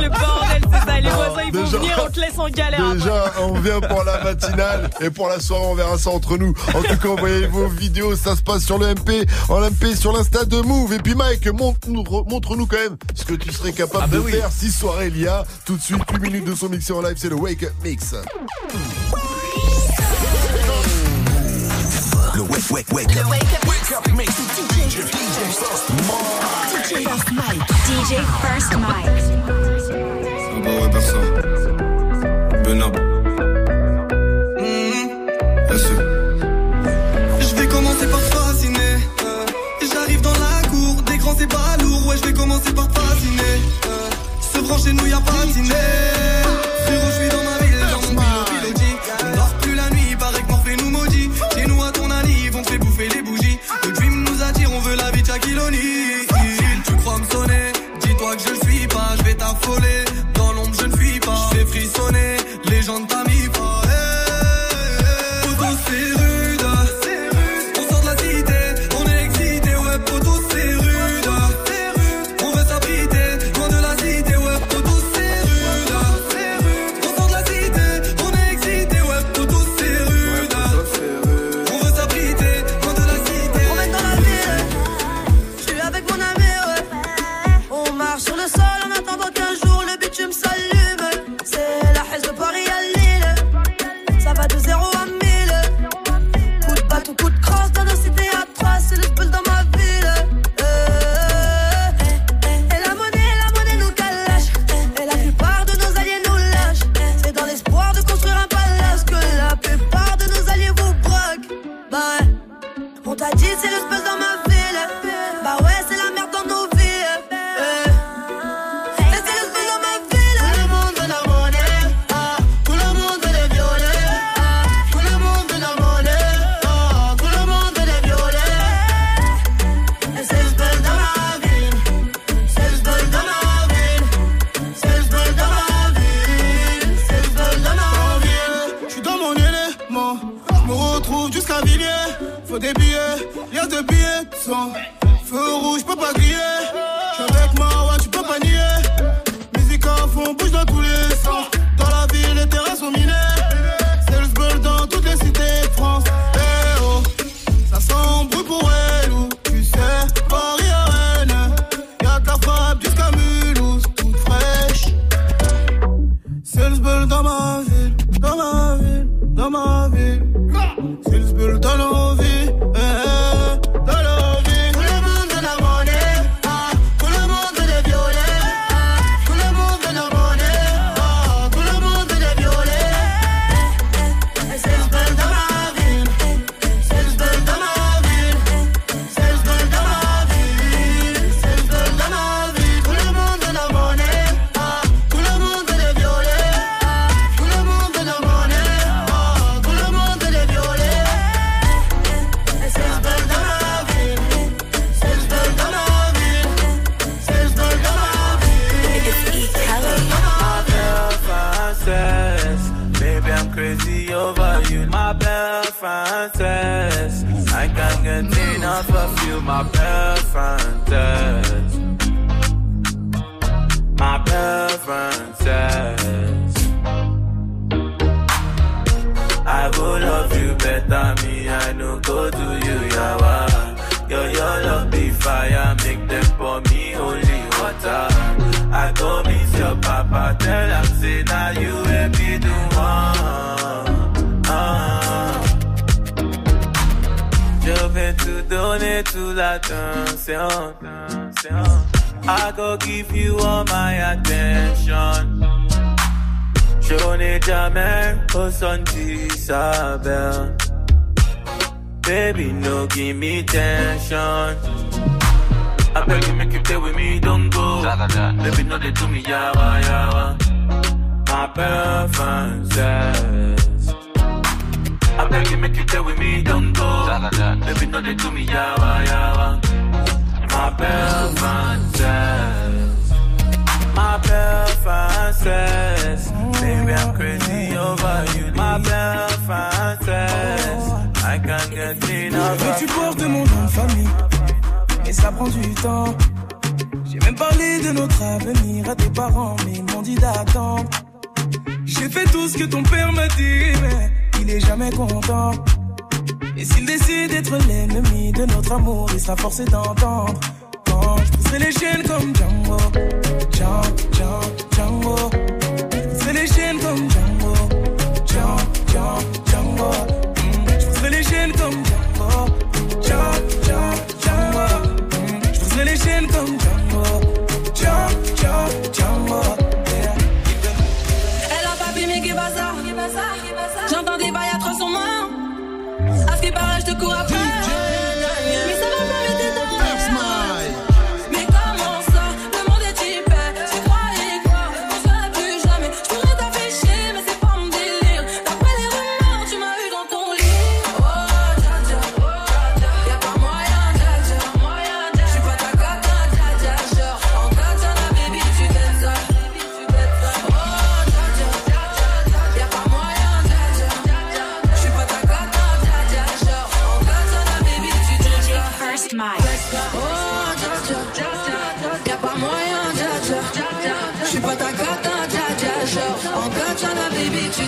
le bordel, c'est ça. Les ah, voisins, ils vont venir, on te laisse en galère. Hein.
Déjà, on vient pour la matinale et pour la soirée, on verra ça entre nous. En tout cas, envoyez vos vidéos, ça se passe sur le MP, en MP, sur l'Insta de Move. Et puis, Mike, montre-nous montre quand même ce que tu serais capable
ah bah
de faire si soirée il y a. Tout de suite, 8 minutes de son mixé en live, c'est le Wake Up Mix.
Le wake, wake, wake. Le wake up. Wake up. DJ, DJ First
DJ First Mike. DJ First Mike.
Ouais, perso.
Je vais commencer par fasciner. Euh, j'arrive dans la cour. Des grands, c'est pas lourd. Ouais, je vais commencer par te fasciner. Euh, se brancher, nous, y'a pas de dîner. Frérot, je suis dans ma vie.
voler.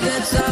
Baby,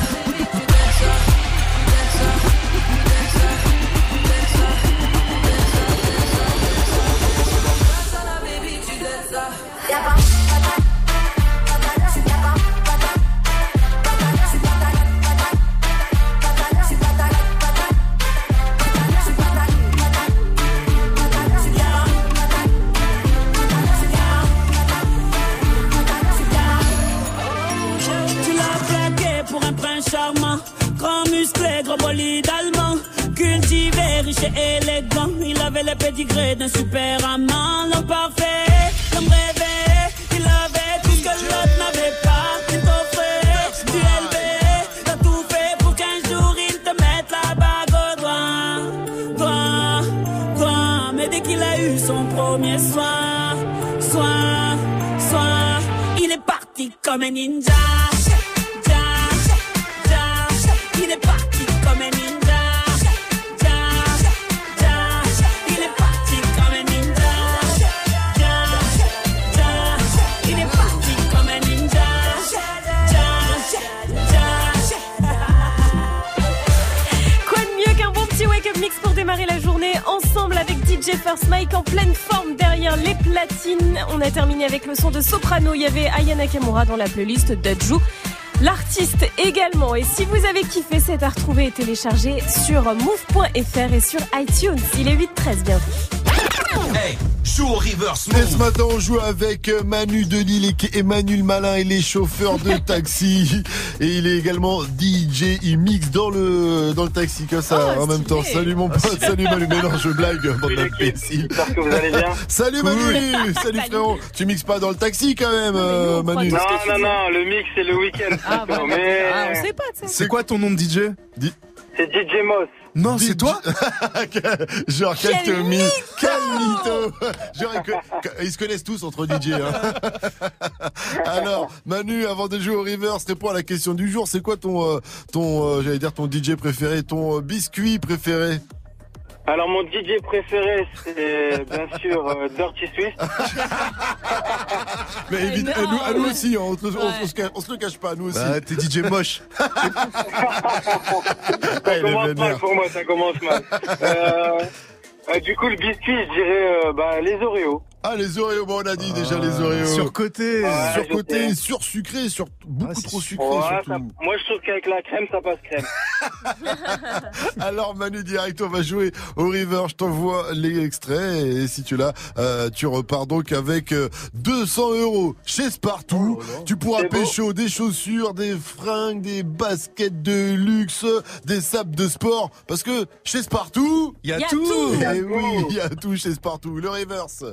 télécharger sur move.fr et sur iTunes. Il est 8-13 bientôt.
Hey, joue au reverse
Et ce matin, on joue avec euh, Manu de Lille et Emmanuel Malin. Il est chauffeur de taxi. et il est également DJ. Il mixe dans le, dans le taxi comme ça en même temps. Salut mon pote, salut Manu. Mais non, je blague, bande d'imbéciles.
J'espère que vous allez bien.
Salut Manu Salut frérot Tu mixes pas dans le taxi quand même, euh, Manu
Non, non, non, le mix c'est le week-end.
Ah, bah,
mais...
ah, on sait pas.
C'est quoi ton nom de DJ
C'est DJ Moss.
Non, c'est toi
Genre, quel
Quel mytho
Quel mytho Genre, que- que- Ils se connaissent tous entre DJ. hein. Alors, Manu, avant de jouer au River, c'était pour la question du jour. C'est quoi ton, euh, ton euh, j'allais dire ton DJ préféré, ton euh, biscuit préféré?
Alors mon DJ préféré c'est bien sûr euh, Dirty Swift.
Mais évidemment, à nous, à nous aussi, on, te le- on- on se cache- on se le cache pas, nous aussi.
Bah, t'es DJ moche.
Ça commence mal pour moi, ça commence mal. Euh, euh, du coup le biscuit je dirais euh, bah, les Oreos.
Ah, les Oreos, bon, on a dit déjà les Oreos.
Surcoté.
Je
Surcoté, sursucré, sur beaucoup trop sucré surtout.
ça- moi je trouve qu'avec la crème ça passe crème.
Alors Manu direct, on va jouer au River. Je t'envoie les extraits et si tu l'as, euh, tu repars donc avec euh, 200 euros chez Spartoo. tu pourras pécho des chaussures, des fringues, des baskets de luxe, des sapes de sport. Parce que chez Spartoo, il y a,
Y a
tout.
tout.
Eh oui, il y a tout chez Spartoo. Le reverse.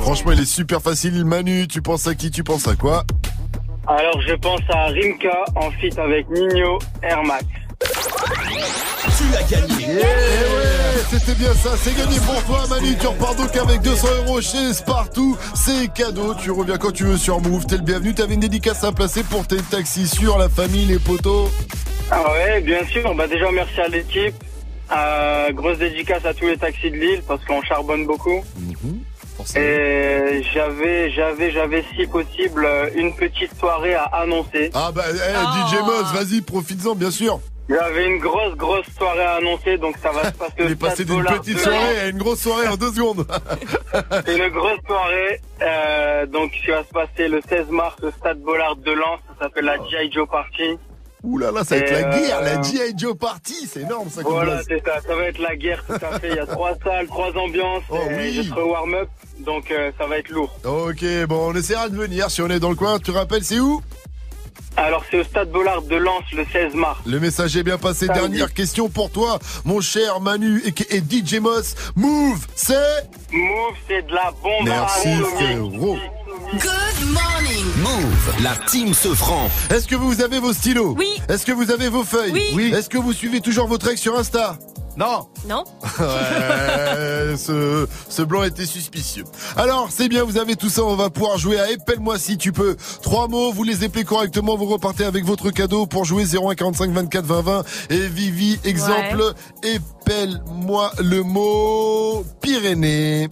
Franchement, il est super facile. Manu, tu penses à qui? Tu penses à quoi?
Alors je pense à Rimka en feat avec Nino Air.
Tu as gagné.
c'était bien ça, c'est gagné pour toi Manu, tu repars donc avec 200 euros chez Spartou, c'est cadeau, tu reviens quand tu veux sur Move, t'es le bienvenu, t'avais une dédicace à placer pour tes taxis sur la famille, les poteaux.
Ah ouais, bien sûr. Bah déjà merci à l'équipe. Euh, grosse dédicace à tous les taxis de Lille parce qu'on charbonne beaucoup. Et j'avais, j'avais, j'avais si possible une petite soirée à annoncer.
Ah bah eh, DJ Moz, vas-y, profites-en bien sûr.
J'avais une grosse, grosse soirée à annoncer, donc ça va se passer
Il est passé d'une petite soirée à une grosse soirée en deux secondes.
C'est une grosse soirée, euh, donc qui va se passer le 16 mars au Stade Bollard de Lens. Ça s'appelle la G.I. Joe Party.
Ouh là là, ça va être la guerre,
euh,
la G.I. Joe Party, c'est énorme ça
Voilà, c'est ça. Ça va être la guerre, tout à fait. Il y a trois salles, trois ambiances.
Oh oui.
Au warm-up, donc euh, ça va être lourd.
Ok, bon, on essaiera de venir si on est dans le coin. Tu rappelles, c'est où?
Alors c'est au Stade Bollard de Lens le 16 mars.
Le message est bien passé. Dernière question pour toi, mon cher Manu et, et DJ Moss. Move, c'est
Move, c'est de la bombe
Merci frérot.
Good morning.
Move, la team se franc.
Est-ce que vous avez vos stylos
Oui.
Est-ce que vous avez vos feuilles
Oui.
Est-ce que vous suivez toujours votre ex sur Insta
non
Non
ouais, ce, ce, blanc était suspicieux. Alors, c'est bien, vous avez tout ça, on va pouvoir jouer à Épelle-moi si tu peux. Trois mots, vous les épelez correctement, vous repartez avec votre cadeau pour jouer 0145 24 20 20. Et Vivi, exemple, épelle-moi le mot Pyrénées.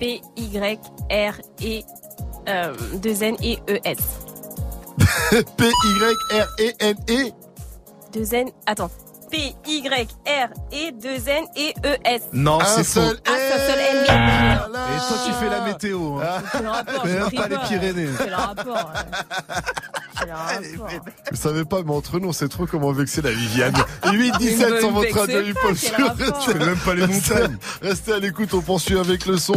P-Y-R-E... Euh, de N E E S.
P
Y R E N E. De N. Attends. P-Y-R-E-2-N et
E-S.
Non,
c'est faux.
Un
ah, seul N.
Ah, et toi, tu fais la météo. Hein.
C'est le rapport.
Pas les Pyrénées.
C'est le rapport.
Vous savez pas, mais entre nous, on sait trop comment vexer la Viviane. 8-17 sur votre radio
hip
Je fais même pas les montagnes.
Restez à l'écoute, on poursuit avec le son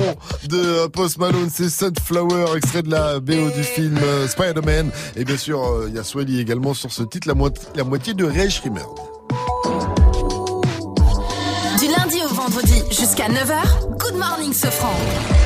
de euh, Post Malone. C'est Sunflower, extrait de la BO du film euh, Spider-Man. Et bien sûr, euh, il y a Swelly également sur ce titre, la, moitié de Ray
Shrimmer. Jusqu'à 9h, Good Morning Sofran.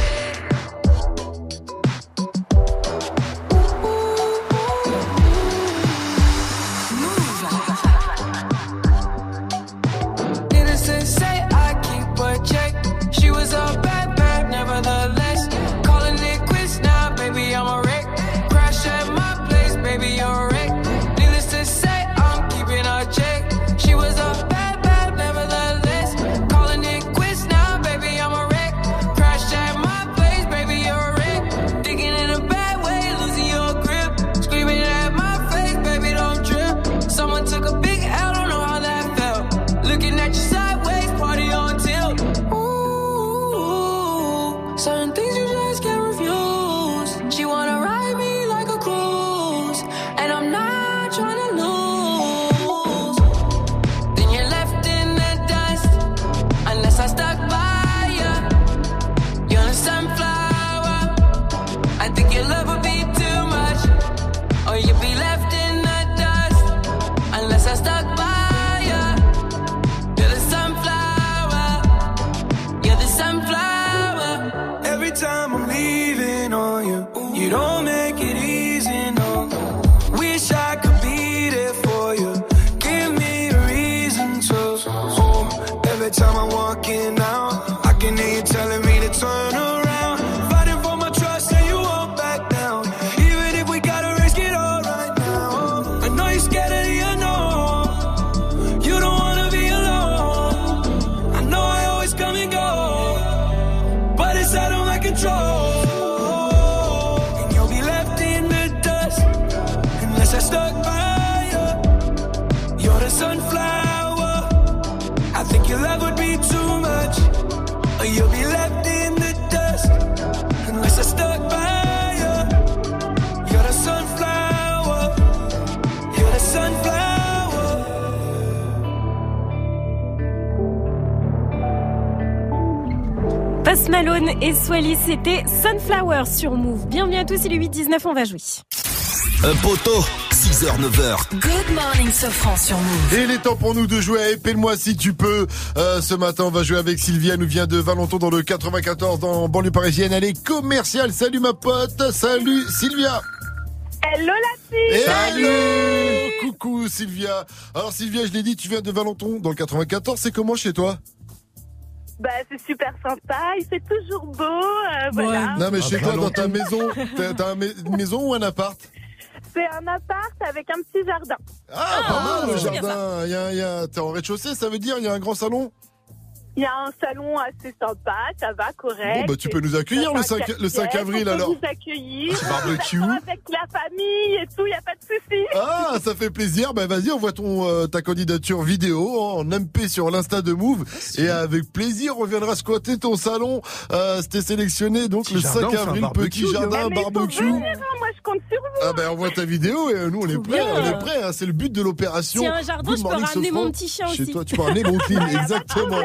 Et Swally, c'était Sunflower sur Move. Bienvenue à tous, il est 8-19, on va jouer.
Un poteau, 6h, 9h.
Good Morning Sofran sur Move.
Et il est temps pour nous de jouer à Épelle-moi si tu peux. Euh, ce matin, on va jouer avec Sylvia, nous vient de Valenton dans le 94, dans banlieue parisienne. Elle est commerciale. Salut ma pote. Salut Sylvia.
Hello la fille
Salut Coucou Sylvia. Alors Sylvia, je l'ai dit, tu viens de Valenton dans le 94. C'est comment chez toi?
Bah, c'est super sympa, il fait toujours beau, euh, voilà.
Non mais chez
Ah,
toi
bah,
dans
non.
ta maison, t'as t'as un mais- une maison ou un appart?
C'est un appart avec un petit jardin.
Ah, pas mal le
c'est bien
jardin. Il y a, il y a- T'es en rez-de-chaussée, ça veut dire il y a un grand salon?
Il y a un salon assez sympa, ça va, correct.
Bon, bah, tu peux nous accueillir le 5 le 5 avril,
on
alors.
peut vous accueillir.
Petit barbecue.
Avec la famille et tout, il n'y a pas de souci.
Ah, ça fait plaisir. Bah vas-y, envoie ton euh, ta candidature vidéo en MP sur l'insta de Move et avec plaisir on reviendra squatter ton salon. Euh, C'était sélectionné donc le
jardin,
5
on fait un
avril,
barbecue,
petit jardin,
Mais il faut
barbecue.
venir, hein, moi je compte sur vous.
Ah ben envoie ta vidéo et euh, nous on est prêts,
bien.
on est prêts. hein. C'est le but de l'opération.
A un jardin,
Good
je peux ramener
Sofran.
mon petit chien
Chez
aussi.
toi, tu peux ramener Brooklyn, exactement.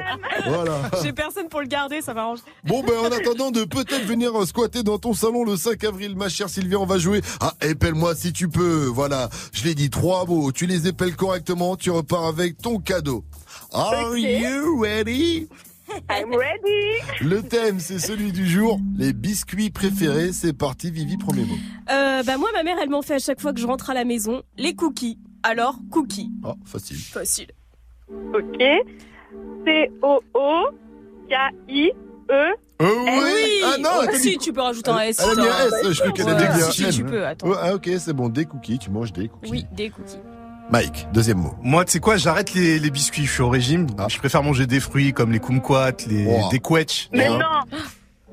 Voilà.
J'ai personne pour le garder, ça m'arrange.
Bon ben en attendant de peut-être venir squatter dans ton salon le 5 avril, ma chère Sylvia, on va jouer à épelle-moi si tu peux. Voilà, je l'ai dit trois mots, tu les épelles correctement, tu repars avec ton cadeau. Are you ready?
I'm ready.
Le thème c'est celui du jour, les biscuits préférés. C'est parti, Vivi, premier mot.
Euh, bah moi, ma mère, elle m'en fait à chaque fois que je rentre à la maison. Les cookies. Alors, cookies.
Oh, facile.
Facile.
Ok. C-O-O-K-I-E.
Oh
Eh oui
Ah non,
Oh, si, tu peux rajouter un S.
Elle a mis un. S, je crois qu'elle a
Ouais,
dit un
Si,
N.
tu peux, attends.
Ouais, ah ok, c'est bon, des cookies, tu manges des cookies.
Oui, des cookies.
Mike, deuxième mot.
Moi, tu sais quoi, j'arrête les, les biscuits, je suis au régime. Je préfère manger des fruits comme les kumquats, les,
Wow.
des quetch.
Mais
Hein.
non.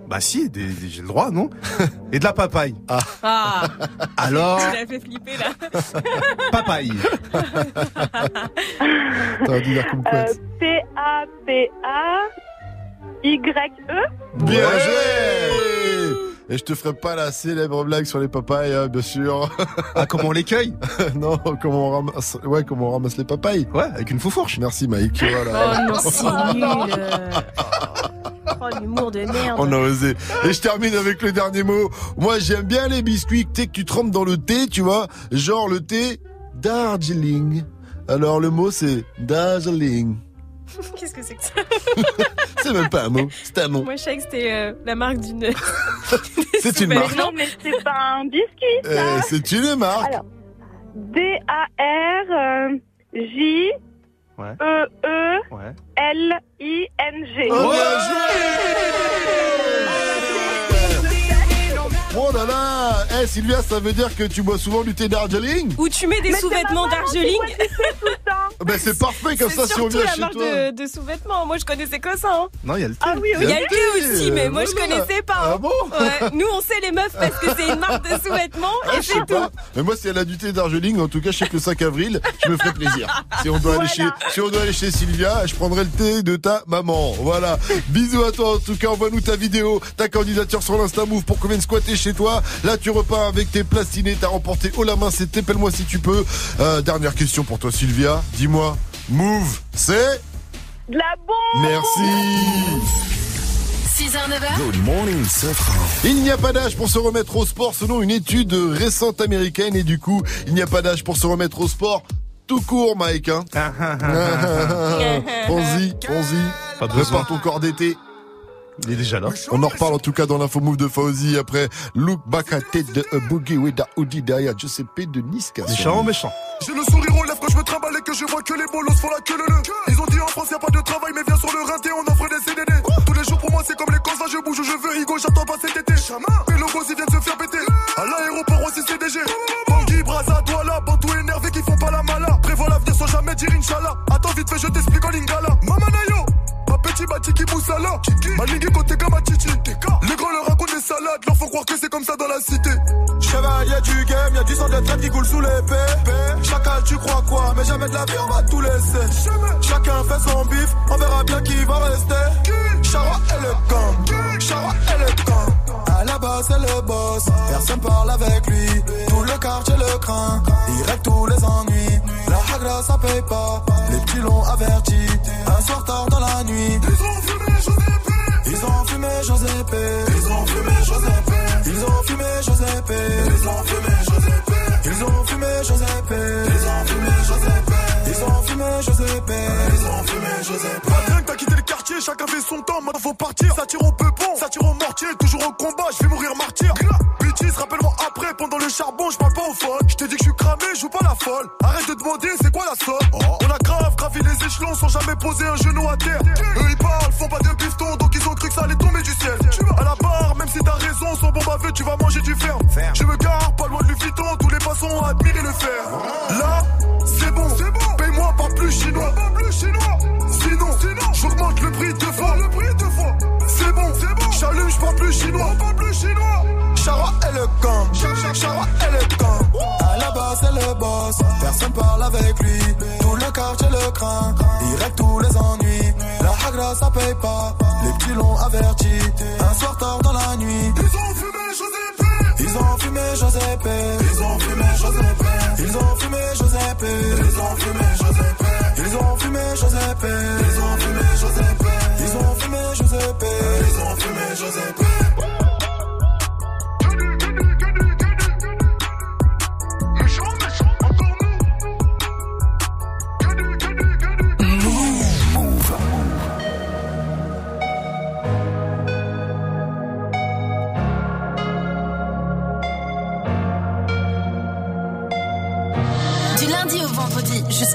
Bah si, des- des- j'ai le droit, non Et de la papaye.
Ah,
Alors,
tu l'as fait flipper là.
papaye.
Dû dire
Euh,
kumquat.
P-A-P-A-Y-E.
Bien joué Et je te ferai pas la célèbre blague sur les papayes, hein, bien sûr.
Ah, comment on les cueille
non, comment on ramasse, ouais, comment on ramasse les papayes.
Ouais, avec une foufourche.
Merci Mike, voilà.
Oh non, c'est nul. Oh, l'humour de merde.
On a osé. Et je termine avec le dernier mot. Moi, j'aime bien les biscuits que, t'es- que tu trempes dans le thé, tu vois. Genre le thé Darjeeling. Alors, le mot, c'est Darjeeling.
Qu'est-ce que c'est que ça?
C'est même pas un mot, c'est un nom.
Moi, je savais que c'était euh, la marque d'une.
C'est une
Mais
marque.
Non, mais c'est pas un biscuit.
Euh, c'est une marque.
Alors, D-A-R-J.
Ouais.
E-E.
Ouais.
L-I-N-G.
Oh, bien Oh là là Eh Sylvia, ça veut dire que tu bois souvent du thé Darjeeling
Où tu mets des sous-vêtements
ma temps.
Ben c'est parfait comme ça
C'est
si on vient
la
chez
marque
toi.
de, de sous-vêtements. Moi, je connaissais que ça. hein.
Non, il y a le thé.
Ah oui,
Il y a le thé aussi, mais moi, je connaissais pas.
Ah
hein.
bon
Ouais, Nous, on sait les meufs parce que c'est une marque de sous-vêtements
Ah,
et c'est tout.
Mais moi, si elle a du thé Darjeeling, en tout cas, je sais que le 5 avril, je me ferai plaisir. Si on doit aller chez, si on doit aller chez Sylvia, je prendrai le thé de ta maman. Voilà. Bisous à toi. En tout cas, envoie-nous ta vidéo, ta candidature sur l'Insta Move pour qu'on vienne squatter chez toi. Là, tu repars avec tes plastinés. T'as remporté haut la main. C'est épelle-moi si tu peux. Euh, dernière question pour toi, Sylvia. Dis-moi, Move, c'est?
De la bombe.
Merci.
6h, 9h,
Good morning.
Il n'y a pas d'âge pour se remettre au sport selon une étude récente américaine et du coup, il n'y a pas d'âge pour se remettre au sport tout court, Mike. Hein. Pense-y, pense-y.
Pas besoin.
Prépare ton corps d'été.
Il est déjà là.
On en reparle en tout cas dans l'info move de Fauzi après Look Back at Tête de A Boogie with a Hoodie derrière Giuseppe de Niska.
Méchant, méchant.
J'ai le sourire aux lèvres quand je me trimballe et que je vois que les bolos font la queue le le. Ils ont dit en France y a pas de travail mais viens sur le rinté on offre des CDD. Tous les jours pour moi c'est comme les cons je bouge où je veux Higo j'attends pas cet été. Les logos ils viennent se faire péter. À l'aéroport aussi CDG. Bangui, Braza, Douala, Bantou énervé qui font pas la mala. Prévois l'avenir sans jamais dire Inch'Allah. Attends vite fait je t'explique en lingala. Mamanayo. Ma petit Batiki Moussala côté comme Chichi Les grands leur racontent des salades. Leur faut croire que c'est comme ça dans la cité. Chevalier du game Y'a du sang de traite qui coule sous l'épée Chacal tu crois quoi? Mais jamais de la vie on va tout laisser. Chacun fait son bif On verra bien qui va rester. Chara et le gang Chara et le gang À la base c'est le boss. Personne parle avec lui. Tout le quartier le craint. Il règle tous les ennuis Ça paye pas. Les petits l'ont averti. Un soir tard dans la nuit. Ils ont fumé Giuseppe Ils ont fumé Giuseppe Ils ont fumé Giuseppe Ils ont fumé Giuseppe Ils ont fumé Giuseppe Ils ont fumé Giuseppe Ils ont fumé Giuseppe Ils ont fumé Giuseppe Pas que t'as quitté le quartier Chacun fait son temps Maintenant faut partir. Ça tire au peupon Ça tire au mortier Toujours au combat Je vais mourir martyr le charbon, je parle pas au phone. Je t'ai dit que je suis cramé, je joue pas la folle. Arrête de demander, c'est quoi la somme? On a grave gravi les échelons sans jamais poser un genou à terre. Eux ils parlent, font pas de bifton, donc ils ont cru que ça allait tomber du ciel. À la barre, même si t'as raison, sans bon baveux, tu vas manger du fer. Je me gare, pas loin de Vuitton, tous les passants ont admiré le fer. Là, c'est bon, c'est bon. Paye-moi pas plus chinois, pas plus chinois. Sinon, sinon, j'augmente le prix deux fois. Le prix deux fois. C'est bon, c'est bon. J'allume, je plus chinois, pas plus chinois. Chara est le camp, Chara est le camp. À la base, c'est le boss, personne parle avec lui. Tout le quartier le craint, il règle tous les ennuis. La hagra, ça paye pas, les petits l'ont averti. Un soir tard dans la nuit, ils ont fumé Giuseppe. Ils ont fumé Giuseppe. Ils ont fumé Giuseppe. Ils ont fumé Giuseppe. Ils ont fumé Giuseppe. Ils ont fumé Giuseppe. Ils ont fumé Giuseppe. Ils ont fumé Giuseppe. Ils ont fumé Giuseppe.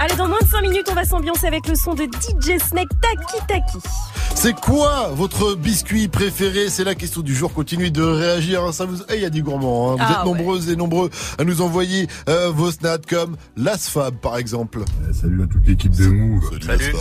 Allez, dans moins de 5 minutes, on va s'ambiancer avec le son de DJ Snake Taki Taki.
C'est quoi votre biscuit préféré? C'est la question du jour. Continuez de réagir. hein. Ça vous, Eh, il y a du gourmand. hein. Vous
Ah
êtes
ouais.
nombreuses et nombreux à nous envoyer euh, vos snaps comme l'Asfab par exemple.
Salut à toute l'équipe de Move.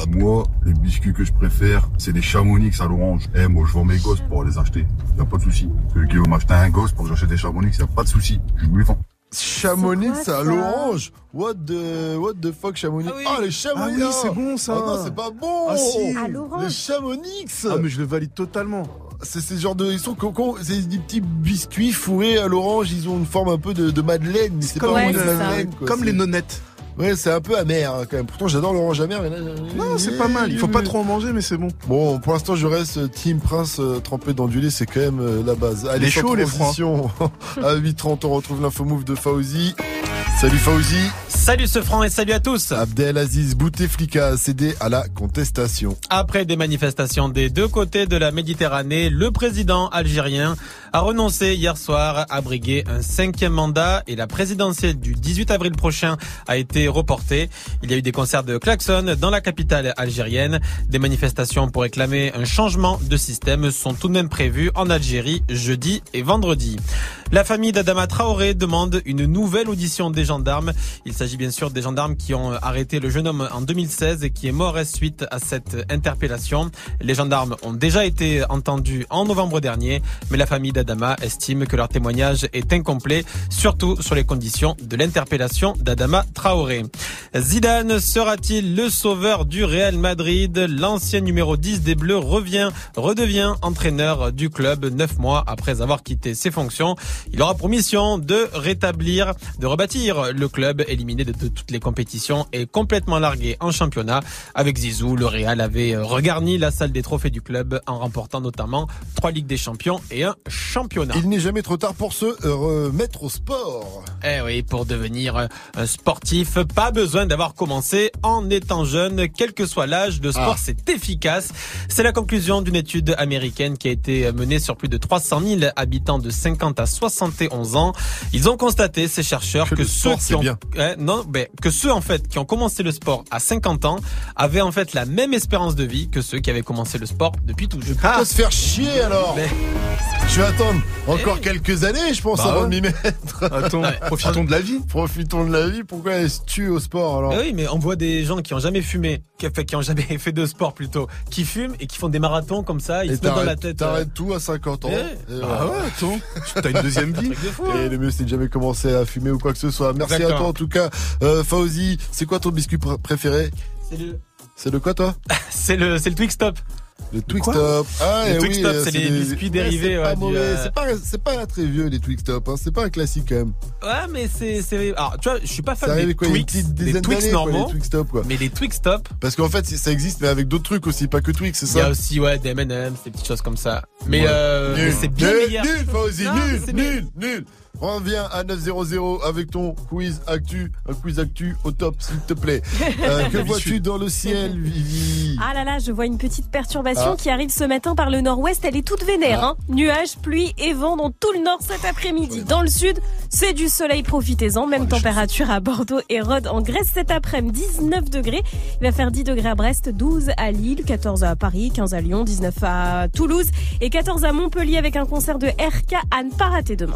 Moi, les biscuits que je préfère, c'est les chamonix à l'orange. Eh, moi, je vends mes gosses pour les acheter. Y a pas de souci. Celui qui veut m'acheter un gosse pour que j'achète des chamonix, y a pas de souci. Je vous les vends.
Chamonix
C'est
à l'orange. What the what the fuck Chamonix? Ah, les chamonix.
Ah oui, c'est bon, ça.
Ah non, c'est pas bon.
Ah, si.
À l'orange.
Les chamonix.
Ah mais je le valide totalement.
C'est ces genres de ils sont cocons, c'est des petits biscuits fourrés à l'orange, ils ont une forme un peu de, de madeleine, mais c'est pas
Comme,
vraiment
une-
de madeleine quoi.
comme les nonettes.
Ouais, c'est un peu amer hein, quand même. Pourtant, j'adore l'orange amer mais là
Non, c'est pas mal. Il faut pas trop en manger, mais c'est bon.
Bon, pour l'instant, je reste Team Prince euh, trempé dans du lait, c'est quand même euh, la base. Allez,
Les chauds, les froids
à 8h30, on retrouve l'info move de Fauzi. Salut Fauzi.
Salut ce franc et salut à tous.
Abdelaziz Bouteflika a cédé à la contestation.
Après des manifestations des deux côtés de la Méditerranée, le président algérien a renoncé hier soir à briguer un cinquième mandat et la présidentielle du 18 avril prochain a été reportée. Il y a eu des concerts de klaxon dans la capitale algérienne. Des manifestations pour réclamer un changement de système sont tout de même prévues en Algérie jeudi et vendredi. La famille d'Adama Traoré demande une nouvelle audition des gendarmes. Il s'agit bien sûr des gendarmes qui ont arrêté le jeune homme en 2016 et qui est mort suite à cette interpellation. Les gendarmes ont déjà été entendus en novembre dernier, mais la famille d'Adama estime que leur témoignage est incomplet, surtout sur les conditions de l'interpellation d'Adama Traoré. Zidane sera-t-il le sauveur du Real Madrid? L'ancien numéro 10 des Bleus revient, redevient entraîneur du club neuf mois après avoir quitté ses fonctions. Il aura pour mission de rétablir, de rebâtir le club éliminé de, de toutes les compétitions et complètement largué en championnat. Avec Zizou, le Real avait regarni la salle des trophées du club en remportant notamment trois Ligues des Champions et un championnat.
Il n'est jamais trop tard pour se remettre au sport.
Eh oui, pour devenir un sportif, pas besoin d'avoir commencé en étant jeune, quel que soit l'âge, le sport
Ah.
c'est efficace. C'est la conclusion d'une étude américaine qui a été menée sur plus de 300 000 habitants de 50 à 71 ans. Ils ont constaté, ces chercheurs,
Que
ceux
sport,
qui ont,
bien.
Ouais, non, ben, que ceux en fait qui ont commencé le sport à 50 ans avaient en fait la même espérance de vie que ceux qui avaient commencé le sport depuis toujours.
On va se faire chier alors. Je vais attendre encore quelques années, je pense,
Bah
avant
ouais.
de m'y mettre.
Attends, profitons de la vie.
Profitons de la vie. Pourquoi elle se tue au sport alors
Eh oui, mais on voit des gens qui ont jamais fumé, qui, fait, qui ont jamais fait de sport plutôt, qui fument et qui font des marathons comme ça, ils
Et
se mettent dans la
t'arrêtes-
tête. euh,
T'arrêtes tout à 50 ans. Et
Ah ouais, attends. T'as une deuxième vie.
truc de fou, hein.
Et le mieux c'est de jamais commencer à fumer ou quoi que ce soit. Merci à toi en tout cas. Euh, Fauzi, c'est quoi ton biscuit pr- préféré?
C'est le,
C'est le quoi toi?
C'est le, c'est le Twix Top.
Le Twix Top. Ah,
Le
eh
Twix
oui,
Top,
euh,
c'est les
des-
biscuits
Ouais,
dérivés,
C'est pas
ouais, euh,
C'est pas, très vieux les Twix Top. Hein. C'est pas un classique quand même.
Ouais, mais c'est, c'est, alors, tu vois, je suis pas
Ça
fan des
quoi,
Twix, des Twix normaux,
Twix Top quoi.
mais les Twix Top,
Parce qu'en fait ça existe mais avec d'autres trucs aussi, pas que Twix, c'est
il y a
ça
aussi, ouais, des M&M's, des petites choses comme ça. Mais,
Ouais.
euh, c'est bien
nul,
meilleur.
Nul, nul, nul, nul. Reviens à 900 avec ton quiz actu, un quiz actu au top s'il te plaît. Euh, que vois-tu dans le ciel, Vivi
Ah là là, je vois une petite perturbation
Ah.
qui arrive ce matin par le nord-ouest. Elle est toute vénère.
Ah.
Hein. Nuages, pluie et vent dans tout le nord cet après-midi. Dans le sud, c'est du soleil, profitez-en.
Oh,
Même température à Bordeaux et Rhodes en Grèce cet après-midi. 19 degrés. Il va faire 10 degrés à Brest, 12 à Lille, 14 à Paris, 15 à Lyon, 19 à Toulouse et 14 à Montpellier avec un concert de RK à ne pas rater demain.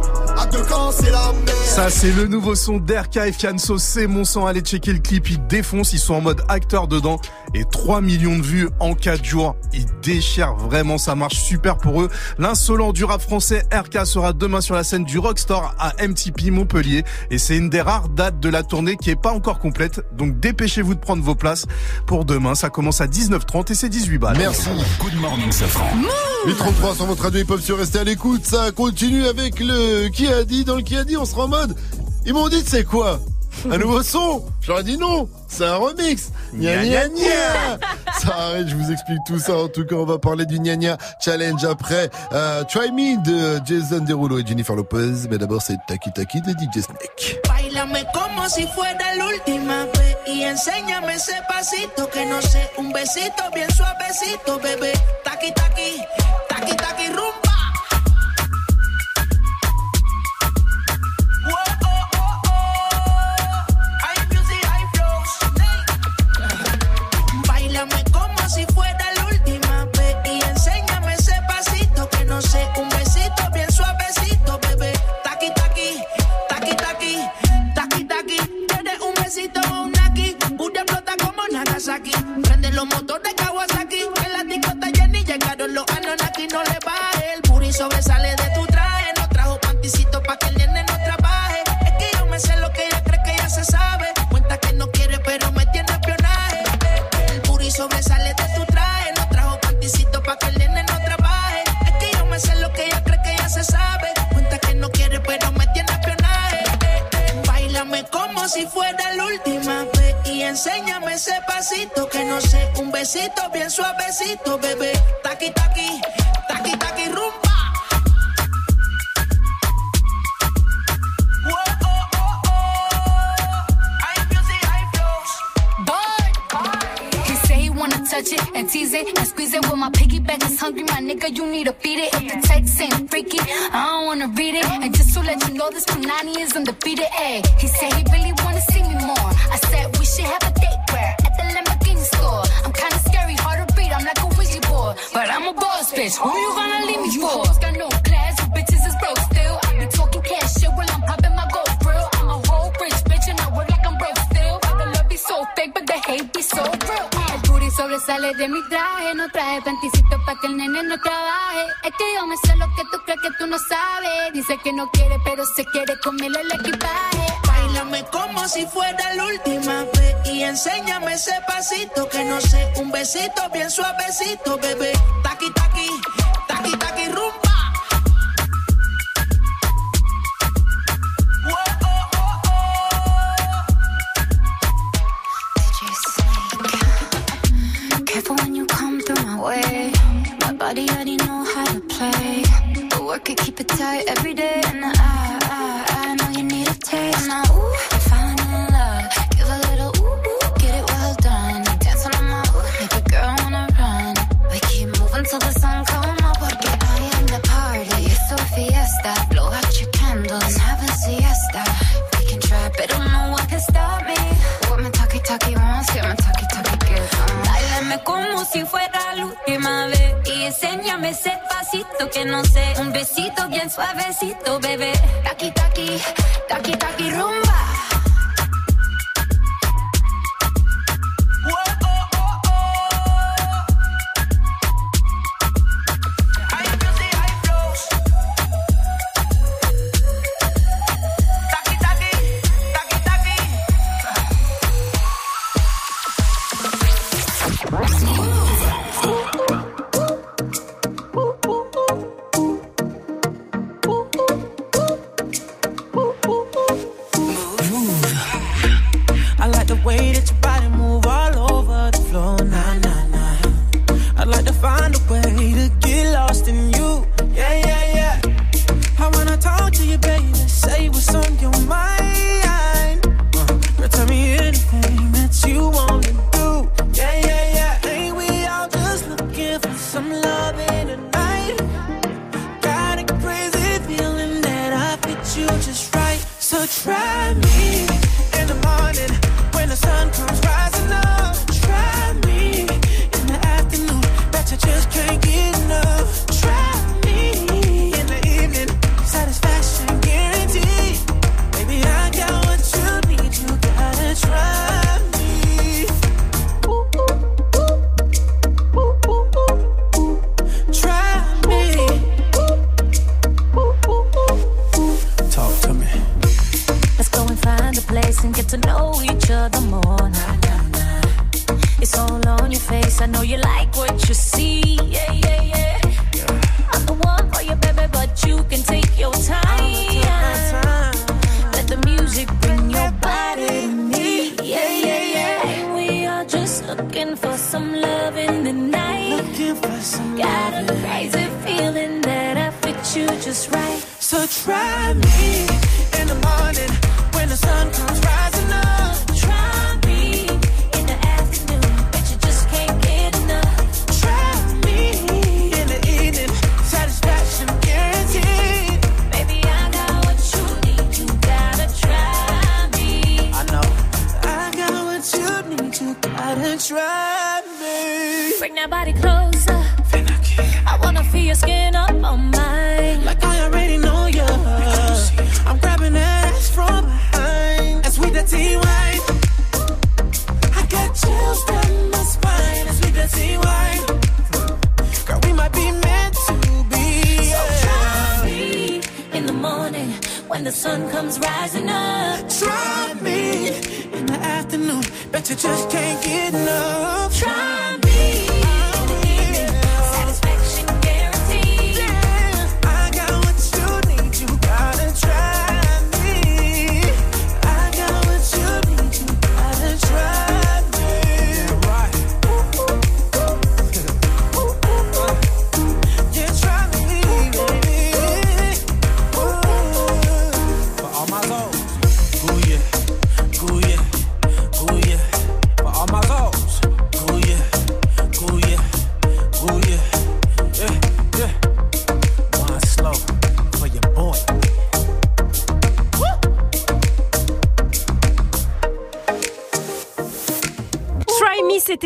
À deux camps, c'est la merde.
Ça, c'est le nouveau son d'RK et Fianso, c'est mon sang. Allez checker le clip, ils défoncent, ils sont en mode acteur dedans. Et 3 millions de vues en 4 jours. Ils déchirent vraiment, ça marche super pour eux. L'insolent du rap français, RK sera demain sur la scène du Rockstore à MTP Montpellier. Et c'est une des rares dates de la tournée qui est pas encore complète. Donc dépêchez-vous de prendre vos places pour demain. Ça commence à 19h30 et c'est 18 balles.
Merci.
Good morning, Safran.
833 sur votre radio, ils peuvent se rester à l'écoute. Ça continue avec le qui a dit. Dans le qui a dit, on sera en mode. Ils m'ont dit, c'est quoi? Un nouveau son? J'aurais dit non, c'est un remix. Gna gna gna. Ça arrête, je vous explique tout ça. En tout cas, on va parler du gna gna challenge après. Euh, Try Me de Jason Derulo et Jennifer Lopez. Mais d'abord, c'est Taki Taki de DJ Snake.
Bailame como si fuera la última vez y enséñame ese pasito que no sé, un besito bien suavecito, bebé. Taqui taqui, taqui taqui rumba.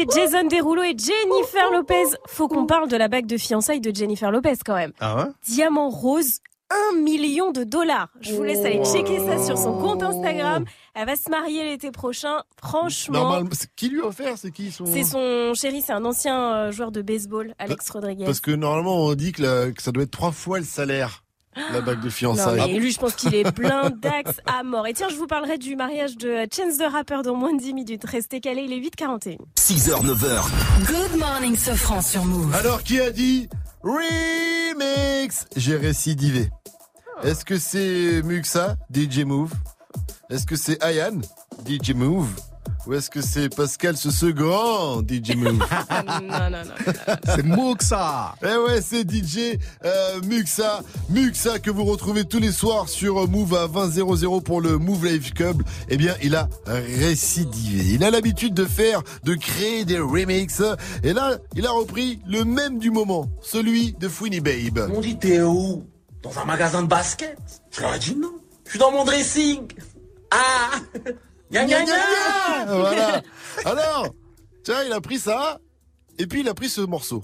C'était Jason Derulo et Jennifer Lopez. Faut qu'on parle de la bague de fiançailles de Jennifer Lopez quand même.
Ah ouais?
Diamant rose, 1 million de dollars. Je vous laisse aller checker ça sur son compte Instagram. Elle va se marier l'été prochain. Franchement,
Normalement, c'est- qui lui a offert? C'est qui son
c'est son chéri, c'est un ancien euh, joueur de baseball, Alex Rodriguez.
Parce que normalement, on dit que, la- que ça doit être trois fois le salaire, la bague de
Non,
fiançailles.
mais lui, je pense qu'il est plein d'axes à mort. Et tiens, je vous parlerai du mariage de Chance the Rapper dans moins de 10 minutes. Restez calés, il est 8h41.
6h, 9h.
Good morning, Sofran sur Move.
Alors, qui a dit Remix? J'ai récidivé. Est-ce que c'est Muxa, DJ Move? Est-ce que c'est Ayan, DJ Move? Ou est-ce que c'est Pascal ce second DJ Move
non, non, non.
C'est Muxa
Eh ouais, c'est DJ euh, Muxa. Muxa que vous retrouvez tous les soirs sur Move à 20.00 pour le Move Life Club. Eh bien, il a récidivé. Il a l'habitude de faire, de créer des remixes. Et là, il a repris le même du moment, celui de Fouini Babe.
On dit t'es où? Dans un magasin de basket? Je leur ai dit non. Je suis dans mon dressing. Ah Gna gna gna
Voilà. Alors, tiens, il a pris ça, et puis il a pris ce morceau.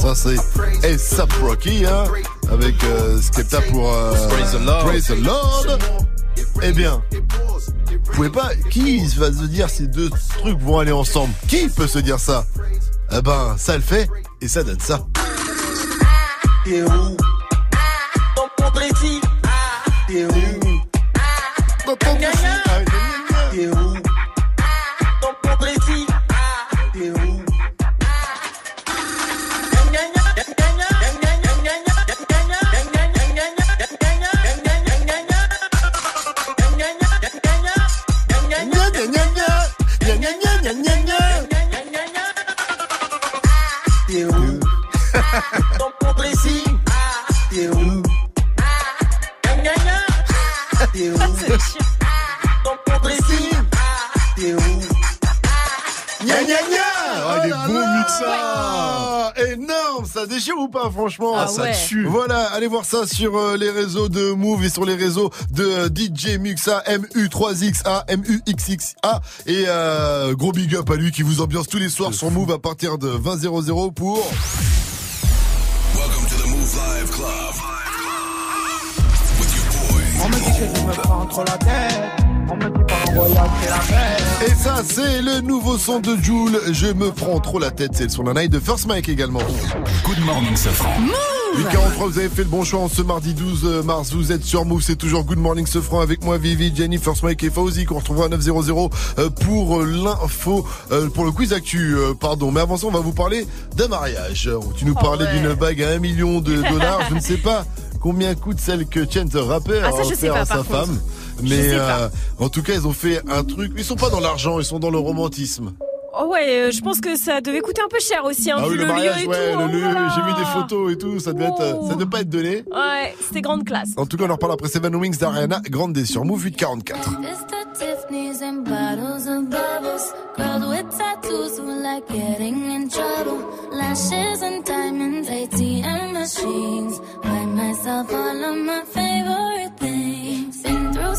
Ça c'est ASAP Rocky, hein, avec euh, Skepta pour euh,
Praise the Lord.
Praise the Lord. Eh bien, vous pouvez pas. Qui va se dire ces deux trucs vont aller ensemble? Qui peut se dire ça? Eh ben, ça le fait et ça donne ça.
Où
go. Ça déchire ou pas, franchement
Ah, ça ouais. tue.
Voilà, allez voir ça sur euh, les réseaux de Move et sur les réseaux de euh, DJ Muxa, MU3XA, MUXXA. Et euh, gros big up à lui qui vous ambiance tous les soirs sur Move à partir de 20.00 pour...
Welcome to the Move Live Club.
On me dit que je me prends trop la tête. On me dit
Et ça, c'est le nouveau son de Joule. Je me prends trop la tête. C'est le son d'un night de First Mike également.
Good morning, Sofran.
843, vous avez fait le bon choix en ce mardi 12 mars. Vous êtes sur Move, c'est toujours Good Morning Sofran avec moi, Vivi, Jenny, First Mike et Fauzi qu'on retrouvera à 900 euh, pour euh, l'info, euh, pour le quiz actu, euh, pardon. Mais avant ça, on va vous parler d'un mariage. Tu nous
Oh
parlais
ouais.
d'une bague à un million de dollars. Je ne sais pas combien coûte celle que Chance the Rapper
Ah,
a
ça,
offert à sa
contre.
femme.
Je
Mais
sais pas.
euh, en tout cas, ils ont fait un truc. Ils sont pas dans l'argent, ils sont dans le romantisme.
Oh ouais, euh, je pense que ça devait coûter un peu cher aussi, hein,
ah
vu
oui, le,
le,
mariage,
lieu et
ouais,
tout.
le
oh
lieu, j'ai vu des photos et tout, ça devait être, euh, ça devait pas être donné.
Ouais, c'était grande classe.
En tout cas, on en reparle après Seven Wings d'Ariana Grande sur Move 844.
Mr. Tiffany's and bottles of bubbles. Girls with tattoos who like getting in trouble. Lashes and diamonds, ATM machines. Buy myself all of my favorite things.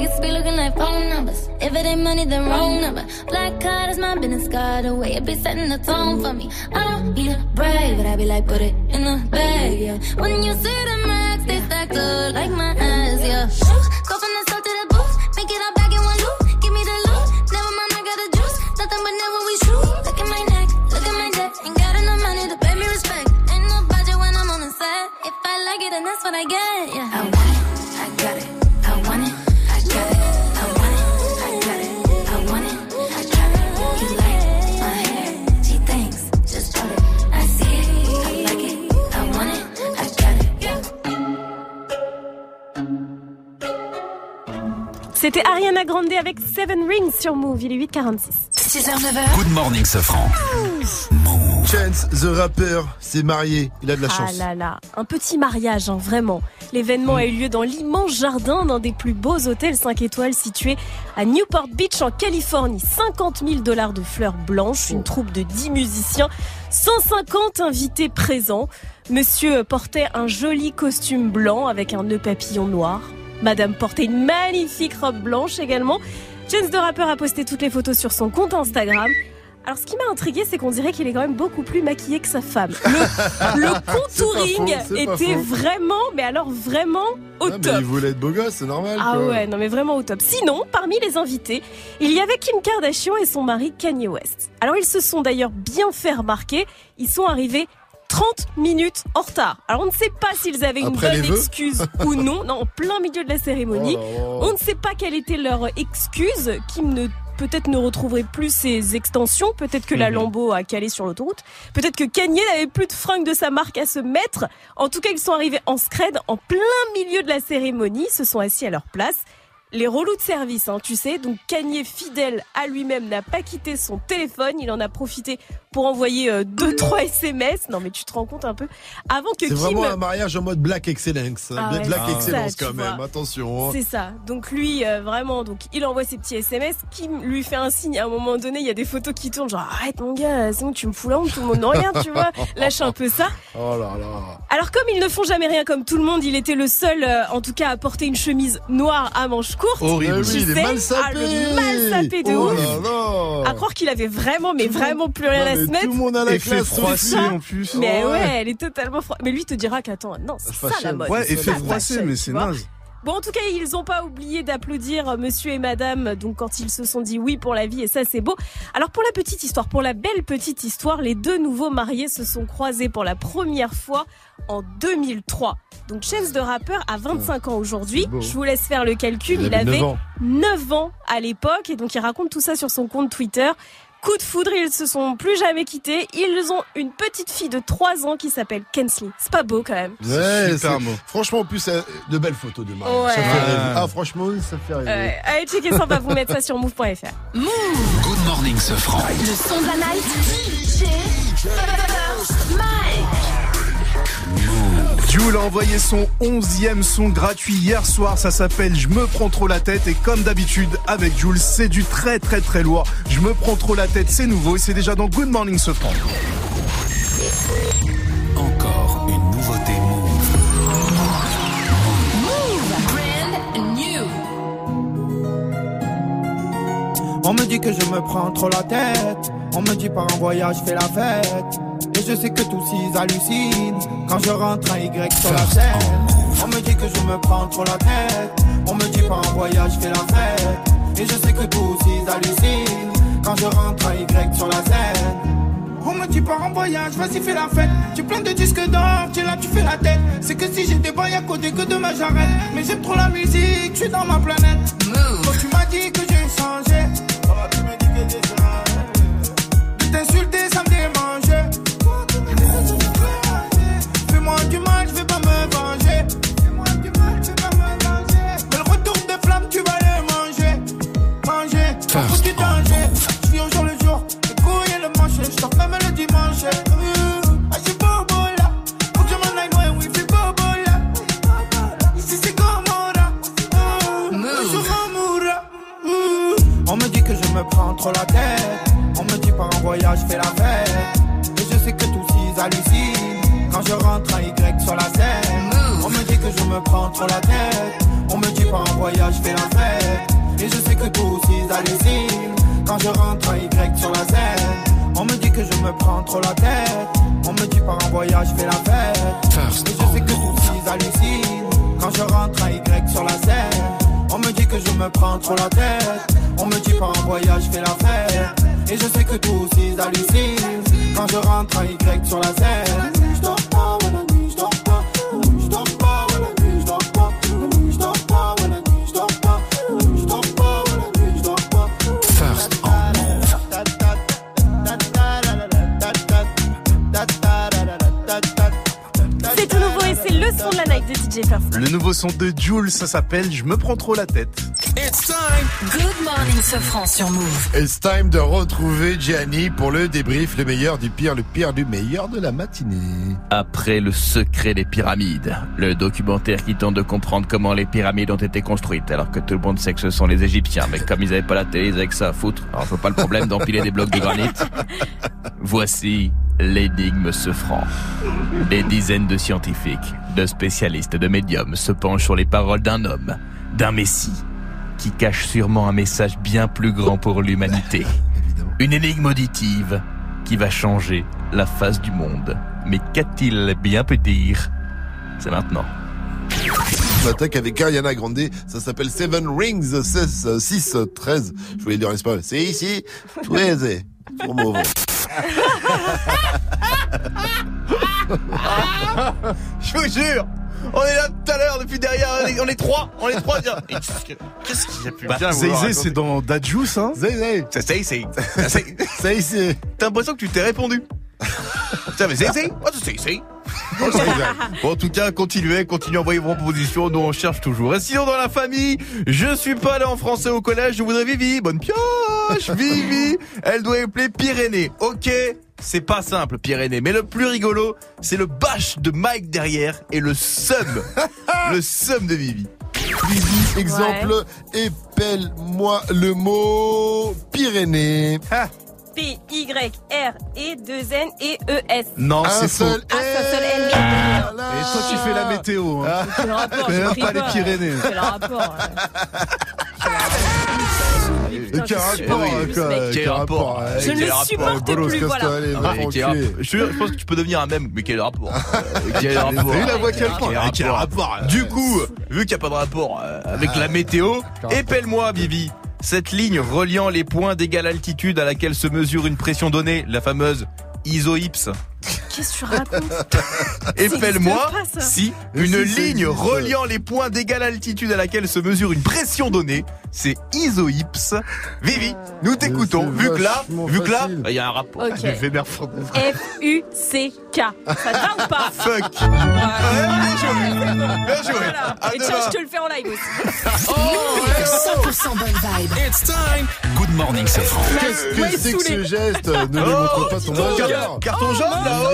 Be looking like phone numbers. If it ain't money, then wrong number. Black card is my business card. The way it be setting the tone for me. I don't need a brag, but I be like, put it in the bag, yeah. When you see the max, they stacked up like my ass, yeah. Go from the south to the booth, make it all back in one loop. Give me the loot, never mind, I got the juice. Nothing but never we shoot. Look at my neck, look at my neck. Ain't got enough money to pay me respect. Ain't no budget when I'm on the set. If I like it, then that's what I get,
C'était Ariana Grande avec Seven Rings sur Move. Il est 8h46.
6h, 9h.
Good morning, Safran.
Chance, the rapper, s'est marié. Il a de la
Ah
chance.
là là, un petit mariage, hein, vraiment. L'événement a eu lieu dans l'immense jardin d'un des plus beaux hôtels 5 étoiles situé à Newport Beach en Californie. 50 000 dollars de fleurs blanches, une troupe de 10 musiciens, 150 invités présents. Monsieur portait un joli costume blanc avec un nœud papillon noir. Madame portait une magnifique robe blanche également. Chance de rappeur a posté toutes les photos sur son compte Instagram. Alors ce qui m'a intrigué, c'est qu'on dirait qu'il est quand même beaucoup plus maquillé que sa femme. Le, le contouring
faux,
était vraiment, mais alors vraiment au
Ah, mais
top.
il voulait être beau gosse, c'est normal.
Ah
quoi.
ouais, non mais vraiment au top. Sinon, parmi les invités, il y avait Kim Kardashian et son mari Kanye West. Alors ils se sont d'ailleurs bien fait remarquer, ils sont arrivés 30 minutes en retard. Alors on ne sait pas s'ils avaient une bonne excuse ou non, non, en plein milieu de la cérémonie.
Oh.
On ne sait pas quelle était leur excuse. Kim ne peut-être ne retrouverait plus ses extensions, peut-être que
Mhm.
la Lambo a calé sur l'autoroute, peut-être que Kanye n'avait plus de fringues de sa marque à se mettre. En tout cas, ils sont arrivés en scred en plein milieu de la cérémonie, se sont assis à leur place. Les relous de service, hein, tu sais. Donc Kanye, fidèle à lui-même, n'a pas quitté son téléphone. Il en a profité pour envoyer euh, deux, trois SMS. Non, mais tu te rends compte un peu. Avant que
C'est
Kim.
vraiment un mariage en mode Black Excellence.
Ah ouais,
Black Excellence
ça,
quand même,
vois.
attention. hein.
C'est ça. Donc lui, euh, vraiment, donc il envoie ses petits SMS. Kim lui fait un signe. À un moment donné, il y a des photos qui tournent. Genre arrête mon gars, c'est bon, tu me fous la honte. Tout le monde regarde, tu vois. Lâche un peu ça.
Oh là là.
Alors comme ils ne font jamais rien comme tout le monde, il était le seul, euh, en tout cas, à porter une chemise noire à manches courtes.
Horrible.
Tu
il est mal sapé.
Ah, mal sapé de
Oh
ouf.
là là.
À croire qu'il avait vraiment, mais vraiment plus rien à
mais
se mettre.
Tout le monde a la classe. lui.
en plus.
Mais
Ouais.
ouais, elle est totalement froide. Mais lui te dira qu'attends, non, c'est ça la mode.
Ouais, effet froissé, mais c'est
vois.
naze.
Bon, en tout cas, ils n'ont pas oublié d'applaudir euh, monsieur et madame, donc quand ils se sont dit oui pour la vie, et ça c'est beau. Alors pour la petite histoire, pour la belle petite histoire, les deux nouveaux mariés se sont croisés pour la première fois en 2003. Donc Chance de rappeur a 25 ans aujourd'hui. Je vous laisse faire le calcul.
Il
Il,
avait
avait
9 ans.
9 ans à l'époque, et donc il raconte tout ça sur son compte Twitter. Coup de foudre, ils se sont plus jamais quittés. Ils ont une petite fille de 3 ans qui s'appelle Kensley. C'est pas beau quand même.
Ouais,
super
c'est-
beau.
Franchement, en plus, euh, de belles photos de mariage.
Ouais.
Ça fait
Ouais.
rêver. Ah, franchement, ça fait rêver.
Euh, allez, checker ça, on va vous mettre ça sur move.fr.
Good morning, Safran.
Le son de la night. DJ.
Jules a envoyé son onzième son gratuit hier soir, ça s'appelle Je me prends trop la tête et comme d'habitude avec Jules, c'est du très très très lourd. Je me prends trop la tête, c'est nouveau et c'est déjà dans Good Morning Sofran.
Encore une nouveauté Move.
Brand new.
On me dit que je me prends trop la tête. On me dit par un voyage, fais la fête. Et je sais que tous ils hallucinent quand je rentre un Y sur la scène. On me dit que je me prends trop la tête. On me dit par un voyage, fais la fête. Et je sais que tous ils hallucinent quand je rentre un Y sur la scène. On me dit par un voyage, vas-y fais la fête. Tu plein de disques d'or, tu es là, tu fais la tête. C'est que si j'étais pas à côté que demain j'arrête. Mais j'aime trop la musique, je suis dans ma planète. Quand tu m'as dit que j'ai changé, oh, tu me dis que j'ai changé. Ah, on me dit que je me prends trop la tête. On me dit pas en voyage, fais la fête. Et je sais que tous ils hallucinent. Quand je rentre à Y sur la scène, on me dit que je me prends trop la tête. On me dit pas en voyage, fais la fête. Et je sais que tous ils hallucinent. Quand je rentre à Y sur la scène. On me dit que je me prends trop la tête. On me dit pas en voyage, fais la fête. Et je sais que toi aussi hallucines quand je rentre à Y sur la scène. On me dit que je me prends trop la tête. On me dit pas en voyage, fais la fête. Et je sais que toi aussi hallucines quand je rentre à Y sur la scène.
Son de la night de DJ First.
Le nouveau son de Jules, ça s'appelle Je me prends trop la tête.
It's time. Good morning, Sofran sur Move.
It's time de retrouver Gianni pour le débrief, le meilleur du pire, le pire du meilleur de la matinée.
Après le secret des pyramides, le documentaire qui tente de comprendre comment les pyramides ont été construites, alors que tout le monde sait que ce sont les Égyptiens, mais comme ils avaient pas la télé, ils avaient que ça à foutre. Alors je vois pas le problème d'empiler des blocs de granit. Voici l'énigme se franc. Des dizaines de scientifiques, de spécialistes, de médiums se penchent sur les paroles d'un homme, d'un messie, qui cache sûrement un message bien plus grand pour l'humanité. Une énigme auditive qui va changer la face du monde. Mais qu'a-t-il bien pu dire? C'est maintenant.
On attaque avec Ariana Grande, ça s'appelle Seven Rings 16, 6, 13. Je voulais dire en espagnol. C'est ici, 13. Pour mauvais.
Je vous jure on est là tout à l'heure depuis derrière, on est, on est trois, on est trois. Qu'est-ce qu'il a pu
Bah,
bien
Zay c'est dans Dadjus, hein
Zay Zay.
C'est Zay Zay.
Zay Zay.
T'as l'impression que tu t'es répondu. Tiens, mais Zay Zay Oh, c'est Zay Zay. Bon, en tout cas, continuez, continuez à envoyer vos propositions, nous on cherche toujours. Et sinon, dans la famille, je suis pas allé en français au collège, je voudrais Vivi. Bonne pioche, Vivi. Elle doit appeler Pyrénées. Ok, c'est pas simple, Pyrénées. Mais le plus rigolo, c'est le bâche de Mike derrière et le seum. le seum de Vivi.
Vivi, exemple, épelle-moi le mot Pyrénées.
P-Y-R-E-2-N-E-E-S.
Non, c'est faux.
seul
Ah, N.
Et toi, tu fais la météo. Hein.
Quel rapport
Mais
prie
pas les Pyrénées.
Quel rapport
Quel
Putain, je
rapport.
Quel rapport.
ouais,
Je ne
quel
le
rapport,
supporte plus, voilà.
Ah, je, je pense que tu peux devenir un même, mais quel rapport Euh, Quel rapport.
la voix
Quel rapport
Quel rapport.
Du coup, vu qu'il n'y a pas de rapport euh, avec la météo, épelle-moi, Bibi, cette ligne reliant les points d'égale altitude à laquelle se mesure une pression donnée, la fameuse isohypse.
Qu'est-ce que tu racontes
Épelle-moi si une ligne reliant les points d'égale altitude à laquelle se mesure une pression donnée, c'est isohypse. Vivi, nous t'écoutons. Vu que là, vu que là, il y a un rapport.
Ok.
Je vénère fort.
F-U-C-K. Ça te va ou pas
Fuck. Bien joué. Bien joué.
Et tiens, je te le fais en live aussi.
100% bonne vibe.
It's time. Good morning, Sofran.
Qu'est-ce
Ouais,
que c'est que ce geste Ne lui montre pas ton
Oh,
majeur.
Carton jaune là-haut.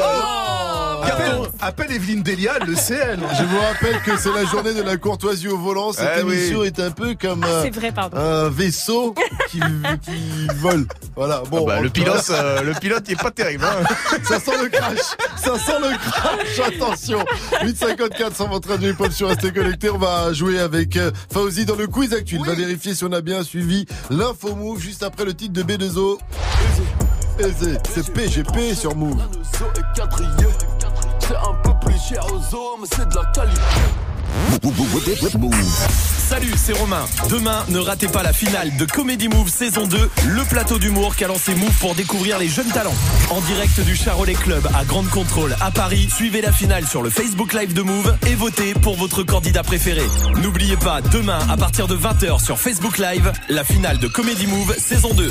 Appelle, appelle Evelyne Delia, le elle.
Je vous rappelle que c'est la journée de la courtoisie au volant. Cette
Eh oui.
émission est un peu comme
Ah,
euh,
vrai,
un vaisseau qui, qui vole. Voilà. Bon,
Bah,
en
le pilote, euh, le pilote, il est pas terrible. Hein.
ça sent le crash. Ça sent le crash. Attention. 854 sans votre radio hip-hop sur Restez Connecté. On va jouer avec euh, Fauzi dans le quiz actuel. Il va vérifier si on a bien suivi l'info move juste après le titre de B2O. C'est- C'est PGP sur Move.
C'est un peu plus cher aux hommes, c'est de la qualité.
Salut, c'est Romain. Demain, ne ratez pas la finale de Comedy Move saison 2, le plateau d'humour qu'a lancé Move pour découvrir les jeunes talents. En direct du Charolais Club à Grande Contrôle à Paris, suivez la finale sur le Facebook Live de Move et votez pour votre candidat préféré. N'oubliez pas, demain à partir de 20h sur Facebook Live, la finale de Comedy Move saison 2.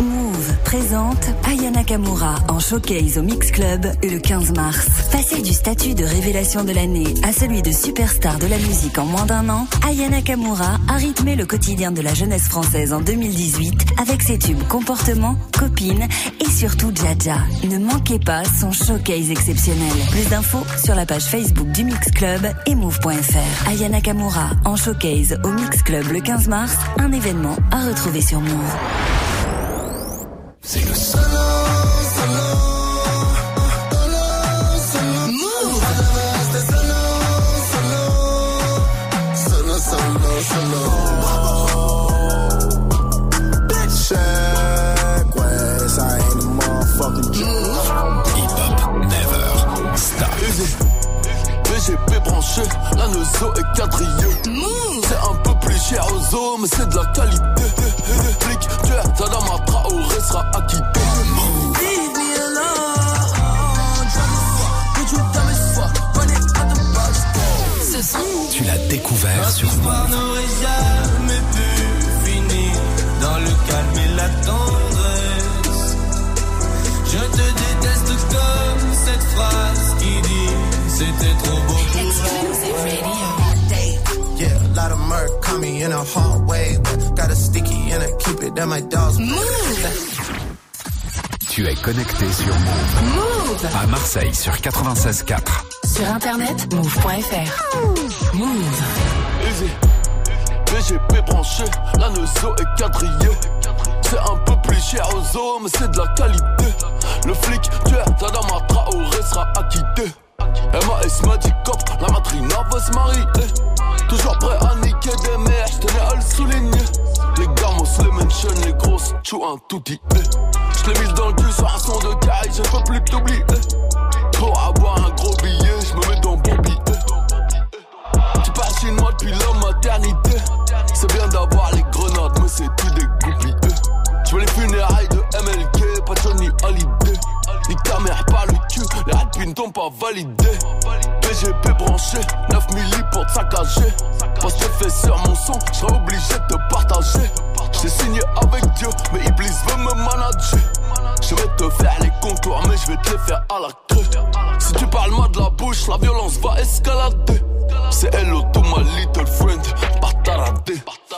Move présente Aya Nakamura en showcase au Mix Club le 15 mars. Passé du statut de révélation de l'année à celui de superstar de la musique en moins d'un an, Aya Nakamura a rythmé le quotidien de la jeunesse française en 2018 avec ses tubes Comportement, Copine et surtout Jaja. Ne manquez pas son showcase exceptionnel. Plus d'infos sur la page Facebook du Mix Club et move.fr. Aya Nakamura en showcase au Mix Club le 15 mars, un événement à retrouver sur Move.
C'est le
stop.
BGP branché, la Neuzo est quadrillée. C'est un cher aux hommes, c'est de la qualité. Flic, tu es, Traoré sera acquitté.
Leave me alone.
Ce son,
Tu l'as découvert sur
L'histoire
murk caught me in a hard way. But got a sticky and I keep it at my dog's
Tu es connecté sur Move.
Move.
À Marseille sur 96.4.
Sur internet, move.fr. Move.
Easy. BGP branché, la Neuzo est quadrillée. C'est un peu plus cher aux hommes, mais c'est de la qualité. Le flic, tu es, ta dame à Traoré sera acquitté. MAS m'a dit cop, la matrina va se marier. Toujours prêt à niquer des mères, j'tenais à le souligner. Les gamos, les mentions, les grosses, tchou un touti. J'l'ai mis dans le cul sur un son de caille, je peux plus t'oublier. Trop avoir un gros billet, j'me mets dans billet. Tu passes chez moi depuis la maternité. C'est bien d'avoir les grenades, mais c'est tout des t'ont pas validé. PGP branché, 9 milli pour te saccager. Parce que fait sur mon son, je serai obligé de te partager. J'ai signé avec Dieu, mais Iblis veut me manager. Je vais te faire les contours, mais je vais te les faire à la creux. Si tu parles mal de la bouche, la violence va escalader. C'est hello to my little friend, pas taradé.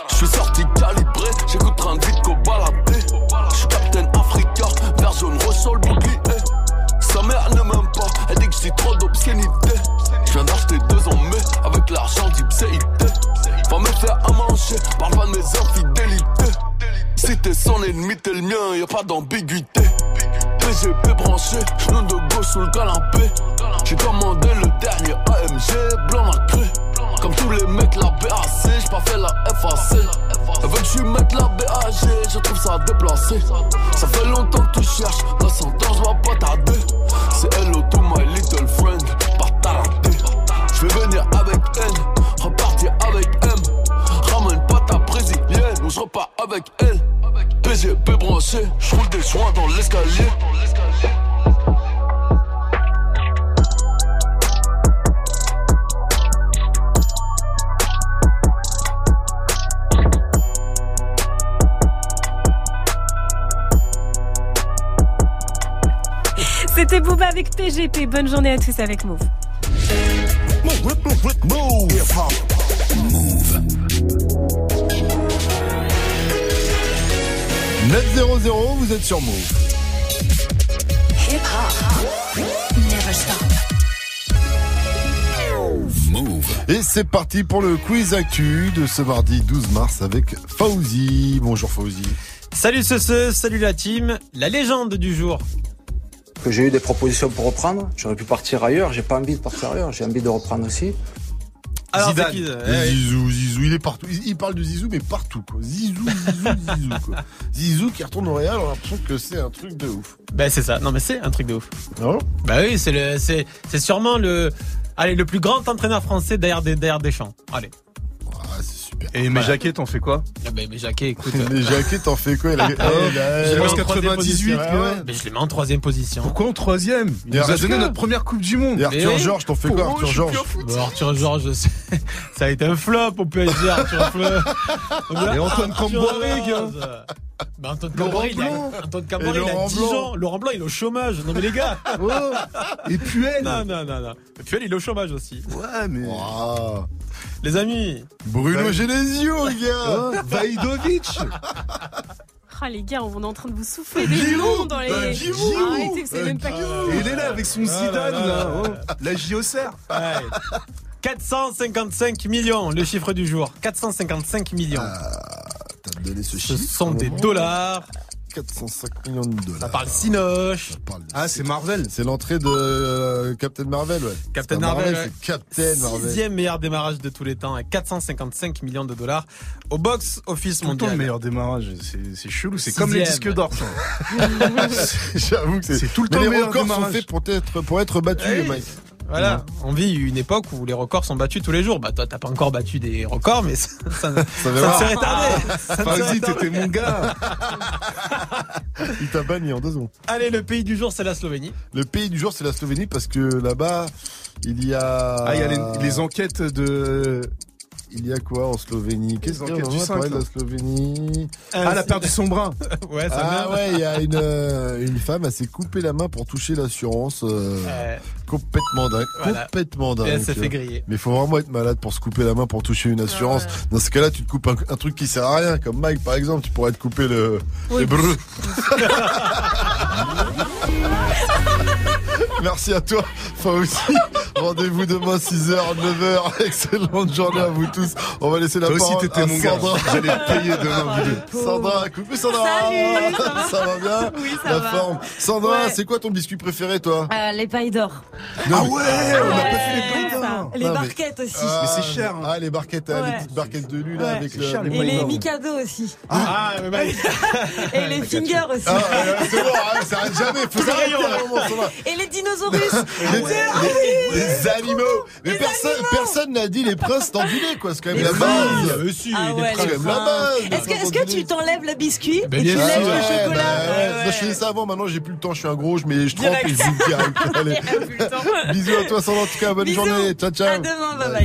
Je suis sorti calibré, j'écoute de vite qu'au baladé. Je Captain Africa, vert jaune sur le. Sa mère ne m'aime pas, elle dit que dis trop d'obscénité. Je viens d'acheter deux en mai avec l'argent d'Ipséité. Va me faire à manger, parle pas de mes infidélités. Si t'es son ennemi, t'es le mien, y a pas d'ambiguïté. PGP branché, genou de gauche sous le canapé. J'ai commandé le dernier AMG, blanc ma cru. Comme tous les mecs, la BAC, j'ai pas fait la FAC. Elle veut que je mette la BAG, je trouve ça déplacé. Ça fait longtemps que tu cherches, la sentence va pas tarder. C'est hello to my little friend, pas tarder. Je vais venir avec N, repartir avec M. Ramène pas ta brésilienne, ou je repars avec elle. PGP branché, je roule des joints dans l'escalier.
C'était Booba avec PGP. Bonne journée à tous avec Move.
Move. 900, vous êtes sur Move.
Hip hop. Never stop.
Move. Et c'est parti pour le quiz actu de ce mardi 12 mars avec Fauzi. Bonjour Fauzi.
Salut ce, ce, salut la team. La légende du jour.
Que j'ai eu des propositions pour reprendre. J'aurais pu partir ailleurs. J'ai pas envie de partir ailleurs. J'ai envie de reprendre aussi.
Alors,
Zidane. Le
eh,
Zizou, Zizou, il est partout. Il, il parle de Zizou, mais partout. Quoi. Zizou, Zizou, Zizou. Quoi. Zizou qui retourne au Real, on a l'impression que c'est un truc de ouf.
Ben c'est ça. Non mais c'est un truc de ouf.
Non
Bah oui, c'est le, c'est, c'est sûrement le, allez, le plus grand entraîneur français derrière des, derrière Deschamps. Allez.
Et mes jaquettes, on fait quoi
Bah ben, mais Jacquet, écoute.
Mais Jacquet, t'en fais quoi
Ah, je en
jusqu'à
troisième
98,
position.
ouais.
Ouais, Mais je les mets en troisième position.
Pourquoi en troisième Il nous a donné notre première Coupe du Monde.
Et Arthur Georges, t'en fais quoi, Arthur Georges
Arthur Georges, ça a été un flop au PSG, Arthur Flop.
Et Antoine
Georges. Bah, Antoine Camborig, il a. Antoine
Et
Camborig, il a
Laurent
10
Blanc.
ans. Laurent Blanc, il est au chômage. Non, mais les gars.
Oh. Et Puel.
Non, non, non, non. Elle, il est au chômage aussi.
Ouais, mais.
Ah,
Les amis,
Bruno Genesio, gars
Oh, Vaïdovic.
Ah les gars, on est en train de vous souffler des noms dans les.
Giroud.
Arrêtez, vous savez même pas qui.
Et il est là avec son
Ah
Zidane,
là là.
là. Oh, la JOCR.
ouais. 455 millions, le chiffre du jour. 455 millions.
T'as donné ce
Ce
chiffre
sont des
moment.
dollars.
405 millions de dollars.
Ça parle Sinoche.
Ça parle de-
Ah, c'est Marvel.
C'est l'entrée de euh, Captain Marvel, ouais.
Captain
C'est pas
Marvel, ouais.
c'est Captain Marvel.
Sixième meilleur démarrage de tous les temps à 455 millions de dollars au box office
Tout temps le
mondial.
meilleur démarrage. C'est c'est chelou. C'est comme les disques d'or. ça.
J'avoue que c'est.
C'est tout le
Mais
temps
les
le meilleur
records sont
démarrage.
faits pour être, pour être battus. Mike.
Voilà, on vit une époque où les records sont battus tous les jours. Bah toi, t'as pas encore battu des records, mais ça, ça, ça serait tardé.
Vas-y,
tardé.
t'étais mon gars.
Il t'a banni en deux secondes.
Allez, le pays du jour, c'est la Slovénie.
Le pays du jour, c'est la Slovénie parce que là-bas, il y a.
Ah, il y a les, les enquêtes de.
Il y a quoi en Slovénie? Qu'est-ce qu'il y a
enquêtes
on
du
va parler de la Slovénie?
Ah, la perdu son bras.
Ouais, ça
Ah ouais, il y a une, euh, une femme, elle s'est coupé la main pour toucher l'assurance. euh,
Ouais.
Complètement dingue.
Voilà.
Complètement dingue.
Et elle s'est fait griller.
Mais il faut vraiment être malade pour se couper la main pour toucher une assurance. Dans ce cas-là, tu te coupes un, un truc qui sert à rien, comme Mike par exemple, tu pourrais te couper le,
Oui.
les breux. Merci à toi, aussi. Rendez-vous demain 6h, 9h. Excellente journée à vous tous. On va laisser la
Toi aussi,
parole
t'étais
à
mon gars.
Sandra.
J'allais payer demain, vous deux.
Sandra, coucou Sandra.
Salut, ça va
bien
Oui, ça
La
va.
forme. Sandra,
Ouais.
c'est quoi ton biscuit préféré, toi
Euh, les pailles d'or.
Ah ouais, on a pas fait les pailles d'or.
ça. Les
Non, mais-
barquettes aussi.
Ah,
Mais c'est cher, hein.
Ah, les barquettes, hein, les petites barquettes de lui, là,
Ouais.
avec le.
cher, les
Et les. Mikado aussi.
Ah, mais bah,
Et les fingers aussi.
Ah, c'est bon, hein, ça arrête jamais. Faut s'arrêter à un moment, Sandra.
Et les dinosaurus.
Les, les- les animaux. Mais personne, personne n'a dit les princes d'endulés, quoi. C'est quand même la base.
Ah ouais,
C'est quand
les
même la base.
Est-ce que, tu t'enlèves le biscuit
Ben
et tu
bien
lèves
sûr.
le chocolat
bah ouais.
Ouais,
Non, Je faisais ça avant, maintenant j'ai plus le temps, je suis un gros, je mets, je trempe et je. Bisous à toi, Sandra, en tout cas, bonne
Bisous.
journée. Ciao, ciao.
À demain, bye bye.